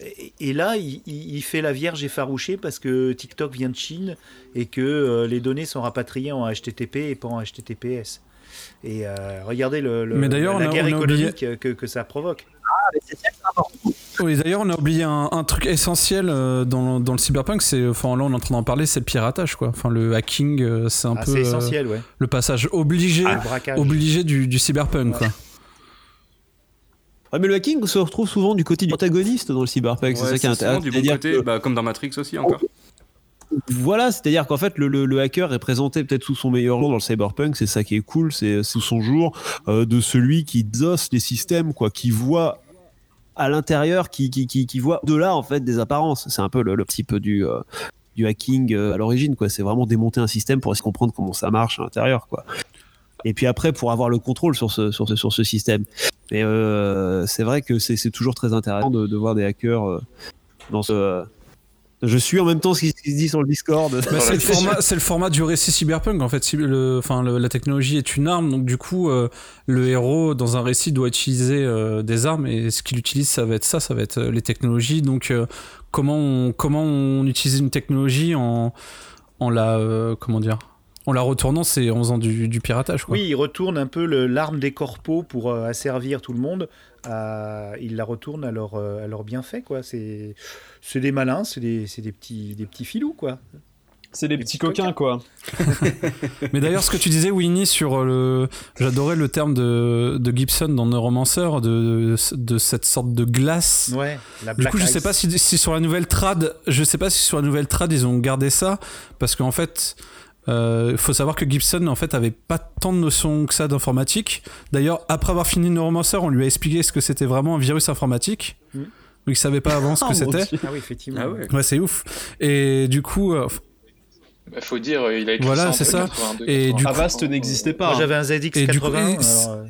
Et, et là, il, il- il fait la vierge effarouchée parce que TikTok vient de Chine et que euh, les données sont rapatriées en HTTP et pas en HTTPS. Et euh, regardez le, le- Mais la on a- guerre on a oublié- économique que, que ça provoque. Oui, d'ailleurs, on a oublié un, un truc essentiel euh, dans, dans le cyberpunk, c'est, enfin là on est en train d'en parler, c'est le piratage quoi. Enfin le hacking, euh, c'est un Ah, peu c'est euh, ouais. le passage obligé, Le braquage. obligé du, du cyberpunk quoi. Ouais, mais le hacking se retrouve souvent du côté du protagoniste dans le cyberpunk. c'est ça qui est souvent du bon côté, que- bah, comme dans Matrix aussi encore. Voilà, c'est-à-dire qu'en fait, le, le- le hacker est présenté peut-être sous son meilleur jour dans le cyberpunk, c'est ça qui est cool, c'est sous son jour euh, de celui qui exauce les systèmes, quoi, qui voit à l'intérieur, qui, qui, qui, qui voit de là en fait des apparences. C'est un peu le, le petit peu du, euh, du hacking euh, à l'origine, quoi. C'est vraiment démonter un système pour essayer de comprendre comment ça marche à l'intérieur, quoi. Et puis après, pour avoir le contrôle sur ce, sur ce, sur ce système. Mais euh, c'est vrai que c'est c'est toujours très intéressant de, de voir des hackers euh, dans ce. euh, je suis en même temps ce qui, se dit sur le Discord. Bah, c'est, le format, c'est le format du récit cyberpunk en fait. Le, enfin, le- la technologie est une arme, donc du coup, euh, le héros dans un récit doit utiliser euh, des armes et ce qu'il utilise, ça va être ça, ça va être euh, les technologies. Donc, euh, comment on, comment on utilise une technologie en, en la, euh, comment dire, en la retournant, c'est en faisant du, du piratage quoi. Oui, il retourne un peu le- l'arme des corpos pour euh, asservir tout le monde. à- il la retourne à leur, euh, à leur bienfait, quoi. C'est, des malins, c'est des, petits, des petits filous, quoi. C'est des petits coquins quoi. Mais d'ailleurs, ce que tu disais, Winnie, sur le. J'adorais le terme de, de Gibson dans Neuromancer, de, de cette sorte de glace. Ouais. La Du coup, je sais pas si, si sur la nouvelle trad, je sais pas si sur la nouvelle trad ils ont gardé ça, parce qu'en fait, il faut savoir que Gibson en fait avait pas tant de notions que ça d'informatique. D'ailleurs, après avoir fini Neuromancer, on lui a expliqué ce que c'était vraiment un virus informatique. Mm. Donc il savait pas avant ce Oh, que mon c'était. Ah oui, effectivement. Ah ouais. Ouais, c'est ouf. Et du coup, euh, Bah, faut dire, euh, il a écrit Voilà, ça c'est ça. entre 82 Et du coup- Avast n'existait pas. Moi, hein. j'avais un ZX80. Et du coup, et- alors, euh,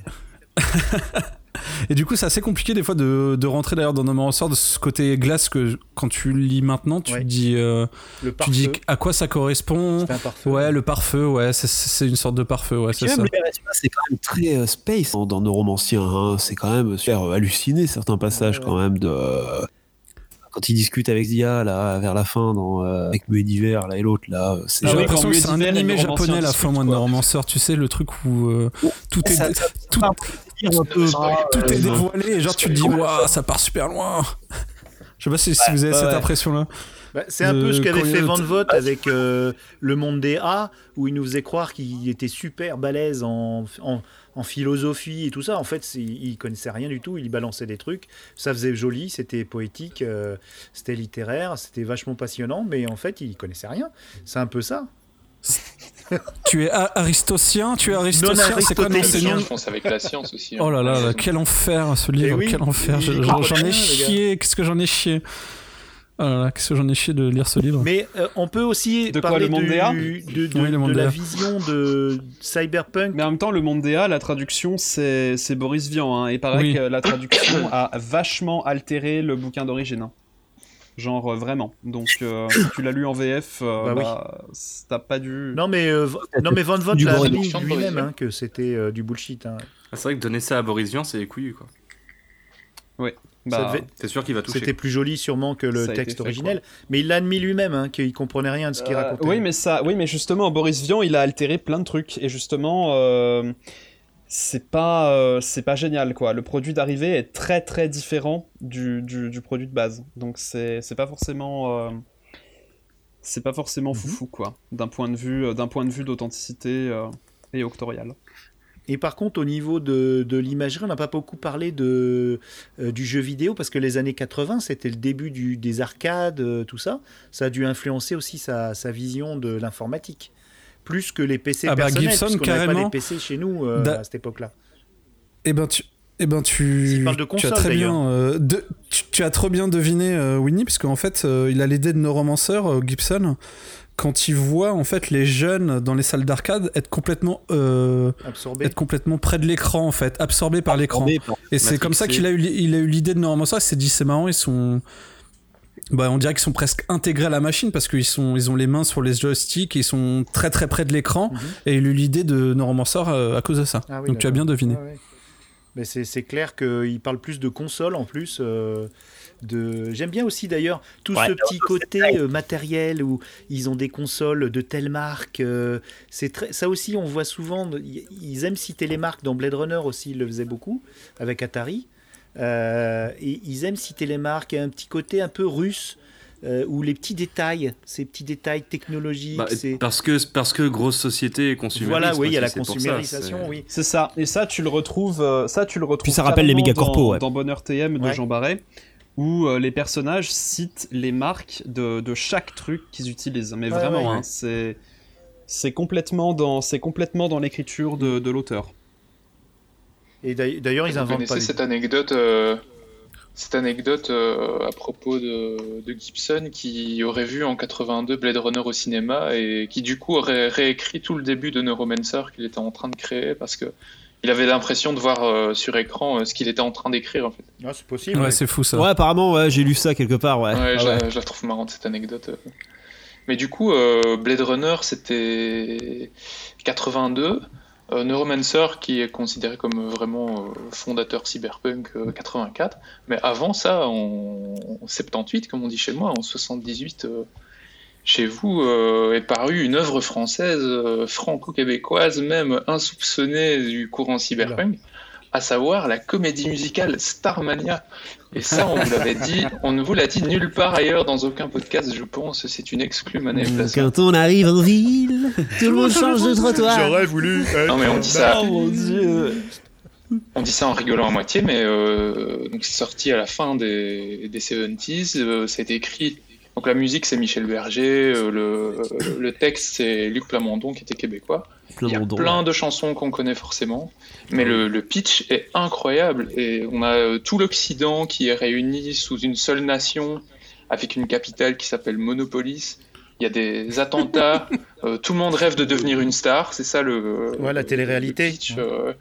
Et du coup, c'est assez compliqué des fois de, de rentrer d'ailleurs dans Neuromancer de ce côté glace que quand tu lis maintenant, tu Ouais. te dis, euh, le tu dis à quoi ça correspond. Un. Ouais, le pare-feu, ouais, c'est- c'est une sorte de pare-feu, ouais, c'est ça. c'est quand même très euh, space dans, dans Neuromancien. Hein. C'est quand même super euh, halluciné certains passages Ouais. quand même de euh, quand il discute avec Zia là vers la fin dans euh, avec Muet d'hiver là et l'autre là. euh, C'est Ah J'ai oui, l'impression quand que c'est un animé japonais la fin, moi, de quoi. Neuromancer, tu sais, le truc où euh, tout est, ça- ça- tout, un peu tout est euh, dévoilé et genre tu te dis, waouh, ça part super loin. Je sais pas si, si vous avez Ouais, cette ouais. impression-là. Bah, c'est un peu ce qu'avait fait de- Van Vogt avec euh, le monde des A, où il nous faisait croire qu'il était super balèze en, en, en philosophie et tout ça. En fait, il connaissait rien du tout, il balançait des trucs. Ça faisait joli, c'était poétique, euh, c'était littéraire, c'était vachement passionnant, mais en fait, il connaissait rien. C'est un peu ça. Tu es a- aristotien Tu es aristotien C'est quoi non, c'est non je pense avec la science aussi. hein. Oh là là, quel enfer ce livre, Eh oui, quel enfer. J'en ai chié, qu'est-ce que j'en ai chié? Oh là là, qu'est-ce que j'en ai chié de lire ce livre. Mais euh, on peut aussi De quoi, parler le monde du- de, de- Oui, le monde de la vision de Cyberpunk. Mais en même temps, le monde des A, la traduction, c'est c'est Boris Vian. Hein, et pareil Oui. que la traduction a vachement altéré le bouquin d'origine. hein. Genre euh, vraiment. Donc, euh, si tu l'as lu en VF, euh, Bah oui. bah, t'as pas dû. Non mais, euh, non mais Van Vogt l'a de lui-même hein, que c'était euh, du bullshit. hein. Ah, C'est vrai que donner ça à Boris Vian, c'est les couilles, quoi. Ça Bah, devait- C'est sûr qu'il va toucher. C'était plus joli sûrement que le texte fait, originel, mais il l'a admis lui-même hein, qu'il comprenait rien de ce qu'il Euh, racontait. oui, mais ça, oui, mais justement, Boris Vian, il a altéré plein de trucs et justement, euh, c'est pas, euh, c'est pas génial quoi. Le produit d'arrivée est très très différent du, du, du produit de base, donc c'est c'est pas forcément, euh, c'est pas forcément foufou quoi, d'un point de vue, d'un point de vue d'authenticité euh, et octorial. Et par contre, au niveau de, de l'imagerie, on n'a pas beaucoup parlé de, euh, du jeu vidéo parce que les années 80, c'était le début du, des arcades, euh, tout ça. Ça a dû influencer aussi sa, sa vision de l'informatique. Plus que les PC Ah bah, personnels, Gibson, n'avait pas carrément. les PC chez nous euh, Da- à cette époque-là. Eh ben tu, eh ben tu, de tu as console, très bien, euh, de- tu, tu as trop bien deviné euh, Winnie, parce qu'en fait, euh, il a l'idée de Neuromancer, euh, Gibson, quand il voit en fait les jeunes dans les salles d'arcade être complètement, euh, être complètement près de l'écran en fait, absorbés par l'écran. Et c'est comme ça qu'il a eu, il a eu l'idée de Neuromancer. Il s'est dit c'est marrant, ils sont, bah on dirait qu'ils sont presque intégrés à la machine parce qu'ils sont, ils ont les mains sur les joysticks, et ils sont très très près de l'écran. Mhm. Et il a eu l'idée de Neuromancer euh, à cause de ça. Ah oui, Donc tu as bien deviné. Ouais. Mais c'est c'est clair qu'il parle plus de console en plus. euh, de... J'aime bien aussi d'ailleurs tout Ouais, ce petit côté euh, matériel où ils ont des consoles de telle marque. euh, c'est très... Ça aussi, on voit souvent. Ils aiment citer les marques. Dans Blade Runner aussi, ils le faisaient beaucoup avec Atari. Euh, et ils aiment citer les marques. Il y a un petit côté un peu russe. euh, où les petits détails, ces petits détails technologiques, Bah, parce que parce que grosse société et consumériste. voilà, oui, il y a la consumérisation, oui. C'est ça. Et ça, tu le retrouves. ça, tu le retrouves. Puis ça rappelle les carrément mégacorpos, dans, ouais. dans Bonheur TM de Ouais. Jean Barret, où euh, les personnages citent les marques de, de chaque truc qu'ils utilisent. Mais vraiment, ouais. hein, c'est c'est complètement dans c'est complètement dans l'écriture de, de l'auteur. Et d'ailleurs, ils inventent connaissez pas. cette anecdote, euh, cette anecdote euh, à propos de, de Gibson qui aurait vu en 82 Blade Runner au cinéma et qui du coup aurait réécrit tout le début de Neuromancer qu'il était en train de créer parce que il avait l'impression de voir euh, sur écran euh, ce qu'il était en train d'écrire en fait. Ah, c'est possible. Ouais, ouais. c'est fou ça. Ouais, apparemment, ouais, j'ai lu ça quelque part, ouais. Ouais, Ah je, ouais. La, je la trouve marrante cette anecdote. euh. Mais du coup, euh, Blade Runner, c'était 82. Euh, Neuromancer, qui est considéré comme vraiment euh, fondateur cyberpunk, euh, 84. Mais avant ça, en, en 78, comme on dit chez moi, en 78, euh, chez vous, euh, est parue une œuvre française, euh, franco-québécoise, même insoupçonnée du courant cyberpunk, à savoir la comédie musicale Starmania. Et ça, on vous l'avait dit, on ne vous l'a dit nulle part ailleurs dans aucun podcast, je pense. C'est une exclue manette. Quand on arrive en ville, tout le monde change de trottoir. J'aurais voulu. être Non, mais on dit ça. un mon dieu On dit ça en rigolant à moitié, mais euh, donc c'est sorti à la fin des, des 70s. euh, ça a été écrit. Donc la musique, c'est Michel Berger. euh, le, le texte, c'est Luc Plamondon, qui était québécois. Il y a plein ouais. de chansons qu'on connaît forcément, mais le, le pitch est incroyable. Et on a euh, tout l'Occident qui est réuni sous une seule nation, avec une capitale qui s'appelle Monopolis. Il y a des attentats, euh, tout le monde rêve de devenir une star, c'est ça le. Ouais, la télé-réalité. le pitch, euh,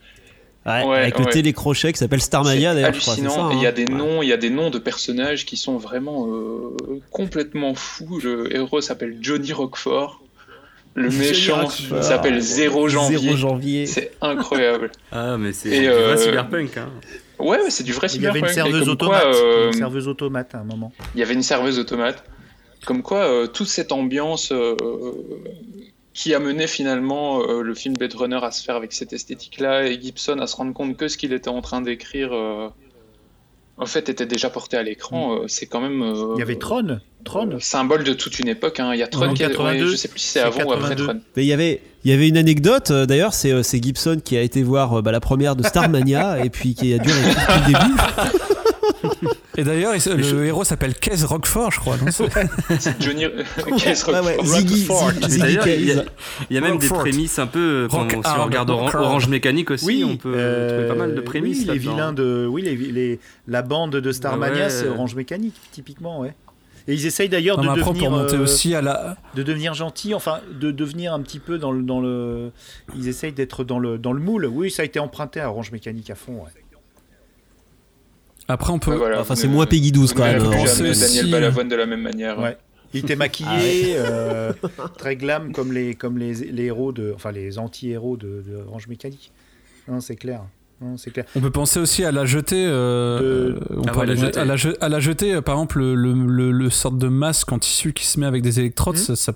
Ouais, Ouais, avec le ouais. télécrochet qui s'appelle Starmania c'est d'ailleurs, hallucinant. il y a hein. des noms, il y a des noms de personnages qui sont vraiment euh, complètement fous. Le héros s'appelle Johnny Roquefort. Le méchant s'appelle Zéro Janvier. 0 janvier. C'est incroyable. Ah, mais c'est euh, vrai cyberpunk. Hein. Ouais, ouais, c'est du vrai Il y avait une cyberpunk. Serveuse quoi, automate. euh, Une serveuse automate à un moment. il y avait une serveuse automate. Comme quoi, euh, toute cette ambiance euh, qui a mené finalement euh, le film Blade Runner à se faire avec cette esthétique-là et Gibson à se rendre compte que ce qu'il était en train d'écrire euh, en fait, était déjà porté à l'écran. euh, c'est quand même. euh, Il y avait Tron. Tron. euh, symbole de toute une époque. hein. Il y a Tron En qui est- ouais, 82, je sais plus si c'est avant ou après 82. Tron. Mais il y avait, il y avait une anecdote, euh, d'ailleurs, c'est euh, Gibson qui a été voir euh, bah, la première de Starmania et puis qui a duré depuis le début. Et d'ailleurs, il- le héros s'appelle Kez Rockford, je crois. non C'est- Johnny Case Ouais, ouais, Rockford. Ziggy, Rockford. Ziggy, Mais Ziggy d'ailleurs, il y a, Case. il y a même des prémices un peu. quand- Rock si on regarde Oran- rock hard. Orange Mécanique aussi, Oui, on peut trouver pas mal de euh, prémices. Oui, les vilains de. Oui, les, les- la bande de Starmania, ouais. c'est Orange Mécanique, typiquement, ouais. Et ils essayent d'ailleurs de devenir, remonter euh, aussi à la. de devenir gentils, enfin, de devenir un petit peu dans le, dans le. Ils essayent d'être dans le, dans le moule. Oui, ça a été emprunté à Orange Mécanique à fond, ouais. Après, on peut. Ouais, voilà, Enfin, c'est moins Peggy 12 vous quand même. hein. Daniel Balavoine de la même manière. Ouais. Il était maquillé, euh, très glam comme les, comme les, les héros de, enfin les anti-héros de, de Orange Mécanique. Non, c'est clair. Non, c'est clair. On peut penser aussi à la jetée. euh, De- on Ah peut ouais, la jetée. à, la je- à la jetée, euh, par exemple, le, le, le- le sorte de masque en tissu qui se met avec des électrodes, Mhm. ça, ça,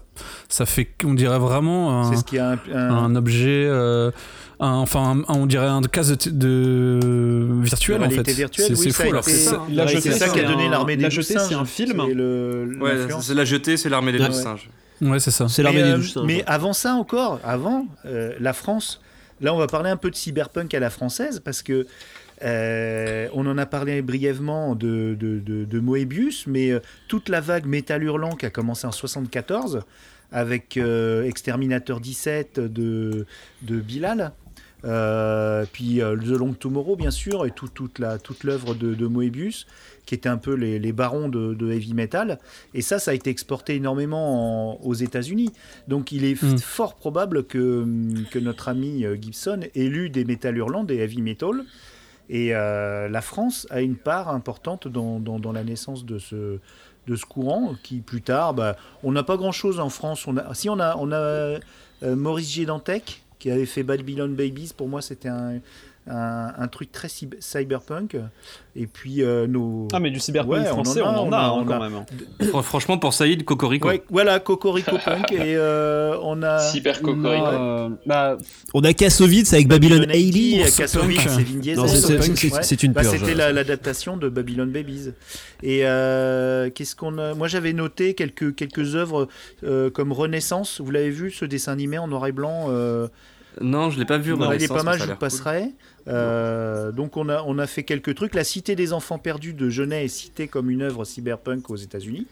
ça fait, on dirait vraiment un, ce qui a un, un- un objet. euh, un- enfin, un- on dirait un casque de, de virtuel en fait. virtuelle, C'est oui, fou alors c'est ça. La Ouais, jetée, c'est ça qui a donné l'armée des La jetée, singes. c'est un film. C'est la jetée, c'est l'armée des douze singes. Ouais, c'est ça. C'est l'armée mais, des euh, douze singes, mais ouais. avant ça encore, avant, euh, la France, là on va parler un peu de cyberpunk à la française parce que euh, on en a parlé brièvement de, de, de- de Moebius, mais euh, toute la vague Métal Hurlant qui a commencé en 74 avec euh, Exterminator 17 de, de Bilal. Euh, puis euh, The Long Tomorrow, bien sûr, et tout- toute la toute l'œuvre de, de Moebius, qui était un peu les, les barons de, de heavy metal. Et ça, ça a été exporté énormément en- aux États-Unis. Donc il est Mm. fort probable que, que notre ami euh, Gibson ait lu des métal hurlants, des heavy metal. Et euh, la France a une part importante dans, dans- dans la naissance de ce, de ce courant qui, plus tard, bah, on n'a pas grand-chose en France. On a, si, on a, on a euh, Maurice G. Qui avait fait Babylon Babies. Pour moi, c'était un, un, un truc très cyb- cyberpunk. Et puis euh, nos... Ah, mais du cyberpunk Ouais, on en français, a, on en on a, a, hein, on quand a. même. Fr- Franchement, pour Saïd, Cocorico. Ouais, voilà, Cocorico Punk. et euh, on a... Cyber Non, Cocorico. euh, bah, On a Kassovitz avec Babylon Hailey. Ours Kassovitz, c'est Vin Diesel. C'est- une Bah. C'était la- l'adaptation de Babylon Babies. Et euh, qu'est-ce qu'on a? Moi, j'avais noté quelques quelques œuvres euh, comme Renaissance. Vous l'avez vu, ce dessin animé en noir et blanc. Non, je l'ai pas vu. il est pas mal, je vous cool. passerai. Euh, donc on a, on a fait quelques trucs. La Cité des enfants perdus de Genet est citée comme une œuvre cyberpunk aux États-Unis.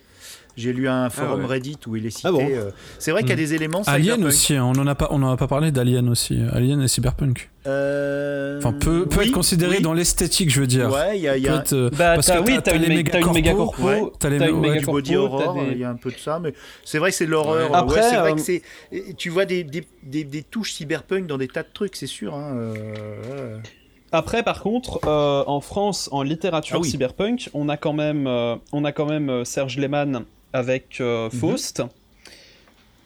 J'ai lu un forum ouais. Reddit où il est cité. Ah bon euh, c'est vrai qu'il y a Mm. des éléments Alien cyberpunk. aussi, hein, on en a pas, on en a pas parlé d'Alien aussi. Alien et cyberpunk. Euh, Enfin, peut, peut oui, être considéré oui. dans l'esthétique, je veux dire. Ouais, il y a, y a- être, euh, bah, parce t'as, que oui, t'as- une, méga corpo, ouais, t'as les- une ouais, méga du corpo, body horror, des- il y a un peu de ça, mais c'est vrai que c'est de l'horreur. Ouais. Après, Ouais, c'est vrai que c'est. Tu vois des, des, des, des touches cyberpunk dans des tas de trucs, c'est sûr. Hein, euh. Après, par contre, euh, en France, en littérature Ah oui. cyberpunk, on a quand même, euh, on a quand même euh, Serge Lehmann avec euh, Mhm. Faust.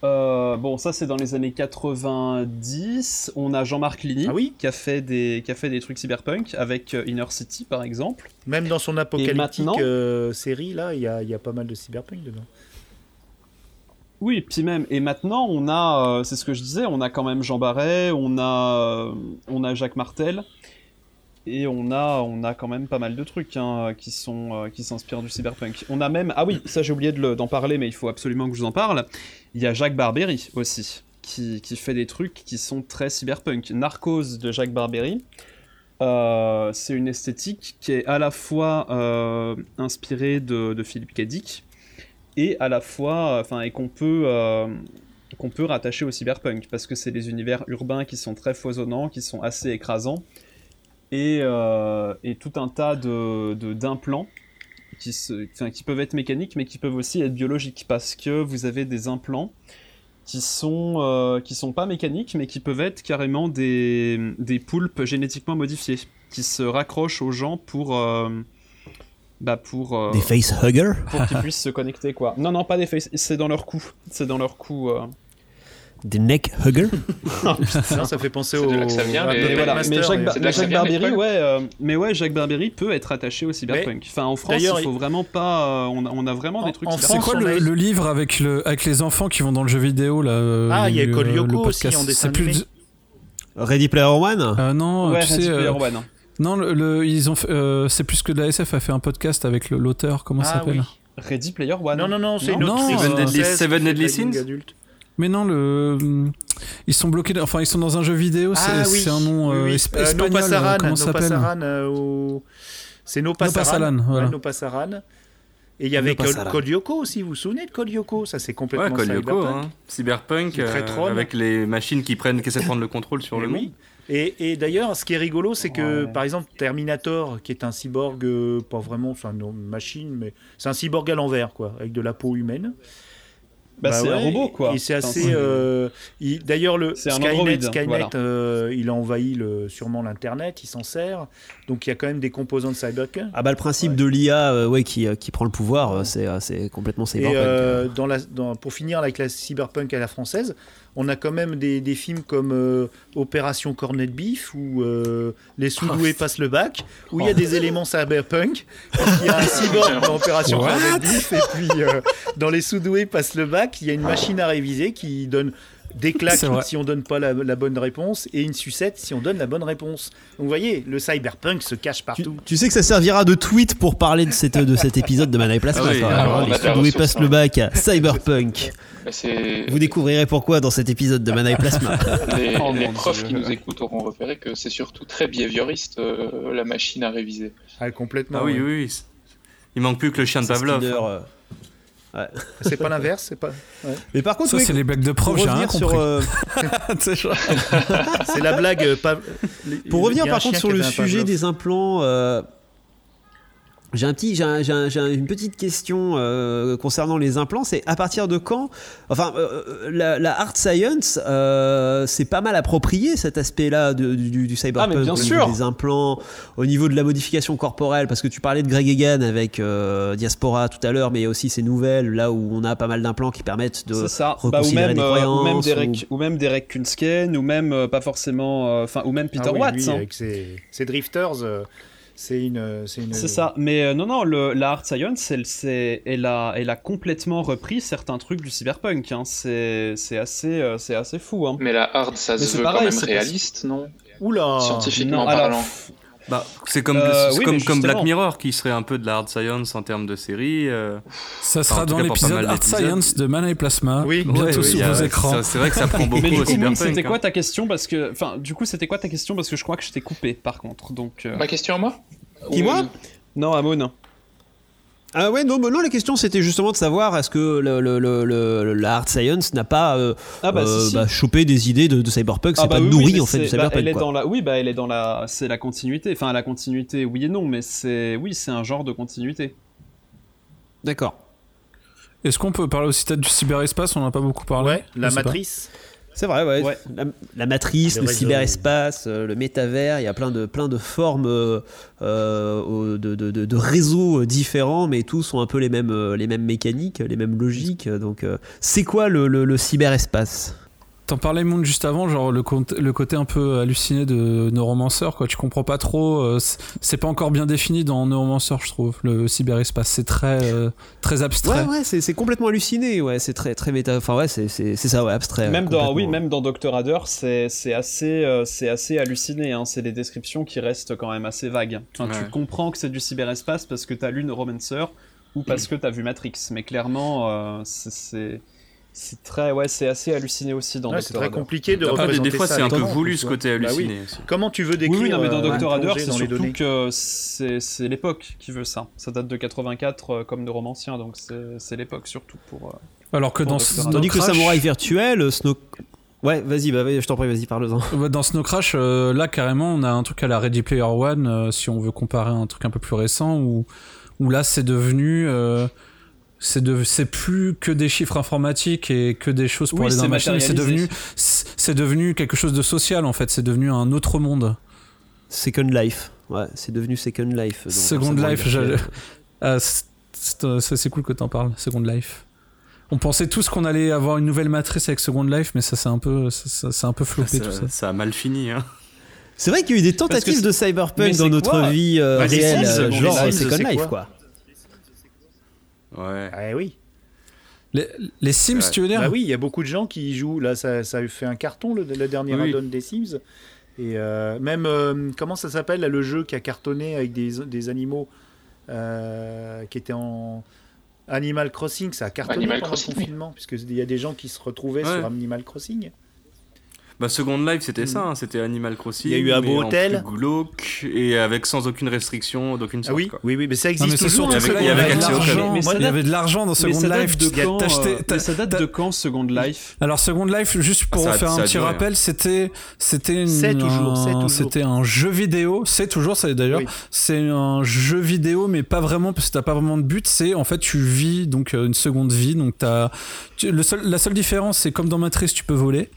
Euh, bon, ça c'est dans les années 90. On a Jean-Marc Ligny Ah oui qui a fait des, qui a fait des trucs cyberpunk avec euh, Inner City par exemple. Même dans son apocalyptique série, là, il y a, il y a pas mal de cyberpunk dedans. Oui, puis même. Et maintenant, on a, euh, c'est ce que je disais, on a quand même Jean Barret, on a, euh, on a Jacques Martel, et on a, on a quand même pas mal de trucs hein, qui sont, euh, qui s'inspirent du cyberpunk. On a même, ah oui, ça j'ai oublié d'en parler, mais il faut absolument que je vous en parle. Il y a Jacques Barbery aussi, qui, qui fait des trucs qui sont très cyberpunk. Narcos de Jacques Barbery. euh, c'est une esthétique qui est à la fois euh, inspirée de, Philippe. Dick, et à la fois, enfin, et qu'on peut, euh, qu'on peut rattacher au cyberpunk, parce que c'est des univers urbains qui sont très foisonnants, qui sont assez écrasants, et, euh, et tout un tas de, de- d'implants qui, se, enfin, qui peuvent être mécaniques, mais qui peuvent aussi être biologiques, parce que vous avez des implants qui sont, euh, qui sont pas mécaniques, mais qui peuvent être carrément des, des poulpes génétiquement modifiés, qui se raccrochent aux gens pour... euh, bah pour, Des facehuggers pour qu'ils puissent se connecter quoi. Non non pas des faces, c'est dans leur cou, c'est dans leur cou. Des neckhuggers Sinon, ça fait penser au. de ça vient, mais- voilà. Jacques, de ça Barbery, Paul ouais, euh, mais ouais, Jacques Barbery peut être attaché au cyberpunk. Enfin, en France, D'ailleurs, il faut vraiment pas. euh, on, a, on a vraiment En- des trucs. C'est quoi le, le livre avec, le, avec les enfants qui vont dans le jeu vidéo là euh, Ah, il y a le- Code le Lyoko podcast? aussi en dessin C'est plus Ready Player One? Euh, non, Ouais, tu Ready sais, Player euh, One. Non, le, le- ils ont euh, c'est plus que de la SF a fait un podcast avec l'auteur, comment ça Ah s'appelle? oui. Ready Player One. Non, non, non, c'est une Non, autre Seven Deadly- Sins? Mais non, le ils sont bloqués, enfin ils sont dans un jeu vidéo, c'est Ah oui, c'est un nom oui, euh, oui. esp- Euh, espagnol, No Pasaran, euh, comment ça s'appelle euh, C'est No voilà. Ouais, No Pasaran. Et il y avait Lyoko aussi, vous vous souvenez de Code Lyoko Ça c'est Ouais, complètement Code Lyoko, cyberpunk. hein. Cyberpunk, euh, avec les machines qui prennent, qui essaient de prendre le contrôle sur le Mais monde. oui. Et, et d'ailleurs, ce qui est rigolo, c'est que Ouais. par exemple Terminator, qui est un cyborg, euh, pas vraiment, c'est une machine, mais c'est un cyborg à l'envers, quoi, avec de la peau humaine. Bah, c'est un robot, quoi. Et c'est Enfin, assez. euh, il- D'ailleurs, le C'est un Skynet, voilà. euh, il a envahi le, sûrement l'internet, il s'en sert. Donc il y a quand même des composants de cyberpunk. Ah bah le principe de l'IA euh, ouais, qui, qui prend le pouvoir, c'est c'est complètement Et cyberpunk. euh, dans la, dans- pour finir avec la cyberpunk à la française, on a quand même des, des films comme euh, Opération Cornet Beef où euh, les sous-doués passent le bac, où il y a des éléments cyberpunk. Il y a un cyborg dans Opération What? Cornet Beef et puis euh, dans les sous-doués passent le bac, il y a une machine à réviser qui donne des claques si on donne pas la, la bonne réponse et une sucette si on donne la bonne réponse. Donc vous voyez, le cyberpunk se cache partout. tu sais que ça servira de tweet pour parler de, cette, de cet épisode de Mana Plasma. Ah oui, ça, ah, hein, les le hein. bac à Cyberpunk. Bah, Vous découvrirez pourquoi dans cet épisode de Mana Plasma. les, Oh, les profs qui nous écoutent auront repéré que c'est surtout très behavioriste euh, la machine à réviser. Ah, complètement. Ah oui, ouais. oui, oui. Il manque plus que le chien de Pavlov. Hein. C'est pas l'inverse, c'est pas. Mais par contre, Ça oui, c'est les blagues de pour prof, j'ai rien revenir sur, compris. euh, C'est la blague. euh, pas... Pour revenir par contre sur le sujet des implants, euh, j'ai un petit, j'ai un- j'ai un- j'ai un- une petite question euh, concernant les implants. C'est à partir de quand Enfin, euh, la, la hard science, euh, c'est pas mal approprié cet aspect-là du, du cyberpunk, Ah, bien sûr. des implants, au niveau de la modification corporelle, parce que tu parlais de Greg Egan avec euh, Diaspora tout à l'heure, mais il y a aussi ces nouvelles là où on a pas mal d'implants qui permettent de C'est ça. Bah, ou reconsidérer même, des euh, ou même croyances, Derek, ou... même Derek Kunsken, ou même euh, pas forcément, euh, enfin, ou même Peter Ah oui, Watts. lui, hein. avec ses, ses drifters, euh, c'est une, c'est une. C'est ça. Mais euh, non, non, le, la hard science, elle, c'est- elle, a, elle a complètement repris certains trucs du cyberpunk. hein. C'est c'est assez, euh, c'est assez fou. Hein. Mais la hard, ça Mais se c'est veut pareil, quand même pas- réaliste, non? Oula. Scientifiquement Non, alors, parlant. Bah, c'est comme, Euh, oui, comme, Black. Mirror qui serait un peu de la hard science en termes de série. euh. Ça sera dans l'épisode d'épisodes. Science de Mana et Plasma. Oui. bientôt Ouais, sur vos écrans. C'est vrai que ça prend beaucoup Mais du coup, c'était hein. quoi ta question Parce que, enfin, du coup, c'était quoi ta question Parce que je crois que je t'ai coupé, par contre. Donc, euh, Ma question à moi? Qui, moi? Non, à Moon. Ah ouais, non, mais non, la question c'était justement de savoir est-ce que le, le- le- le- la hard science n'a pas euh, Ah bah, euh, si, si. bah, chopé des idées de, de cyberpunk, c'est Ah bah pas oui, nourri oui, en fait du c'est- bah, cyberpunk. elle est quoi. dans la, oui, bah elle est dans la, c'est la continuité. Enfin, la continuité, oui et non, mais c'est, oui, c'est un genre de continuité. D'accord. Est-ce qu'on peut parler aussi peut-être du cyberespace? On en a pas beaucoup parlé. Ouais, la pas. C'est vrai, ouais. Ouais. La, la matrice, Le cyberespace, euh, le métavers, il y a plein de, plein de formes euh, euh, de, de- de- de réseaux différents, mais tous ont un peu les mêmes, les mêmes mécaniques, les mêmes logiques. Donc, euh, c'est quoi le, le- le cyberespace? T'en parlais Moon juste avant, genre le, côté un peu halluciné de Neuromancer, quoi. Tu comprends pas trop. euh, c'est- pas encore bien défini dans Neuromancer, je trouve. Le cyberespace, c'est très, euh, très abstrait. Ouais, ouais, c'est complètement halluciné. Ouais, c'est très, très méta. Enfin, ouais, c'est c'est- c'est ça, ouais, abstrait. même dans, oui, même dans Doctor Adder, c'est, c'est assez, euh, c'est assez halluciné. Hein. C'est des descriptions qui restent quand même assez vagues. Enfin, Ouais. Tu comprends que c'est du cyberespace parce que t'as lu Neuromancer ou parce que t'as vu Matrix. Mais clairement, euh, c'est, c'est, très, ouais, c'est assez halluciné aussi dans Ouais, c'est très compliqué de des, représenter des fois, c'est un peu voulu ce côté Bah oui. halluciné. aussi. Comment tu veux décrire Oui, non, mais dans euh, Doctor Adder, c'est dans les surtout données que c'est l'époque qui veut ça. Ça date de 84 euh, comme Neuromancien, donc c'est l'époque surtout pour. euh, Alors que Pour dans, Snow Tandis que samouraï virtuel, Snow. Ouais, vas-y, bah, vas-y, je t'en prie, vas-y, parle-en. Ouais, Dans Snow Crash, euh, là carrément, on a un truc à la Ready Player One, euh, si on veut comparer à un truc un peu plus récent, où, où là c'est devenu. euh, c'est de, c'est plus que des chiffres informatiques et que des choses pour Oui, aller dans c'est la machine. C'est devenu, c'est quelque chose de social en fait. C'est devenu un autre monde. Second Life. Ouais, c'est devenu Second Life. donc, Second Life, Ah, c'est- cool que t'en parles, Second Life. On pensait tous qu'on allait avoir une nouvelle matrice avec Second Life, mais ça c'est un peu, c'est un peu floppé tout ça. Ça, a mal fini. Hein. C'est vrai qu'il y a eu des tentatives de cyberpunk dans notre vie euh, Bah, réelle, euh, genre Second Life, quoi quoi. Ouais. Ah oui. Les, les Sims, Ouais. tu veux dire Bah oui, il y a beaucoup de gens qui y jouent. Là, ça, ça a fait un carton le, le dernier Oui. add-on des Sims. Et euh, même, euh, comment ça s'appelle là, le jeu qui a cartonné avec des, des animaux euh, qui était en Animal Crossing, ça a cartonné Animal pendant Crossing, le confinement, puisqu'il y a des gens qui se retrouvaient Ouais. sur Animal Crossing. Bah, Second Life, c'était ça, hein, c'était Animal Crossing. Il y a eu un beau hôtel. glauque et avec sans aucune restriction d'aucune Ah sorte. oui, quoi. oui, oui, mais ça Non, existe mais c'est toujours. surtout avec- que il y avait il y avait de l'argent. Mais ça Il y avait date- de l'argent dans Second ça Life. de quand, euh, t'as- mais ça date t'as- de quand Second Life? Alors Second Life, juste pour Ah, ça a- faire ça un petit hein. rappel, c'était c'était c'était un jeu vidéo. C'est toujours, c'est d'ailleurs, Oui. c'est un jeu vidéo, mais pas vraiment parce que t'as pas vraiment de but. C'est en fait tu vis donc euh, une seconde vie. Donc t'as le seul, la seule différence, c'est comme dans Matrice, tu peux voler,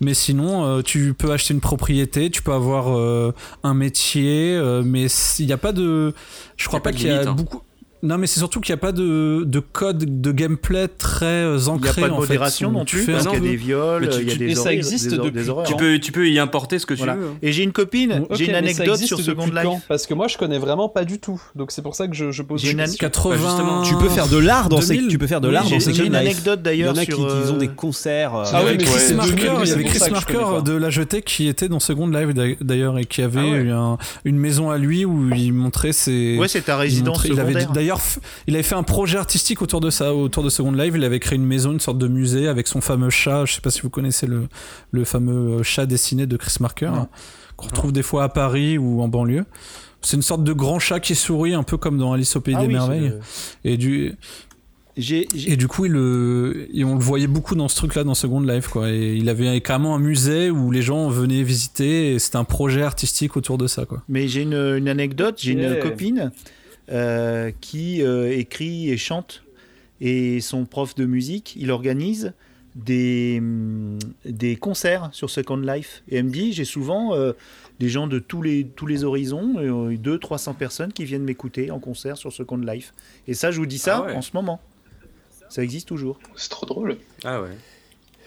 mais sinon euh, tu peux acheter une propriété, tu peux avoir euh, un métier, euh, mais il n'y a pas de, je crois pas qu'il y a hein. beaucoup. Non, mais c'est surtout qu'il n'y a pas de, de code de gameplay très euh, Il n'y a ancré. pas de modération non tu plus, fais parce qu'il y a des viols, il y a des mais ça existe des, depuis des horreurs. Tu peux, tu peux y importer ce que Voilà. tu veux. Et j'ai une copine, j'ai une anecdote sur Second Life. quand? Parce que moi, je connais vraiment pas du tout. Donc c'est pour ça que je, je pose J'ai une an- questions. 80. justement, Tu peux faire de l'art dans, 2000. ces- tu peux faire de l'art j'ai- dans j'ai Second une anecdote Il y d'ailleurs en a qui, sur, qui ont euh, des concerts. euh, Ah oui, Ouais, mais Chris Marker, 2000, il y avait Chris Marker de la jetée qui était dans Second Life d'a- d'ailleurs et qui avait Ah une maison à lui où il montrait ses. Ouais, c'est ta il résidence il avait secondaire. D'ailleurs, il avait fait un projet artistique autour de ça, autour de Second Life. Il avait créé une maison, une sorte de musée avec son fameux chat. Je sais pas si vous connaissez le, le fameux chat dessiné de Chris Marker, hein, qu'on retrouve des fois à Paris ou en banlieue. C'est une sorte de grand chat qui sourit, un peu comme dans Alice au pays Ah des oui, merveilles. le- Et du, et du coup, il, le- et on le voyait beaucoup dans ce truc-là, dans Second Life, quoi. Et il avait carrément un musée où les gens venaient visiter, et c'était un projet artistique autour de ça, quoi. Mais j'ai une, une anecdote, j'ai une copine euh, qui euh, écrit et chante, et son prof de musique, il organise des, hum, des concerts sur Second Life. Et elle me dit, j'ai souvent euh, des gens de tous les, tous les horizons, euh, 200-300 personnes qui viennent m'écouter en concert sur Second Life. Et ça, je vous dis ça Ah ouais. en ce moment. Ça existe toujours. C'est trop drôle. Ah ouais.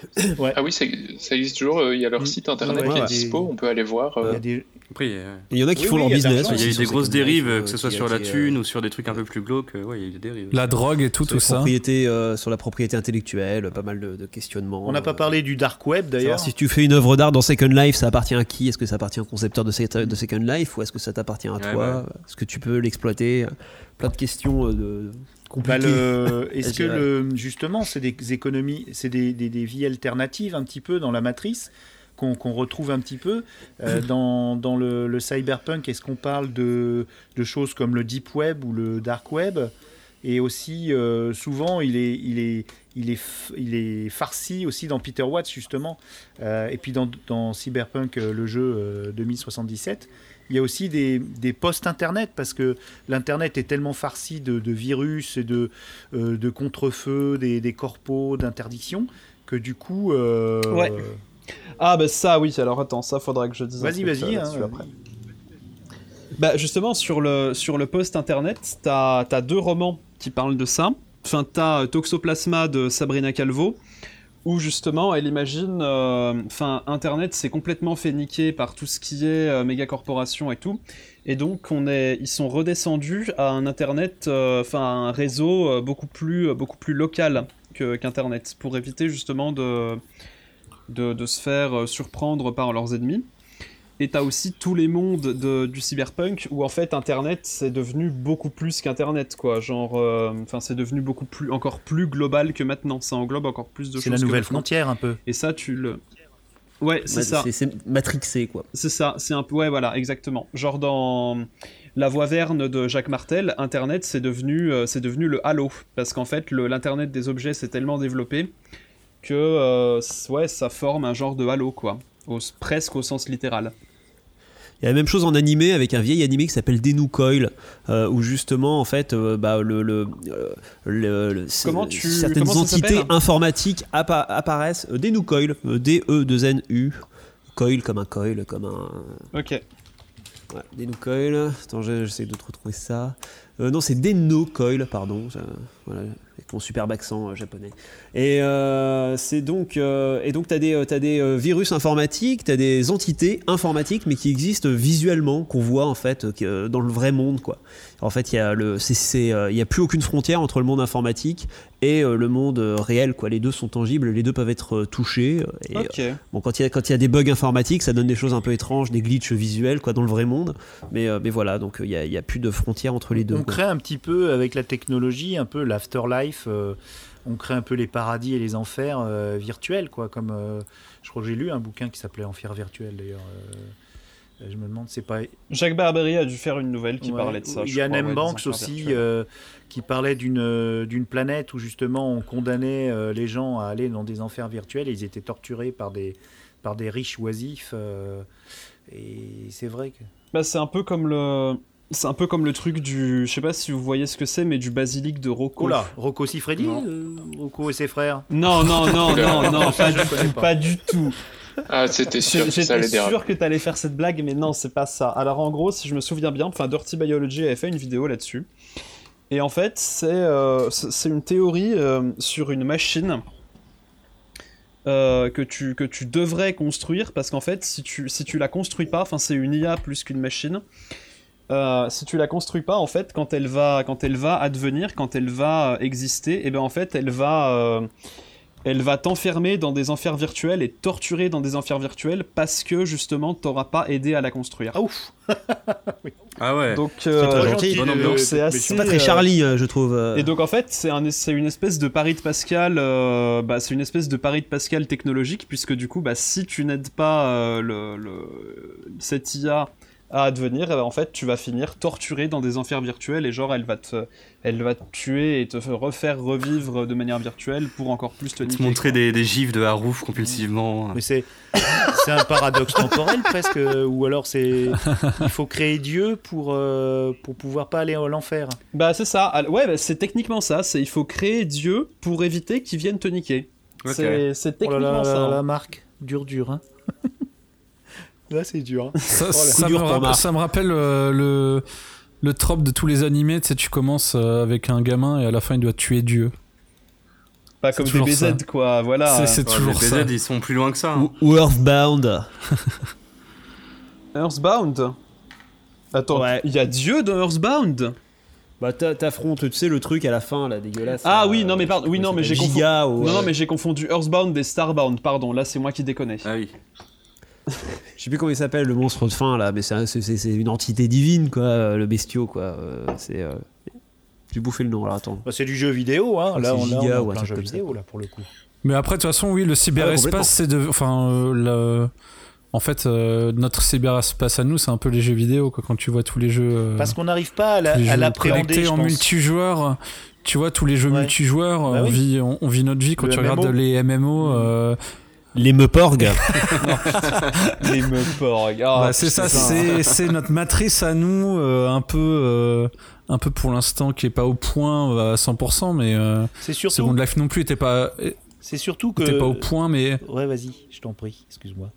Ouais. Ah oui, ça, existe toujours. euh, Il y a leur Mm. site internet Ouais, qui ouais. est dispo. On peut aller voir. Il y euh, a des... Après, il y a- Il y en a qui Oui, font oui, leur il y a de business. l'argent. il y a eu des grosses dérives, euh, que ce qui soit sur la euh, thune ou sur des trucs un peu plus glauques. euh, Ouais, il y a eu des dérives. La drogue et tout, sur tout ça. euh, sur la propriété intellectuelle, pas mal de, de questionnements. On n'a pas euh, parlé du dark web d'ailleurs. Si tu fais une œuvre d'art dans Second Life, ça appartient à qui? Est-ce que ça appartient au concepteur de, Sec- de Second Life ou est-ce que ça t'appartient à Ouais, toi? Est-ce que tu peux l'exploiter? Plein de questions euh, de Bah, Est-ce que le, justement, c'est des économies, c'est des, des- des vies alternatives un petit peu dans la matrice qu'on retrouve un petit peu euh, dans, dans le, le cyberpunk? Est-ce qu'on parle de, de choses comme le deep web ou le dark web? Et aussi, euh, souvent, il est, il, est, il, est, il est farci aussi dans Peter Watts, justement. Euh, et puis dans, dans Cyberpunk, le jeu euh, 2077, il y a aussi des, des posts internet parce que l'internet est tellement farci de, de virus et de, euh, de contre-feux, des, des corpos, d'interdictions, que du coup. euh, Ouais. Ah bah ça oui, alors attends, ça faudra que je dise. Vas-y, vas-y. euh, hein, après. Bah justement sur le sur le post internet, t'as as deux romans qui parlent de ça. Enfin t'as Toxoplasma de Sabrina Calvo, où justement elle imagine, euh, internet c'est complètement fait niquer par tout ce qui est euh, méga corporation et tout, et donc on est, ils sont redescendus à un internet, euh, enfin un réseau euh, beaucoup plus local qu'internet pour éviter justement de de, se faire surprendre par leurs ennemis. Et t'as aussi tous les mondes de- du cyberpunk où en fait Internet c'est devenu beaucoup plus qu'Internet quoi. Genre, euh, enfin c'est devenu beaucoup plus, encore plus global que maintenant. Ça englobe encore plus de choses. C'est la nouvelle frontière un peu. Et ça tu le. Ouais, c'est ça. C'est c'est matrixé quoi. C'est ça, c'est un peu. Ouais, voilà, exactement. Genre dans La Voix Verne de Jacques Martel, Internet, c'est devenu, euh, c'est devenu le Halo. Parce qu'en fait, le- l'Internet des objets s'est tellement développé que euh, ouais, ça forme un genre de Halo, quoi. Au, presque au sens littéral. Il y a la même chose en animé avec un vieil animé qui s'appelle Denu Coil, euh, où justement en fait euh, bah, le, le, euh, le- le- Comment tu- certaines comment entités s'appelle informatiques appa- apparaissent. Euh, Denu Coil, euh, D-E-2-N-U, coil comme un coil, comme un Ok. Ouais, des Coil. Attends, je- j'essaie de te retrouver ça. Non, c'est Denno Coil, pardon. voilà, mon superbe accent euh, japonais. Et euh, donc, euh, et t'as des, t'as des virus informatiques, t'as des entités informatiques, mais qui existent visuellement, qu'on voit en fait dans le vrai monde, quoi. En fait, il y a le, c'est, c'est, euh, il y a plus aucune frontière entre le monde informatique et euh, le monde euh, réel, quoi. Les deux sont tangibles, les deux peuvent être touchés. Et, Ok. bon, quand il y a, quand il y a des bugs informatiques, ça donne des choses un peu étranges, des glitches visuels, quoi, dans le vrai monde. Mais, mais voilà, donc il y a, il y a plus de frontières entre les deux. On quoi. crée un petit peu avec la technologie, un peu l'afterlife. euh, on crée un peu les paradis et les enfers euh, virtuels, quoi. Comme euh, je crois que j'ai lu un bouquin qui s'appelait Enfer virtuel d'ailleurs. Je me demande, c'est pas. Jacques Barbery a dû faire une nouvelle qui Ouais. parlait de ça. Il y a Banks aussi euh, qui parlait d'une euh, d'une planète où justement on condamnait euh, les gens à aller dans des enfers virtuels et ils étaient torturés par des par des riches oisifs. euh, et c'est vrai que. Bah, c'est un peu comme le. C'est un peu comme le truc du. Je sais pas si vous voyez ce que c'est, mais du basilic de Rocco. Oh là, Rocco Siffredi, euh, Rocco et ses frères? Non, non, non, non, non, pas du pas. pas du tout. Ah, c'était sûr que ça allait sûr que t'allais faire cette blague, mais non, c'est pas ça. Alors en gros, si je me souviens bien, enfin Dirty Biology avait fait une vidéo là-dessus. Et en fait, c'est euh, une théorie euh, sur une machine euh, que, tu, que tu devrais construire, parce qu'en fait, si tu, si tu la construis pas, enfin c'est une IA plus qu'une machine, euh, si tu la construis pas, en fait, quand elle va, quand elle va advenir, quand elle va exister, et ben en fait, elle va, euh, elle va t'enfermer dans des enfers virtuels et torturer dans des enfers virtuels parce que justement, t'auras pas aidé à la construire. Ah ouf Ah ouais. Donc, C'est euh, assez. Pas très euh, Charlie, euh, je trouve. euh. et donc en fait, c'est un, c'est une espèce de pari de Pascal. euh, bah, c'est une espèce de pari de Pascal technologique puisque du coup, bah, si tu n'aides pas euh, le, le- cette IA à advenir, en fait, tu vas finir torturé dans des enfers virtuels et genre elle va te, elle va te tuer et te refaire revivre de manière virtuelle pour encore plus te Te niquer. montrer des, des gifs de Harouf compulsivement. Mais c'est c'est un paradoxe temporel presque, ou alors c'est il faut créer Dieu pour euh, pour pouvoir pas aller à l'enfer. Bah c'est ça. Ouais, bah, c'est techniquement ça. C'est il faut créer Dieu pour éviter qu'il vienne te niquer. C'est c'est Oh là techniquement là, ça. la hein. marque, dur dur. Hein. Là c'est dur. hein. Ça, Oh ça dur me, ça me rappelle euh, le, le trope de tous les animés. Tu sais, tu commences euh, avec un gamin et à la fin il doit tuer Dieu. Pas c'est comme toujours DBZ ça. quoi. Voilà. C'est- c'est Ouais, toujours les ça. BZ, ils sont plus loin que ça. hein. Ou, ou Earthbound. Earthbound? Attends, Ouais. il y a Dieu dans Earthbound? Bah t'a- t'affrontes, tu sais, le truc à la fin, là, dégueulasse. Ah là, oui, non mais euh, pardon. Oui, non mais ça j'ai confondu. Giga ou, Non, non mais j'ai confondu Earthbound et Starbound. Pardon, là c'est moi qui déconne. Ah oui. Je sais plus comment il s'appelle, le monstre de fin, là, mais c'est un- c'est c'est- c'est une entité divine, quoi, euh, le bestiau, quoi. euh, c'est... euh, J'ai bouffé le nom, alors attends. Bah, c'est du jeu vidéo, hein. Ah, là c'est on, là, on Giga est en ou un plein truc jeu comme ça. vidéo là pour le coup. Mais après, de toute façon, oui, le cyberespace, c'est de. Enfin, euh, le- en fait, euh, notre cyberespace à nous, c'est un peu les jeux vidéo, quoi. Quand tu vois tous les jeux. euh, Parce qu'on n'arrive pas à la- jeux l'appréhender. je en pense. multijoueur. Tu vois, tous les jeux Ouais. multijoueurs, Bah on, oui. vit, on, on vit notre vie quand Le tu MMO. regardes les MMO. euh, Les Meuporg. Les Meuporg. Ah, bah, c'est ça, c'est c'est notre matrice à nous, euh, un peu. euh, un peu pour l'instant qui est pas au point euh, à 100%, mais euh, C'est surtout, Second Life non plus était pas, c'est surtout que. était pas au point, mais Ouais, vas-y, je t'en prie, excuse-moi.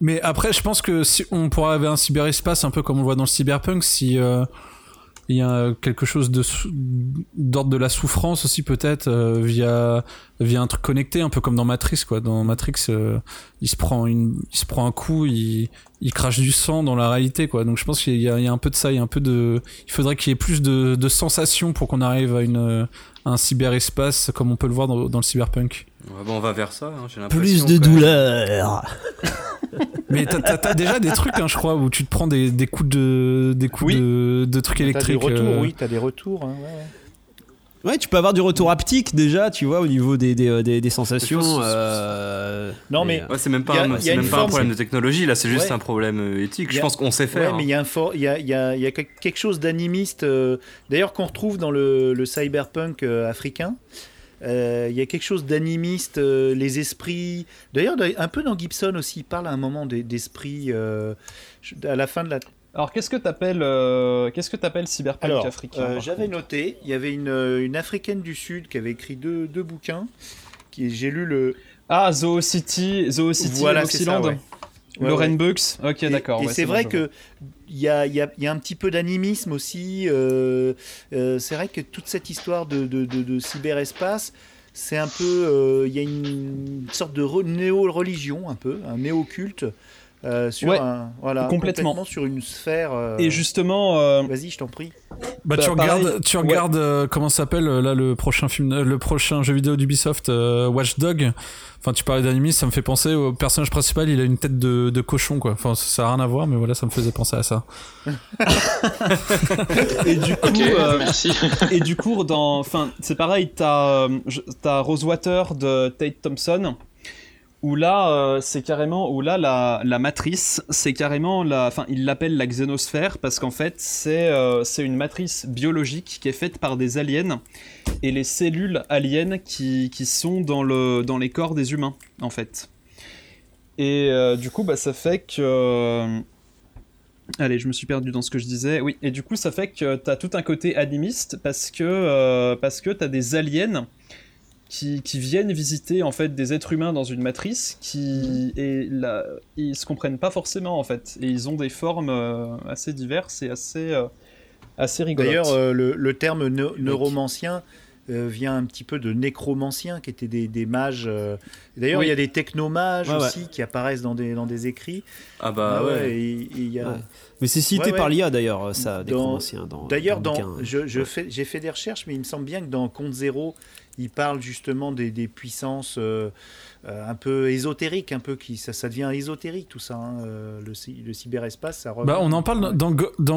Mais après, je pense que si on pourrait avoir un cyberespace un peu comme on le voit dans le cyberpunk, si euh, il y a quelque chose d'ordre de la souffrance aussi peut-être euh, via via un truc connecté, un peu comme dans Matrix quoi. Dans Matrix, euh, il se prend il se prend un coup, il il crache du sang dans la réalité quoi. Donc je pense qu'il y a, un peu de ça, il y a un peu de, il faudrait qu'il y ait plus de, sensations pour qu'on arrive à une un cyberespace comme on peut le voir dans, dans le cyberpunk. Ouais, bon, on va vers ça, hein, j'ai l'impression. Plus de douleur. Mais t'as- t'as t'as déjà des trucs, hein, je crois, où tu te prends des, des coups de des coups Oui. de, de trucs T'as des électriques. retours, euh, oui, t'as des retours. hein, ouais, tu peux avoir du retour haptique déjà, tu vois, au niveau des, des, des, des sensations. Des choses- euh, Non, mais- euh, Ouais, c'est même pas, a- un, même pas problème c'est- de technologie, là, c'est juste Ouais. un problème euh, éthique. Je pense qu'on sait Ouais, faire. mais il y a un fort, il y a, il y a- il y a quelque chose d'animiste, euh, d'ailleurs qu'on retrouve dans le, le cyberpunk euh, africain. Euh, Il y a quelque chose d'animiste, euh, les esprits. D'ailleurs, un peu dans Gibson aussi, il parle à un moment des- d'esprits euh, à la fin de la. Alors qu'est-ce que t'appelles euh, qu'est-ce que t'appelles cyberpunk Alors, africain euh, j'avais noté, il y avait une, une africaine du sud qui avait écrit deux, deux bouquins. Qui, j'ai lu le. Ah, Zoo City, Zoo City, Voilà, Moxyland. ouais. Ouais, Lauren ouais. Bucks. Ok, d'accord. Et, c'est vrai vois. Il y a, un petit peu d'animisme aussi. euh, euh, c'est vrai que toute cette histoire de, cyberespace, c'est un peu. euh, Il y a une sorte de re- néo-religion, un peu, un néo-culte. Euh, sur Ouais, un, voilà, complètement. sur une sphère. euh, Et justement, euh, Vas-y, je t'en prie. Bah, Bah, tu pareil. regardes, tu Ouais. regardes euh, comment s'appelle là le prochain film, euh, le prochain jeu vidéo d'Ubisoft, euh, Watch Dog. Enfin, tu parlais d'animisme, ça me fait penser au personnage principal. Il a une tête de, de cochon, quoi. Enfin, ça, ça a rien à voir, mais voilà, ça me faisait penser à ça. et du coup, euh, merci. et du coup, dans, enfin, c'est pareil, t'as, t'as Rosewater de Tate Thompson, où là, euh, c'est carrément, la, matrice, c'est carrément la, enfin, il l'appelle la xénosphère parce qu'en fait, c'est, euh, c'est une matrice biologique qui est faite par des aliens et les cellules aliens qui, sont dans le, dans les corps des humains, en fait. Et euh, du coup, bah, ça fait que Allez, je me suis perdu dans ce que je disais. Oui, et du coup, ça fait que t'as tout un côté animiste parce que parce que t'as des aliens qui, qui viennent visiter en fait des êtres humains dans une matrice qui et là ils se comprennent pas forcément en fait et ils ont des formes euh, assez diverses et assez euh, assez rigolotes. D'ailleurs, euh, le, le terme neu- neuromancien euh, vient un petit peu de nécromancien, qui étaient des, des mages. euh. D'ailleurs, Oui. il y a des technomages Ouais, ouais. aussi qui apparaissent dans des, dans des écrits. Ah bah Ah ouais. ouais, et- et il y a- Ouais. Mais c'est cité Ouais, ouais. par l'IA d'ailleurs, ça, Dans- dans D'ailleurs, dans dans, j'ai fait des recherches, mais il me semble bien que dans Compte Zéro, il parle justement des, des puissances euh, euh, un peu ésotériques, un peu qui ça, ça devient ésotérique tout ça. hein, euh, le, cy- le cyberespace, ça. Bah, on en parle dans,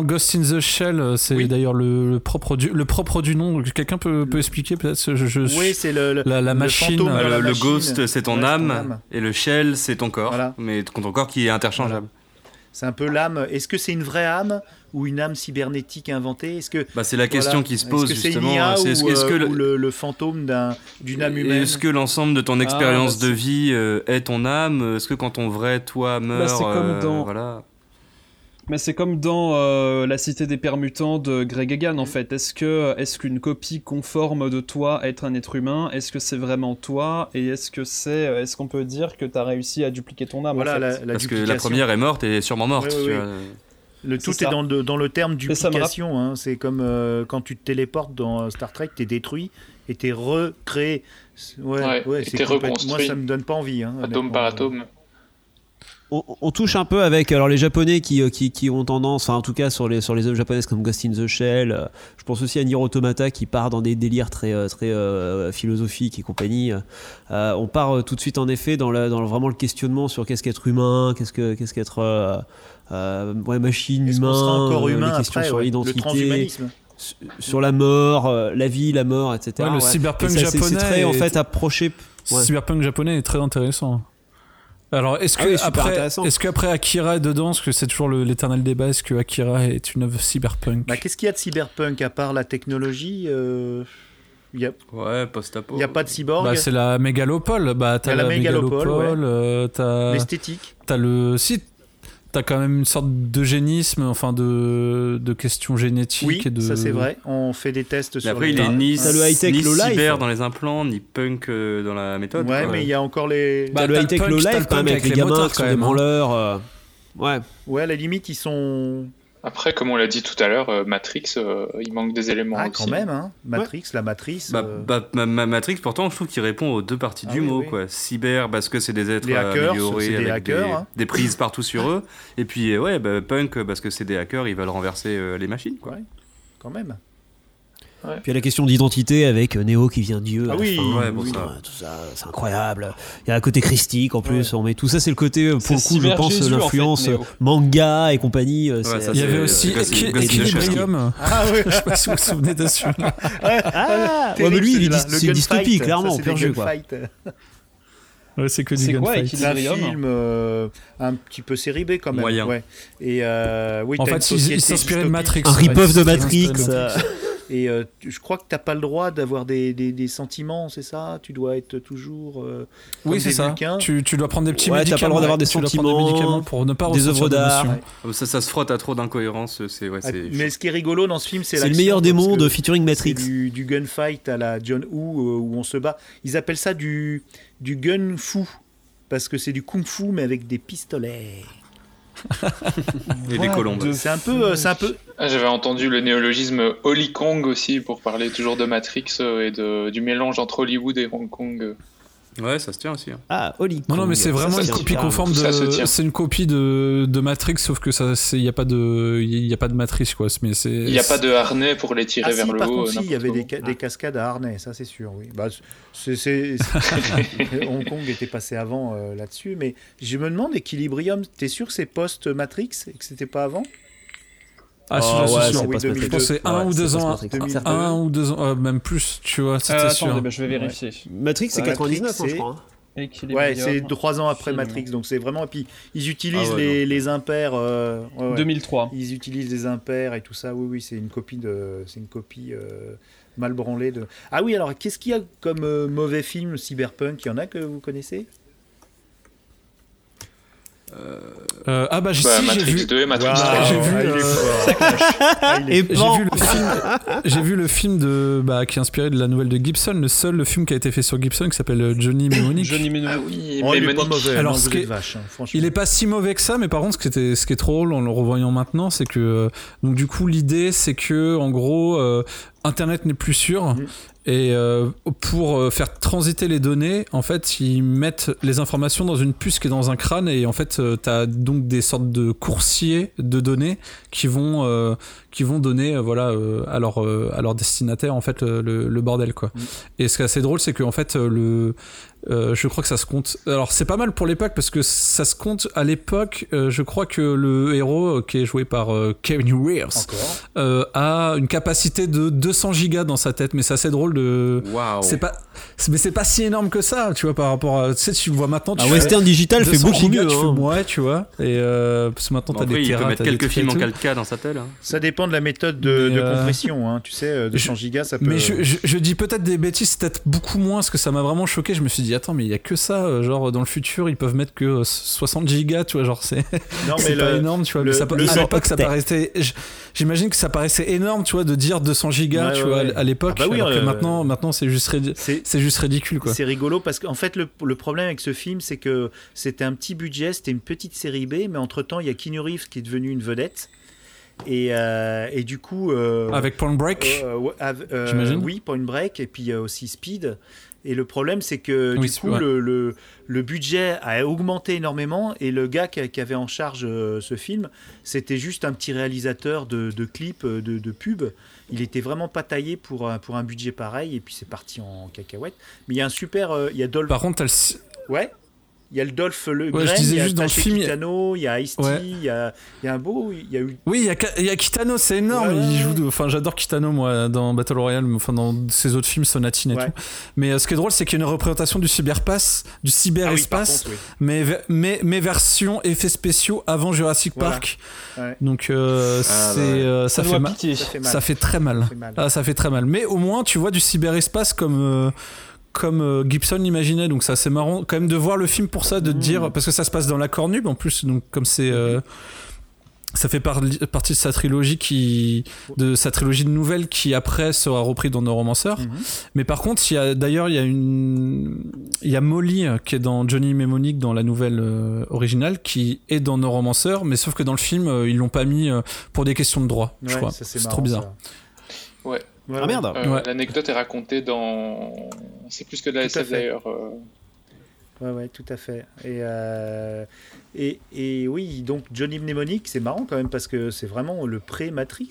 Ghost in the Shell. C'est Oui. d'ailleurs le, le propre du le propre du nom. Quelqu'un peut, peut expliquer peut-être ce- je, je, Oui, c'est le, le- la, la le machine. le, la le machine. ghost, c'est ton, Ouais, âme, et le shell, c'est ton corps. Voilà. Mais ton corps qui est interchangeable. C'est un peu l'âme. Est-ce que c'est une vraie âme ou une âme cybernétique inventée? Est-ce que Bah, c'est la question voilà, qui se pose est-ce que c'est justement. une IA c'est est-ce ou, est-ce que euh, le- ou le, le fantôme d'un- d'une âme humaine Est-ce que l'ensemble de ton Ah, expérience bah, de vie euh, est ton âme? Est-ce que quand ton vrai toi meurt, c'est comme euh, dans- voilà. Mais c'est comme dans euh, La Cité des Permutants de Greg Egan en fait. Est-ce que est-ce qu'une copie conforme de toi être un être humain? Est-ce que c'est vraiment toi? Et est-ce que c'est est-ce qu'on peut dire que t'as réussi à dupliquer ton âme Voilà, en fait? la, la Parce que la duplication. première est morte et est sûrement morte. Oui, oui, tu oui. vois. Le tout est, dans, le, dans le terme duplication. hein. C'est comme euh, quand tu te téléportes dans euh, Star Trek, t'es détruit et t'es recréé. Ouais, Ouais, ouais, et t'es complète- Moi, reconstruit. ça me donne pas envie. hein, Atome par atome. On, on touche un peu avec alors les japonais qui, euh, qui, qui ont tendance, enfin en tout cas sur les, sur les œuvres japonaises comme Ghost in the Shell, euh, je pense aussi à Nier Automata qui part dans des délires très, euh, très euh, philosophiques et compagnie. Euh, on part euh, tout de suite en effet dans, la, dans le- vraiment le questionnement sur qu'est-ce qu'être humain, qu'est-ce que- qu'est-ce qu'être euh, euh, ouais, machine, Est-ce qu'on humain, sera encore euh, humain les questions après, sur ouais, le l'identité, sur la mort, euh, la vie, la mort, etc. Ouais, le Ouais. cyberpunk Et ça, c'est- C'est japonais très en est- fait approché. Ouais. Cyberpunk japonais est très intéressant. Alors, est-ce que Ah oui, super après, intéressant. est-ce qu'après Akira est dedans, parce que c'est toujours l'éternel débat, est-ce que Akira est une œuvre cyberpunk Bah, Qu'est-ce qu'il y a de cyberpunk à part la technologie euh, Il a, Ouais, post-apo. il y a pas de cyborg Bah, c'est la mégalopole. Bah, t'as la, la mégalopole, mégalopole, euh, t'as, L'esthétique t'as le, si, t'as quand même une sorte d'eugénisme, enfin de, de questions génétiques Oui, et de. ça c'est vrai. On fait des tests Mais sur après, les- il est ni, T'as le high-tech ni low life. cyber dans les implants, ni punk euh, dans la méthode. Ouais, quoi. mais il y a encore les. Bah, le high-tech punk, low life quand même avec les gamins qui sont quand des même, branleurs. euh, Ouais. Ouais, à la limite, ils sont. Après, comme on l'a dit tout à l'heure, euh, Matrix, euh, il manque des éléments Ah, aussi. quand même, hein. Matrix, la matrice. Bah, euh, bah, ma, ma- Matrix, pourtant, je trouve qu'il répond aux deux parties Ah du oui, mot. oui. Quoi. Cyber, parce que c'est des êtres hackers, améliorés c'est des avec hackers, des, hein. des prises partout sur eux. Et puis, ouais, bah, punk, parce que c'est des hackers, ils veulent renverser euh, les machines. Quoi. Ouais, quand même. Puis il y a la question d'identité avec euh, Néo qui vient Dieu. à Ah oui, fin, ouais, bon, tout ça. ça, tout ça, c'est incroyable. Il y a un côté christique en plus. On met tout ça, c'est le côté euh, pour le coup, je pense, en l'influence fait, euh, manga et compagnie. Ouais, ça, Il y avait aussi Equilibrium. Ah oui, Je sais pas si vous vous souvenez de celui-là. Ah, ouais, mais lui, il est c'est dystopie, clairement, c'est au pur jeu. Quoi. Ouais, c'est que du C'est quoi, gunfight. C'est un film euh, un petit peu série B quand même? Moyen. Ouais. Et euh, oui, En fait, il, s'inspirait de. Matrix. Un Ouais, rip-off de Matrix. Et euh, tu- je crois que t'as pas le droit d'avoir des, des, des sentiments, c'est ça? Tu dois être toujours. euh, Oui, c'est des ça. Tu, tu dois prendre des petits Ouais, médicaments. pas le droit d'avoir des Tu sentiments, médicaments pour ne pas des ressentir œuvres d'art. d'émotions. Ouais. Ça, ça se frotte à trop d'incohérences. C'est, ouais, Ah, c'est, Mais ce qui est rigolo dans ce film, c'est C'est le meilleur des mondes featuring Matrix. Du, du gunfight à la John Woo euh, où on se bat. Ils appellent ça du, du gun fu parce que c'est du kung fu mais avec des pistolets. Et des colombes. C'est un peu, euh, c'est un peu. Ah, J'avais entendu le néologisme Holly Kong aussi pour parler toujours de Matrix euh, et de, du mélange entre Hollywood et Hong Kong. Ouais, ça se tient aussi. hein. Ah, Holly Non, non, mais c'est vraiment ça une copie conforme Ça se de. tient. C'est une copie de, de Matrix, sauf que ça, il y a pas de, il y a pas de matrice quoi. Mais c'est. Il n'y a pas de harnais pour les tirer Ah si, vers le par haut. contre, si, il y avait des, ca- des cascades à harnais, ça c'est sûr, oui. Bah, c'est, Hong Kong était passé avant euh, là-dessus, mais je me demande, Equilibrium, t'es sûr que c'est post-Matrix et que c'était pas avant? Ah, si, Oh, ouais, sûr. c'est oui, pas ce 2002. Je pense que c'est un Ouais, ou deux ans. Un ou deux ans, euh, même plus, tu vois, c'était Euh, sûr. attendez, bah, je vais vérifier. Matrix, c'est Ah, 99, hein, Matrix, je crois. hein. Ouais, c'est trois ans après film. Matrix, donc c'est vraiment. Et puis ils utilisent Ah ouais, les, les impairs. euh, ouais, ouais. 2003. Ils utilisent les impairs et tout ça. Oui, oui, c'est une copie de, c'est une copie euh, mal branlée de. Ah oui, alors qu'est-ce qu'il y a comme euh, mauvais film cyberpunk? Il y en a que vous connaissez? Euh, ah bah, j'ai Bah, si, j'ai Matrix vu. 2 et Matrix Waouh, 3. j'ai vu, ah, euh. Ah, J'ai pan vu le film, j'ai vu le film de, bah, qui est inspiré de la nouvelle de Gibson, le seul film qui a été fait sur Gibson qui s'appelle euh, Johnny Mnemonic. Johnny Mnemonic. Ah oui, Oh, il est pas mauvais. Alors, non, ce vous qui êtes est- vache, hein. Il est pas si mauvais que ça, mais par contre, ce qui, était, ce qui est trop drôle en le revoyant maintenant, c'est que euh, donc du coup l'idée c'est que en gros euh, Internet n'est plus sûr Mhm. Et euh, pour euh, faire transiter les données, en fait ils mettent les informations dans une puce qui est dans un crâne et en fait euh, t'as donc des sortes de coursiers de données qui vont euh, qui vont donner euh, voilà euh, à leur euh, à leur destinataire en fait le, le- bordel quoi. Mhm. Et ce qui est assez drôle c'est que en fait le euh, je crois que ça se compte. Alors c'est pas mal pour l'époque parce que ça se compte à l'époque. euh, je crois que le héros euh, qui est joué par euh, Kevin euh, a une capacité de 200 gigas dans sa tête. Mais c'est assez drôle de. Waouh. C'est pas, mais c'est pas si énorme que ça, tu vois, par rapport à. Tu sais, tu le vois maintenant. Tu Ah, fais Western Digital fait 200 beaucoup gigas, mieux. Tu hein. fais tu vois. Et euh, parce que maintenant Bon, t'as des il terras, peut mettre quelques films en tout. 4K dans sa tête. hein. Ça dépend de la méthode de, euh, compression. Hein. Tu sais, euh, 200 gigas, ça peut. Mais je, je- je dis peut-être des bêtises, c'est peut-être beaucoup moins, parce que ça m'a vraiment choqué. Je me suis dit, attends, mais il y a que ça, euh, genre dans le futur, ils peuvent mettre que euh, 60 gigas, tu vois, genre c'est non, mais c'est pas le- énorme, tu vois. le- mais ça, le- à l'époque, ça paraissait. J'imagine que ça paraissait énorme, tu vois, de dire 200 gigas, Ouais, tu ouais, vois, ouais. à l'époque. Ah bah oui, alors que euh, maintenant, maintenant, c'est juste, c'est c'est juste ridicule, quoi. C'est rigolo parce qu'en fait, le, le problème avec ce film, c'est que c'était un petit budget, c'était une petite série B, mais entre-temps, il y a Keanu Reeves qui est devenu une vedette. Et, euh, et du coup. euh, Avec Point Break. euh, euh, J'imagine. Oui, Point Break, et puis il y a aussi Speed. Et le problème, c'est que Oui, du coup, ouais. le, le, le budget a augmenté énormément et le gars qui, qui avait en charge euh, ce film, c'était juste un petit réalisateur de, de clips, euh, de, de pubs. Il était vraiment pas taillé pour, un- pour un budget pareil et puis c'est parti en cacahuète. Mais il y a un super. euh, il y a Dolph. Par contre, t'as le Ouais. Il y a le Dolph Le Ouais, je disais il y a juste dans le film, il y a- Kitano, il y a Ice-T, Ouais. il y, a, il y a un beau. Il y a eu. Oui, il y a, Ka- il y a Kitano, c'est énorme. Ouais, ouais, il joue ouais. de- Enfin, j'adore Kitano, moi, dans Battle Royale, mais enfin, dans ses autres films, Sonatine et Ouais. tout. Mais euh, ce qui est drôle, c'est qu'il y a une représentation du cyberpass, du Ah oui, cyberespace, oui. mais, mais, mais version effets spéciaux avant Jurassic Voilà. Park. Ouais. Donc, euh, c'est, bah ouais. euh, ça, Ça fait mal. Ça fait mal. Ça fait très mal. Ça fait mal. Ah, ça fait très mal. Mais au moins, tu vois du cyberespace comme, euh, comme euh, Gibson l'imaginait. Donc, c'est assez marrant quand même de voir le film pour ça, de te Mmh. dire. Parce que ça se passe dans la cornube en plus. Donc, comme c'est. euh, ça fait par- partie de sa trilogie qui de sa trilogie de nouvelles qui après sera repris dans Neuromancer. Mhm. Mais par contre, il y a d'ailleurs il y a une il y a Molly euh, qui est dans Johnny Mnemonic dans la nouvelle euh, originale qui est dans Neuromancer, mais sauf que dans le film euh, ils l'ont pas mis euh, pour des questions de droit, je crois. ça, C'est trop bizarre. ça. Ouais. Voilà. Ah merde Euh, Ouais. L'anecdote est racontée dans. C'est plus que de la SF d'ailleurs. euh. Ouais, ouais, tout à fait. Et, euh, et, et oui, donc Johnny Mnemonic, c'est marrant quand même parce que c'est vraiment le pré-Matrix.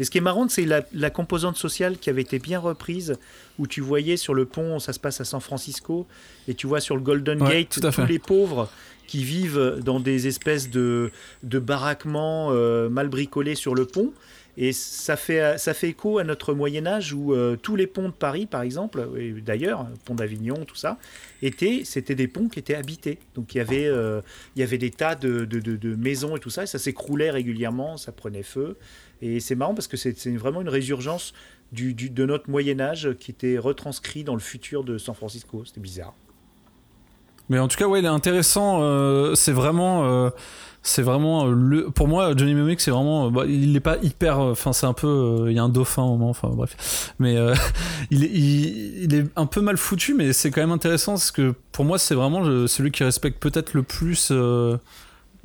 Et ce qui est marrant, c'est la, la composante sociale qui avait été bien reprise, où tu voyais sur le pont, ça se passe à San Francisco, et tu vois sur le Golden Ouais, Gate tout à tous les pauvres qui vivent dans des espèces de, de baraquements euh, mal bricolés sur le pont. Et ça fait, ça fait écho à notre Moyen Âge où euh, tous les ponts de Paris, par exemple, et d'ailleurs, le pont d'Avignon, tout ça, étaient, c'était des ponts qui étaient habités. Donc il y avait, euh, il y avait des tas de, de- maisons et tout ça, et ça s'écroulait régulièrement, ça prenait feu. Et c'est marrant parce que c'est vraiment une résurgence du, de notre Moyen Âge qui était retranscrit dans le futur de San Francisco. C'était bizarre. Mais en tout cas, ouais, il est intéressant. euh, c'est vraiment, c'est vraiment euh, le. Pour moi, Johnny Mnemonic, c'est vraiment. euh, bah, il est pas hyper. euh, Enfin, c'est un peu. euh, Il y a un dauphin au moment. Enfin, bref. Mais euh, il, est, il, il est un peu mal foutu, mais c'est quand même intéressant parce que pour moi, c'est vraiment le- celui qui respecte peut-être le plus. euh,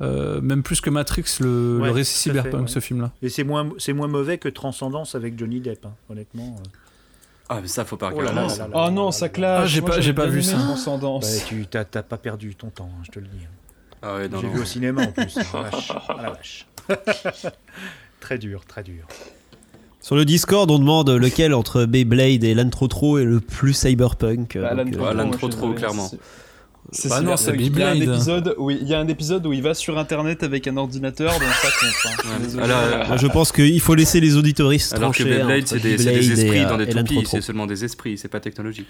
Euh, même plus que Matrix, le, Ouais, le récit cyberpunk, ouais. ce film-là. Et c'est moins, c'est moins mauvais que Transcendance avec Johnny Depp, hein, honnêtement. Ah, mais ça, faut pas Oh là regarder. là ça. là là Oh non, ça clash. Ah, j'ai pas- j'ai pas vu ça. Transcendance. Ouais, tu t'as, t'as pas perdu ton temps, hein, je te le dis. Ah ouais, J'ai vu au cinéma en plus. La vache. Ah, la vache. très dur, très dur. Sur le Discord, on demande lequel entre Beyblade et Lantrotro est le plus cyberpunk. Bah, Alan euh, clairement. c'est- Bah non, c'est Il y a un Beyblade. épisode où il il y a un épisode où il va sur internet avec un ordinateur, donc ça compte. hein. Ouais. Alors, moi, je pense qu'il faut laisser les auditoristes alors que trancher Beyblade, entre c'est des, c'est des Beyblade esprits et, dans euh, des et toupies, Lantrotro. c'est seulement des esprits, c'est pas technologique.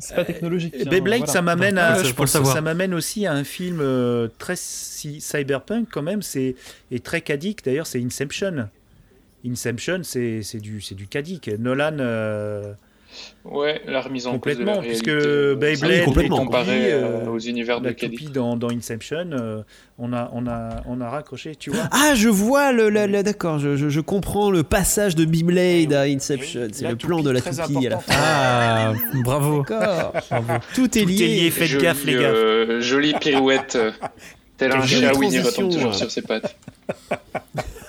C'est pas technologique. Et hein, Beyblade, voilà. ça m'amène à, Ouais, ça, faut le savoir. ça m'amène aussi à un film euh, très cyberpunk quand même, c'est et très cadique d'ailleurs, c'est Inception. Inception, c'est c'est du c'est du cadique. Nolan euh, Ouais, la remise en cause de la puisque réalité. euh, Beyblade Ah oui, est complètement. comparé euh, euh, aux univers de toupie dans, dans Inception, euh, on a on a on a raccroché, tu vois. Ah, je vois le, le- le- d'accord, je, je- je comprends le passage de Beyblade à Inception. C'est le plan de la toupie, à la fin. Ah, bravo. D'accord. Tout est Tout est lié. lié, faites Jolie, gaffe les gars. euh, jolie pirouette. Tel un chat, Winnie retombe toujours sur ses pattes.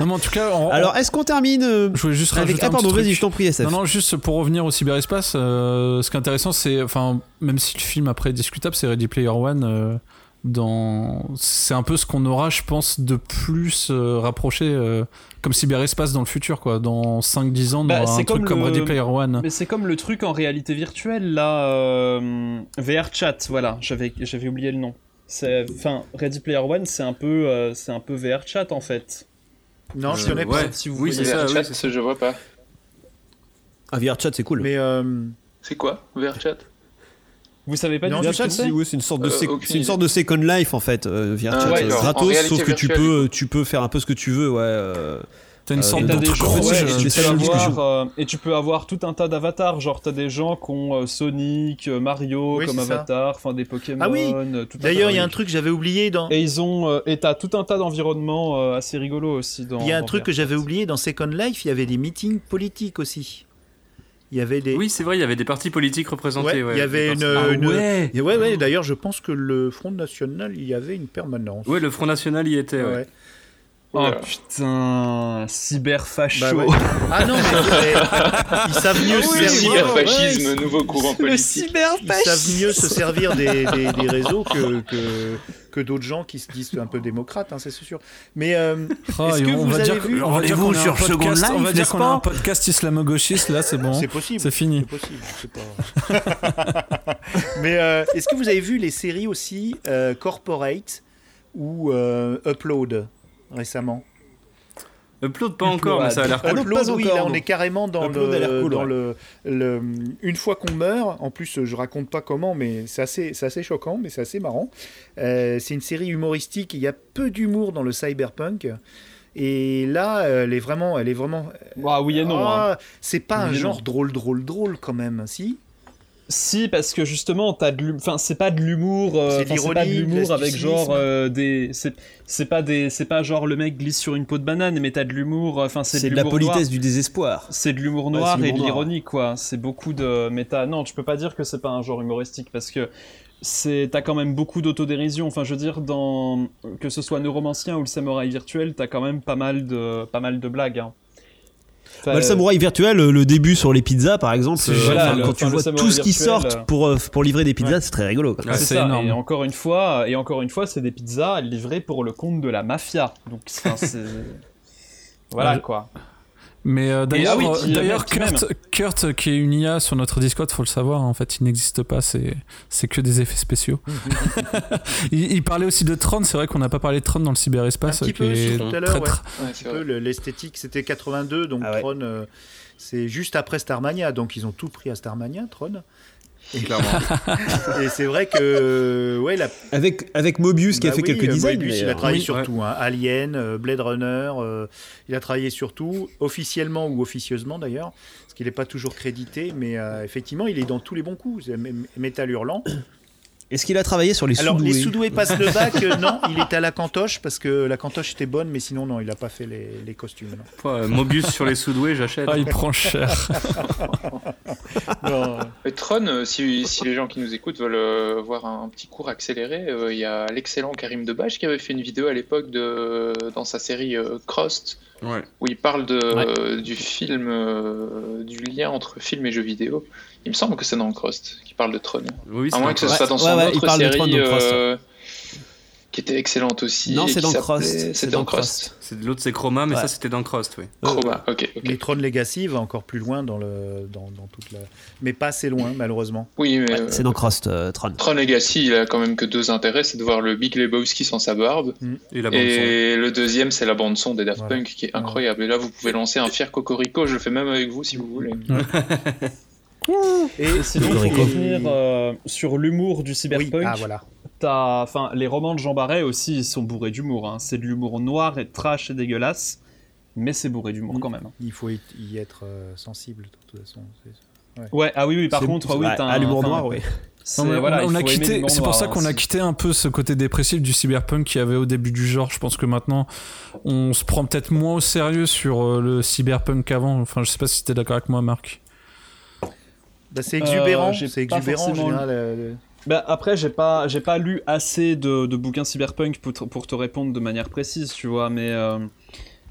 Non, mais en tout cas, Alors, est-ce qu'on termine euh, je voulais juste avec... rajouter Ah un pardon, truc. vas-y, je t'en prie, SF. Non, non, juste pour revenir au cyberespace, euh, ce qui est intéressant, c'est, enfin, même si le film après est discutable, c'est Ready Player One. euh, dans, c'est un peu ce qu'on aura, je pense, de plus euh, rapproché euh, comme cyberespace dans le futur, quoi. Dans 5-10 ans, Bah, un truc comme comme le- Ready Player One. Mais c'est comme le truc en réalité virtuelle, là, euh, VR Chat, voilà, j'avais j'avais oublié le nom. C'est, enfin, Ready Player One, c'est un peu, euh, c'est un peu VR Chat en fait. Non, je Euh, connais pas. ouais. Si vous Oui, c'est ça, VRChat, oui, c'est je vois pas. Ah, VRChat, c'est cool. Mais euh, C'est quoi, VRChat Vous savez pas Non, du tout je ce que VRChat, c'est? Oui, c'est une sorte de Euh, c'est une sorte de Second Life en fait. euh, VRChat, Ah, d'accord. En gratos, sauf que tu peux, tu peux faire un peu ce que tu veux, ouais. euh, T'as une Euh, sorte ouais, je- et, tu avoir, euh, et tu peux avoir tout un tas d'avatars, genre t'as des gens qui ont euh, Sonic, euh, Mario Oui, comme avatar, enfin des Pokémon. Ah oui, euh, d'ailleurs, il y a un de- truc que j'avais oublié dans Et ils ont, euh, et t'as tout un tas d'environnements euh, assez rigolos aussi dans. il y a un truc que j'avais oublié dans Second Life, il y avait des meetings politiques aussi. Il y avait des Oui, c'est vrai, il y avait des partis politiques représentés. Ouais, ouais, il y avait une, une- ouais. Et ouais, ouais, d'ailleurs, je pense que le Front National, il y avait une permanence. Ouais, le Front National y était. ouais. Oh putain, cyber facho. Bah ouais. Ah non, mais, mais ils savent mieux se Le servir. cyberfascisme, ouais, nouveau courant politique. ils savent mieux se servir des, des- des réseaux que, que, que d'autres gens qui se disent un peu démocrates, hein, c'est sûr. Mais euh, Ah, est-ce que on vous va avez dire, vu on va dire qu'on Rendez-vous a un sur Second podcast, on va Life, dire qu'on a un podcast islamo-gauchiste, là, c'est bon. c'est possible. C'est fini. C'est possible, c'est pas. Mais euh, est-ce que vous avez vu les séries aussi euh, Corporate ou euh, Upload? Récemment Upload pas encore, mais ça a l'air Ah cool. Upload, oui, encore, là on est carrément dans, Upload le, cool, dans ouais. le, le- une fois qu'on meurt. En plus, je raconte pas comment, mais c'est assez, c'est assez choquant, mais c'est assez marrant. Euh, c'est une série humoristique. Il y a peu d'humour dans le cyberpunk. Et là, elle est vraiment, elle est vraiment. Ah oui et non. hein. Ah, C'est pas un Oui genre non. drôle, drôle, drôle quand même, si? Si, parce que justement, t'as de enfin, c'est pas de l'humour, euh, C'est pas de l'humour avec genre euh, des, c'est, pas des, c'est pas genre le mec glisse sur une peau de banane, mais t'as de l'humour, euh, enfin, c'est, de de la noir. politesse du désespoir. C'est de l'humour noir et de l'ironie, quoi. C'est beaucoup de méta. Non, tu peux pas dire que c'est pas un genre humoristique parce que c'est t'as quand même beaucoup d'autodérision. Enfin, je veux dire, dans que ce soit Neuromancien ou le Samouraï virtuel, t'as quand même pas mal de pas mal de blagues. hein. Bah, le samouraï virtuel, le début sur les pizzas par exemple, C'est- euh, voilà, enfin, le- quand tu vois tout ce qui euh, pour, euh, pour livrer des pizzas, Ouais. c'est très rigolo. Ouais, c'est énorme. Et encore une fois, et encore une fois, c'est des pizzas livrées pour le compte de la mafia. Donc, c'est voilà Ouais. quoi. Mais euh, d'ailleurs, ah oui, euh, d'ailleurs Kurt, Kurt, euh, qui est une IA sur notre Discord, faut le savoir, en fait, il n'existe pas, c'est, c'est que des effets spéciaux. il, il parlait aussi de Tron, c'est vrai qu'on n'a pas parlé de Tron dans le cyberespace. Un petit peu, tout à l'heure, ouais. l'esthétique. C'était 82, donc Ah ouais. Tron, euh, c'est juste après Starmania, donc ils ont tout pris à Starmania, Tron. Clairement. Et c'est vrai que, ouais, la, Avec, avec Mobius qui a Bah fait oui, quelques euh, designs. Moebius, mais, il a euh, travaillé oui, sur ouais. tout, hein. Alien, euh, Blade Runner, euh, il a travaillé sur tout, officiellement ou officieusement d'ailleurs, parce qu'il n'est pas toujours crédité, mais euh, effectivement, il est dans tous les bons coups. C'est M- Metal Hurlant, Est-ce qu'il a travaillé sur les Alors, sous-doués les sous-doués passent le bac, euh, non, il était à la cantoche parce que la cantoche était bonne, mais sinon, non, il a pas fait les, les costumes. non. Ouais, Mobius sur les sous-doués, j'achète. Ah, il prend cher. Non, Et Tron, euh, si, si les gens qui nous écoutent veulent euh, voir un petit cours accéléré, euh, il y a l'excellent Karim Debache qui avait fait une vidéo à l'époque de dans sa série euh, Crossed Ouais. où il parle de, du film, euh, du lien entre film et jeux vidéo. Il me semble que c'est dans Crossed qui parle de Tron. Oui, À moins que ce soit dans Ouais, son ouais, il autre parle de série Tron euh, qui était excellente aussi. Non, c'est dans Crossed. C'est dans c'est- L'autre c'est Chroma, mais Ouais. ça c'était dans Crost, oui. Chroma, ok, ok. Les Tron Legacy va encore plus loin dans, le, dans, dans toute la. Mais pas assez loin, malheureusement. Oui, mais Ouais, euh, C'est dans Crost, euh, Tron. Tron Legacy, il a quand même que deux intérêts, c'est de voir le Big Lebowski sans sa barbe. Et la bande Et le deuxième, c'est la bande son des Daft Voilà. Punk qui est incroyable. Et là, vous pouvez lancer un fier cocorico. Je le fais même avec vous si vous voulez. Et sinon, pour revenir euh, sur l'humour du Oui, cyberpunk, ah voilà. t'as- enfin, les romans de Jean Barret aussi ils sont bourrés d'humour. hein. C'est de l'humour noir et trash et dégueulasse, mais c'est bourré d'humour quand même. hein. Il faut y être euh, sensible, de toute façon. Ouais, ah oui, oui, par contre, oui, t'as à un- l'humour noir, oui. c'est- on- on a quitté, pour ça hein. qu'on a quitté un peu ce côté dépressif du cyberpunk qu'il y avait au début du genre. Je pense que maintenant, on se prend peut-être moins au sérieux sur euh, le cyberpunk qu'avant. Enfin, je sais pas si t'es d'accord avec moi, Marc. Bah, c'est exubérant, Euh, j'ai c'est exubérant en forcément général. euh, Bah, après, j'ai pas, j'ai pas lu assez de, de bouquins cyberpunk pour te, pour te répondre de manière précise, tu vois, mais euh,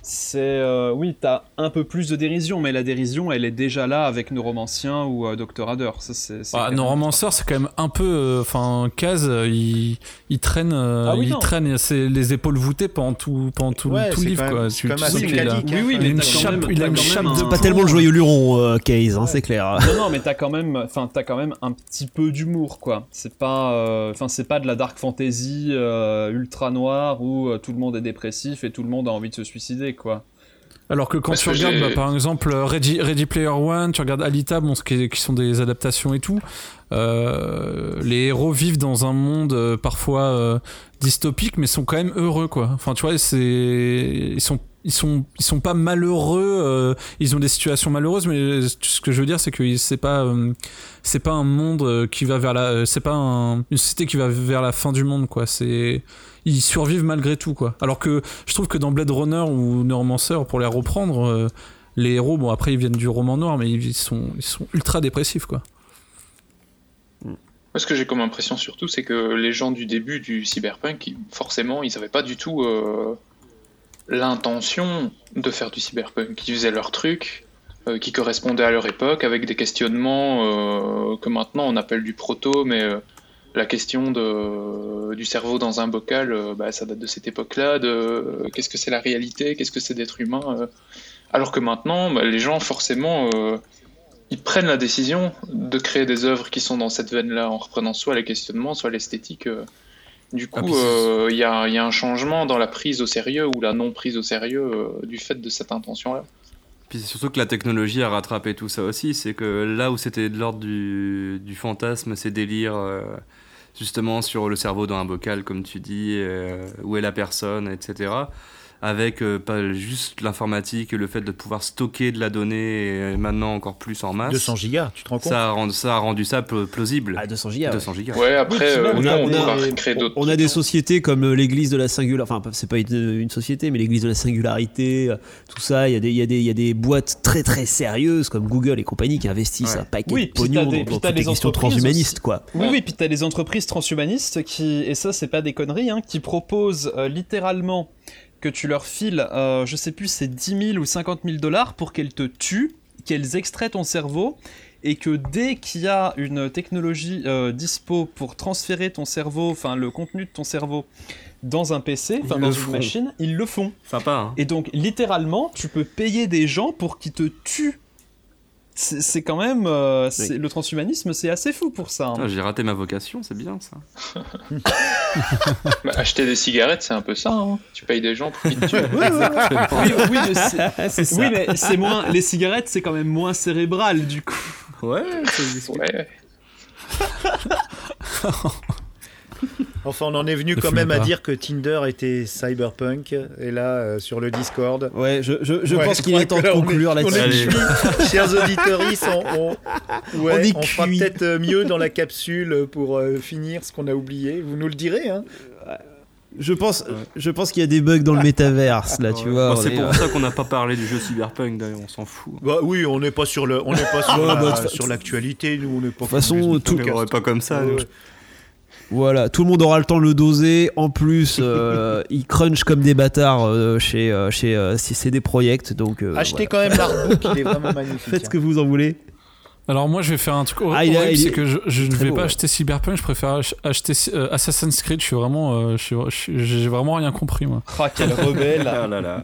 c'est. euh, oui, t'as un peu plus de dérision, mais la dérision, elle est déjà là avec Neuromancien ou euh, Dr. Hader. Ça, c'est, c'est Ah, quand même- nos romanceurs, c'est quand même un peu. euh, Enfin, Kaz, euh, il, il traîne, euh, Ah oui, il non. traîne c'est les épaules voûtées pendant tout, pendant tout, Ouais, tout le c'est livre. quoi. Tu- tu sens qu'il a- Oui, oui, hein, mais il a une t'as quand chape, même- il a une chape de Pas tellement le joyeux luron, Case, hein, c'est clair. Non, non, mais t'as quand même, enfin, t'as quand même un petit peu d'humour, quoi. C'est pas, enfin, c'est pas de la dark fantasy ultra noire où tout le monde est dépressif et tout le monde a envie de se suicider, quoi. Alors que quand Parce tu regardes, bah, par exemple, euh, Ready, Ready Player One, tu regardes Alita, bon, ce qui, sont des adaptations et tout, euh, les héros vivent dans un monde euh, parfois euh, dystopique, mais sont quand même heureux, quoi. Enfin, tu vois, c'est, ils sont, ils sont, ils sont pas malheureux. euh, ils ont des situations malheureuses, mais ce que je veux dire, c'est que c'est pas, euh, c'est pas un monde euh, qui va vers la, euh, c'est pas un- une société qui va vers la fin du monde, quoi. C'est, ils survivent malgré tout, quoi. Alors que je trouve que dans Blade Runner ou Neuromancer, pour les reprendre, euh, les héros, bon après ils viennent du roman noir, mais ils sont, ils sont ultra dépressifs, quoi. Ce que j'ai comme impression surtout, c'est que les gens du début du cyberpunk, forcément, ils n'avaient pas du tout euh, l'intention de faire du cyberpunk. Ils faisaient leur truc euh, qui correspondait à leur époque, avec des questionnements euh, que maintenant on appelle du proto, mais euh, la question de, du cerveau dans un bocal, bah, ça date de cette époque-là, de qu'est-ce que c'est la réalité, qu'est-ce que c'est d'être humain. alors que maintenant, bah, les gens, forcément, ils prennent la décision de créer des œuvres qui sont dans cette veine-là, en reprenant soit les questionnements, soit l'esthétique. Du Ah, coup, euh, il y, a, il y a un changement dans la prise au sérieux ou la non prise au sérieux euh, du fait de cette intention-là. Puis c'est surtout que la technologie a rattrapé tout ça aussi. C'est que là où c'était de l'ordre du, du fantasme, ces délires, euh, justement sur le cerveau dans un bocal, comme tu dis, euh, où est la personne, etc. Avec euh, pas juste l'informatique et le fait de pouvoir stocker de la donnée, et maintenant encore plus en masse. 200 gigas, tu te rends compte ça a, rendu, ça a rendu ça pl- plausible. Ah, 200 gigas. ouais. 200 gigas. Ouais, après, euh, on a- on, on a-. On a des sociétés comme euh, l'église de la singularité, enfin c'est pas une, une société, mais l'église de la singularité, euh, tout ça, il y, a des- il y, a des- il y a des boîtes très très sérieuses comme Google et compagnie qui investissent Ouais. un paquet Oui, de pognon des- dans, puis dans toutes les des questions entreprises transhumanistes quoi. Oui, oui, puis t'as des entreprises transhumanistes qui, et ça c'est pas des conneries, hein, qui proposent euh, littéralement que tu leur files, euh, je sais plus, c'est 10 000 ou 50 000 dollars pour qu'elles te tuent, qu'elles extraient ton cerveau, et que dès qu'il y a une technologie euh, dispo pour transférer ton cerveau, enfin le contenu de ton cerveau, dans un PC, enfin dans une font. machine, ils le font. Sympa, hein Et donc, littéralement, tu peux payer des gens pour qu'ils te tuent. C'est quand même. euh, Le transhumanisme, c'est assez fou pour ça. hein. J'ai raté ma vocation, c'est bien ça. Bah, acheter des cigarettes, c'est un peu ça. hein. Tu payes des gens pour qu'ils te tuent. oui, oui, mais c'est- C'est ça. oui, mais c'est moins. Les cigarettes, c'est quand même moins cérébral, du coup. Ouais, ça. Ouais. Enfin, on en est venu quand même à dire que Tinder était cyberpunk. Et là, euh, sur le Discord. Ouais, je, je, je Ouais, pense qu'il est temps de conclure est- on est là-dessus. Chers auditeurs, on, on, ouais, On on fera peut-être euh, mieux dans la capsule pour euh, finir ce qu'on a oublié. Vous nous le direz. Hein. Je pense, je pense qu'il y a des bugs dans le métaverse là, tu Ouais. vois. On c'est est, pour euh, ça qu'on n'a pas parlé du jeu Cyberpunk, d'ailleurs, on s'en fout. Bah oui, on n'est pas sur le, on n'est pas sur, bah, de l'actualité. Nous, on n'est pas. toute façon, tout-. On pas comme ça. Ouais. Voilà, tout le monde aura le temps de le doser. En plus, euh, ils crunchent comme des bâtards euh, chez, euh, chez euh, CD Projekt. Donc, euh, Achetez voilà. quand même l'artbook, il est vraiment magnifique. Faites ce hein. que vous en voulez. Alors moi je vais faire un truc Ah, horrible, est- c'est que je, je ne vais beau, pas ouais. acheter Cyberpunk, je préfère ach- acheter euh, Assassin's Creed, je suis vraiment euh, j'ai vraiment rien compris moi. Ah, quel rebelle Ah là là.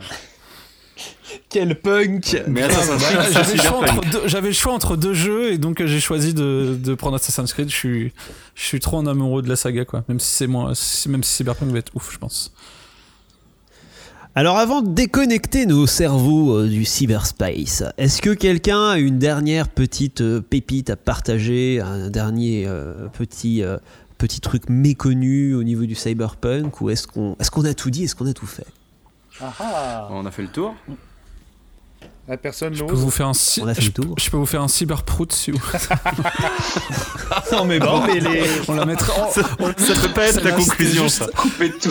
Quel punk. Mais Assassin's Creed, Voilà, c'est J'avais le, choix entre deux- j'avais le choix entre deux jeux et donc euh, j'ai choisi de, de prendre Assassin's Creed, je suis je suis trop en amoureux de la saga quoi, même si c'est moi si- même si Cyberpunk va être ouf, je pense. Alors, avant de déconnecter nos cerveaux euh, du cyberspace, est-ce que quelqu'un a une dernière petite euh, pépite à partager, un dernier euh, petit, euh, petit truc méconnu au niveau du cyberpunk? Ou est-ce qu'on est qu'on a tout dit? Est-ce qu'on a tout fait? Ah, ah. On a fait le tour. La personne Je peux vous faire un On fait je, le tour. je peux vous faire un cyberprout si vous Non mais bon. mais les. on la mettra Ça, ça peut pas être la conclusion, juste- ça. Coupé de tout.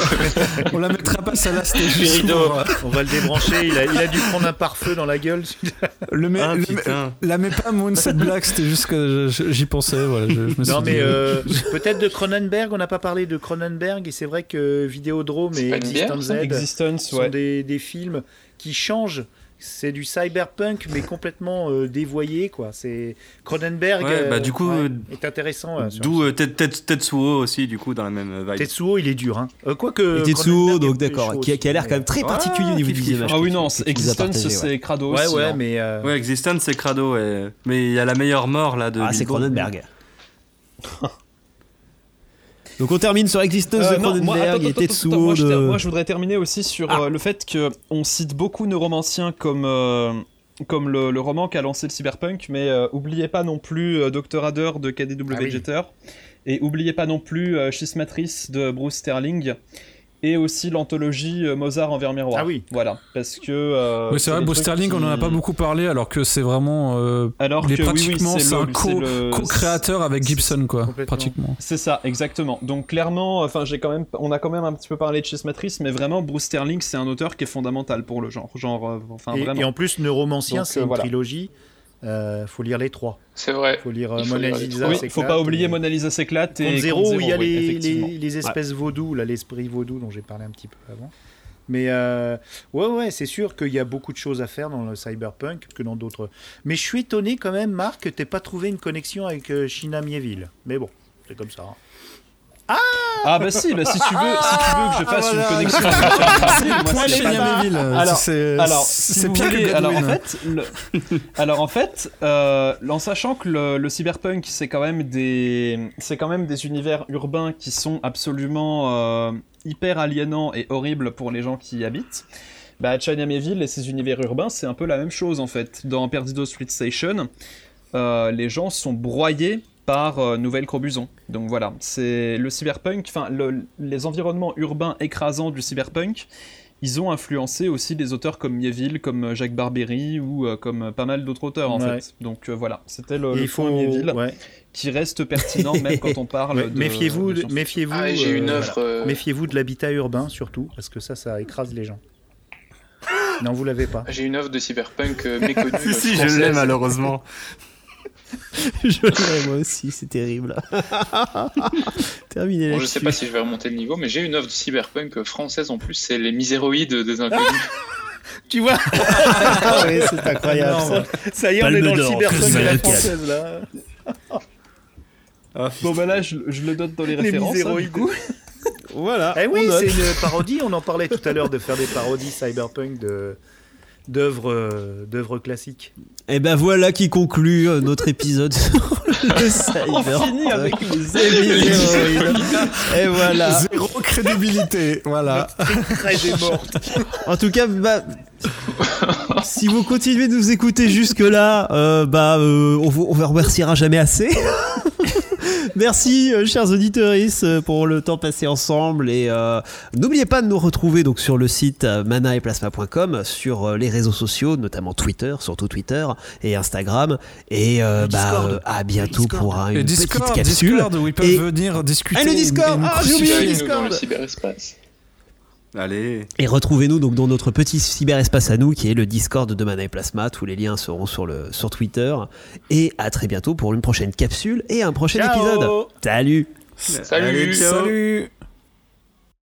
on la mettra pas celle-là c'était juste euh, On va le débrancher. Il a, il a dû prendre un pare-feu dans la gueule. le mets- Ah, le. La mets pas Moon cette blague, c'était juste que j'y pensais. Voilà, je, je me suis Non, dit, mais euh, peut-être de Cronenberg. On n'a pas parlé de Cronenberg. Et c'est vrai que Vidéodrome C'est et Existence ça Z Existence, sont ouais. des, des films qui changent. C'est du cyberpunk, mais complètement euh, dévoyé, quoi. C'est Cronenberg. Ouais, bah, du coup, ouais, euh, est intéressant. D'où euh, Tetsuo aussi, du coup, dans la même euh, vibe. Tetsuo, il est dur, hein. Euh, Quoique. Tetsuo, Cronenberg donc d'accord, qui, a- qui a l'air quand même très Ouais, particulier au niveau du visage. Ah oui non, Existence ouais. c'est crado Ouais, aussi. ouais, hein. mais. euh, Ouais, Existence, c'est crado, ouais. mais il y a la meilleure mort là de. Ah, c'est. Cronenberg. Donc on termine sur Existence Euh, de Cronenberg et attends, attends, Tetsuo moi, je, de... ter- moi, je voudrais terminer aussi sur Ah. euh, le fait que on cite beaucoup neuromanciens comme euh, comme le, le roman qui a lancé le cyberpunk, mais euh, oubliez pas non plus euh, Dr. Hader de KDW Ah oui. Jeter et oubliez pas non plus euh, Schismatrice de Bruce Sterling et aussi l'anthologie euh, Mozart envers miroir. Ah oui. Voilà, parce que euh, oui, c'est vrai, trucs Sterling, on en a pas beaucoup parlé, alors que c'est vraiment. euh, Alors il est que oui, oui, pratiquement, c'est un co- co-créateur avec Gibson, quoi. Complètement. Pratiquement. C'est ça, exactement. Donc clairement, enfin, j'ai quand même, on a quand même un petit peu parlé de Schismatrice, mais vraiment, Bruce Sterling, c'est un auteur qui est fondamental pour le genre, genre, enfin et, vraiment. et en plus, Neuromancien, c'est euh, une voilà. trilogie. Euh, faut lire les trois. C'est vrai. Faut lire euh, Il faut Mona Lisa. oui, faut pas oublier et- Mona Lisa s'éclate et Compte Zéro, Compte où il y a oui, les, les, les espèces vaudou, là, l'esprit vaudou dont j'ai parlé un petit peu avant. Mais euh, ouais, ouais, c'est sûr qu'il y a beaucoup de choses à faire dans le cyberpunk que dans d'autres. Mais je suis étonné quand même, Marc, que t'aies pas trouvé une connexion avec euh, China Mieville. Mais bon, c'est comme ça. hein. Ah bah si, bah si tu veux, si tu veux que je fasse voilà. une connexion Martin, moi, c'est. Alors- c'est Alors, c'est si vous pire que alors en fait, le- alors en fait, euh, en sachant que le, le cyberpunk c'est quand même des, c'est quand même des univers urbains qui sont absolument euh, hyper aliénants et horribles pour les gens qui y habitent. Bah, Chinaméville et ses univers urbains, c'est un peu la même chose en fait. Dans Perdido Street Station, euh, les gens sont broyés par euh, Nouvelle Crobuson. Donc voilà, c'est le cyberpunk, enfin le- les environnements urbains écrasants du cyberpunk, ils ont influencé aussi des auteurs comme Mieville, comme euh, Jacques Barbery ou euh, comme pas mal d'autres auteurs en Ouais. fait. Donc euh, voilà, c'était le, le il faut. point Mieville ouais. qui reste pertinent même quand on parle Ouais, de. Méfiez-vous, de de- méfiez-vous. Ah, j'ai une euh, œuvre. euh, Méfiez-vous de l'habitat urbain surtout, parce que ça, ça écrase les gens. Non, vous l'avez pas. J'ai une œuvre de cyberpunk euh, méconnue. Si, si, je l'ai malheureusement. je l'ai moi aussi, c'est terrible. Terminé Bon, je sais pas si je vais remonter le niveau, mais j'ai une œuvre de cyberpunk française en plus, c'est Les Miséroïdes des Inconnus. Tu vois Ah ouais, c'est incroyable ça. Ça y est, on Palme est dans le cyberpunk à la française là. Ah, Bon bah là, je, je le note dans les Les références. hein, miséroïdes. du coup. Voilà. Eh oui, c'est une parodie. On en parlait tout à l'heure de faire des parodies cyberpunk de d'œuvres euh, d'œuvres classiques. Et ben voilà qui conclut euh, notre épisode sur le cyber. On finit avec les les. Et voilà. Zéro crédibilité, voilà. Très est morte. En tout cas, bah, si vous continuez de nous écouter jusque là, bah, euh, on vous on vous remerciera jamais assez. Merci, euh, chers auditeurs, euh, pour le temps passé ensemble. Et euh, n'oubliez pas de nous retrouver donc sur le site euh, mana-et-plasma.com, sur euh, les réseaux sociaux, notamment Twitter, surtout Twitter et Instagram. Et euh, bah, Discord. euh, à bientôt Discord. pour un- Et une Discord, petite capsule. Discord où ils peuvent Et- venir discuter. Ah, le et- Discord et Ah, j'ai oublié le. Discord. dans le cyberespace. Allez. Et retrouvez-nous donc dans notre petit cyberespace à nous qui est le Discord de Mana et Plasma. Tous les liens seront sur, le, sur Twitter. Et à très bientôt pour une prochaine capsule et un prochain Ciao. épisode. Salut Salut Allez, ciao. Salut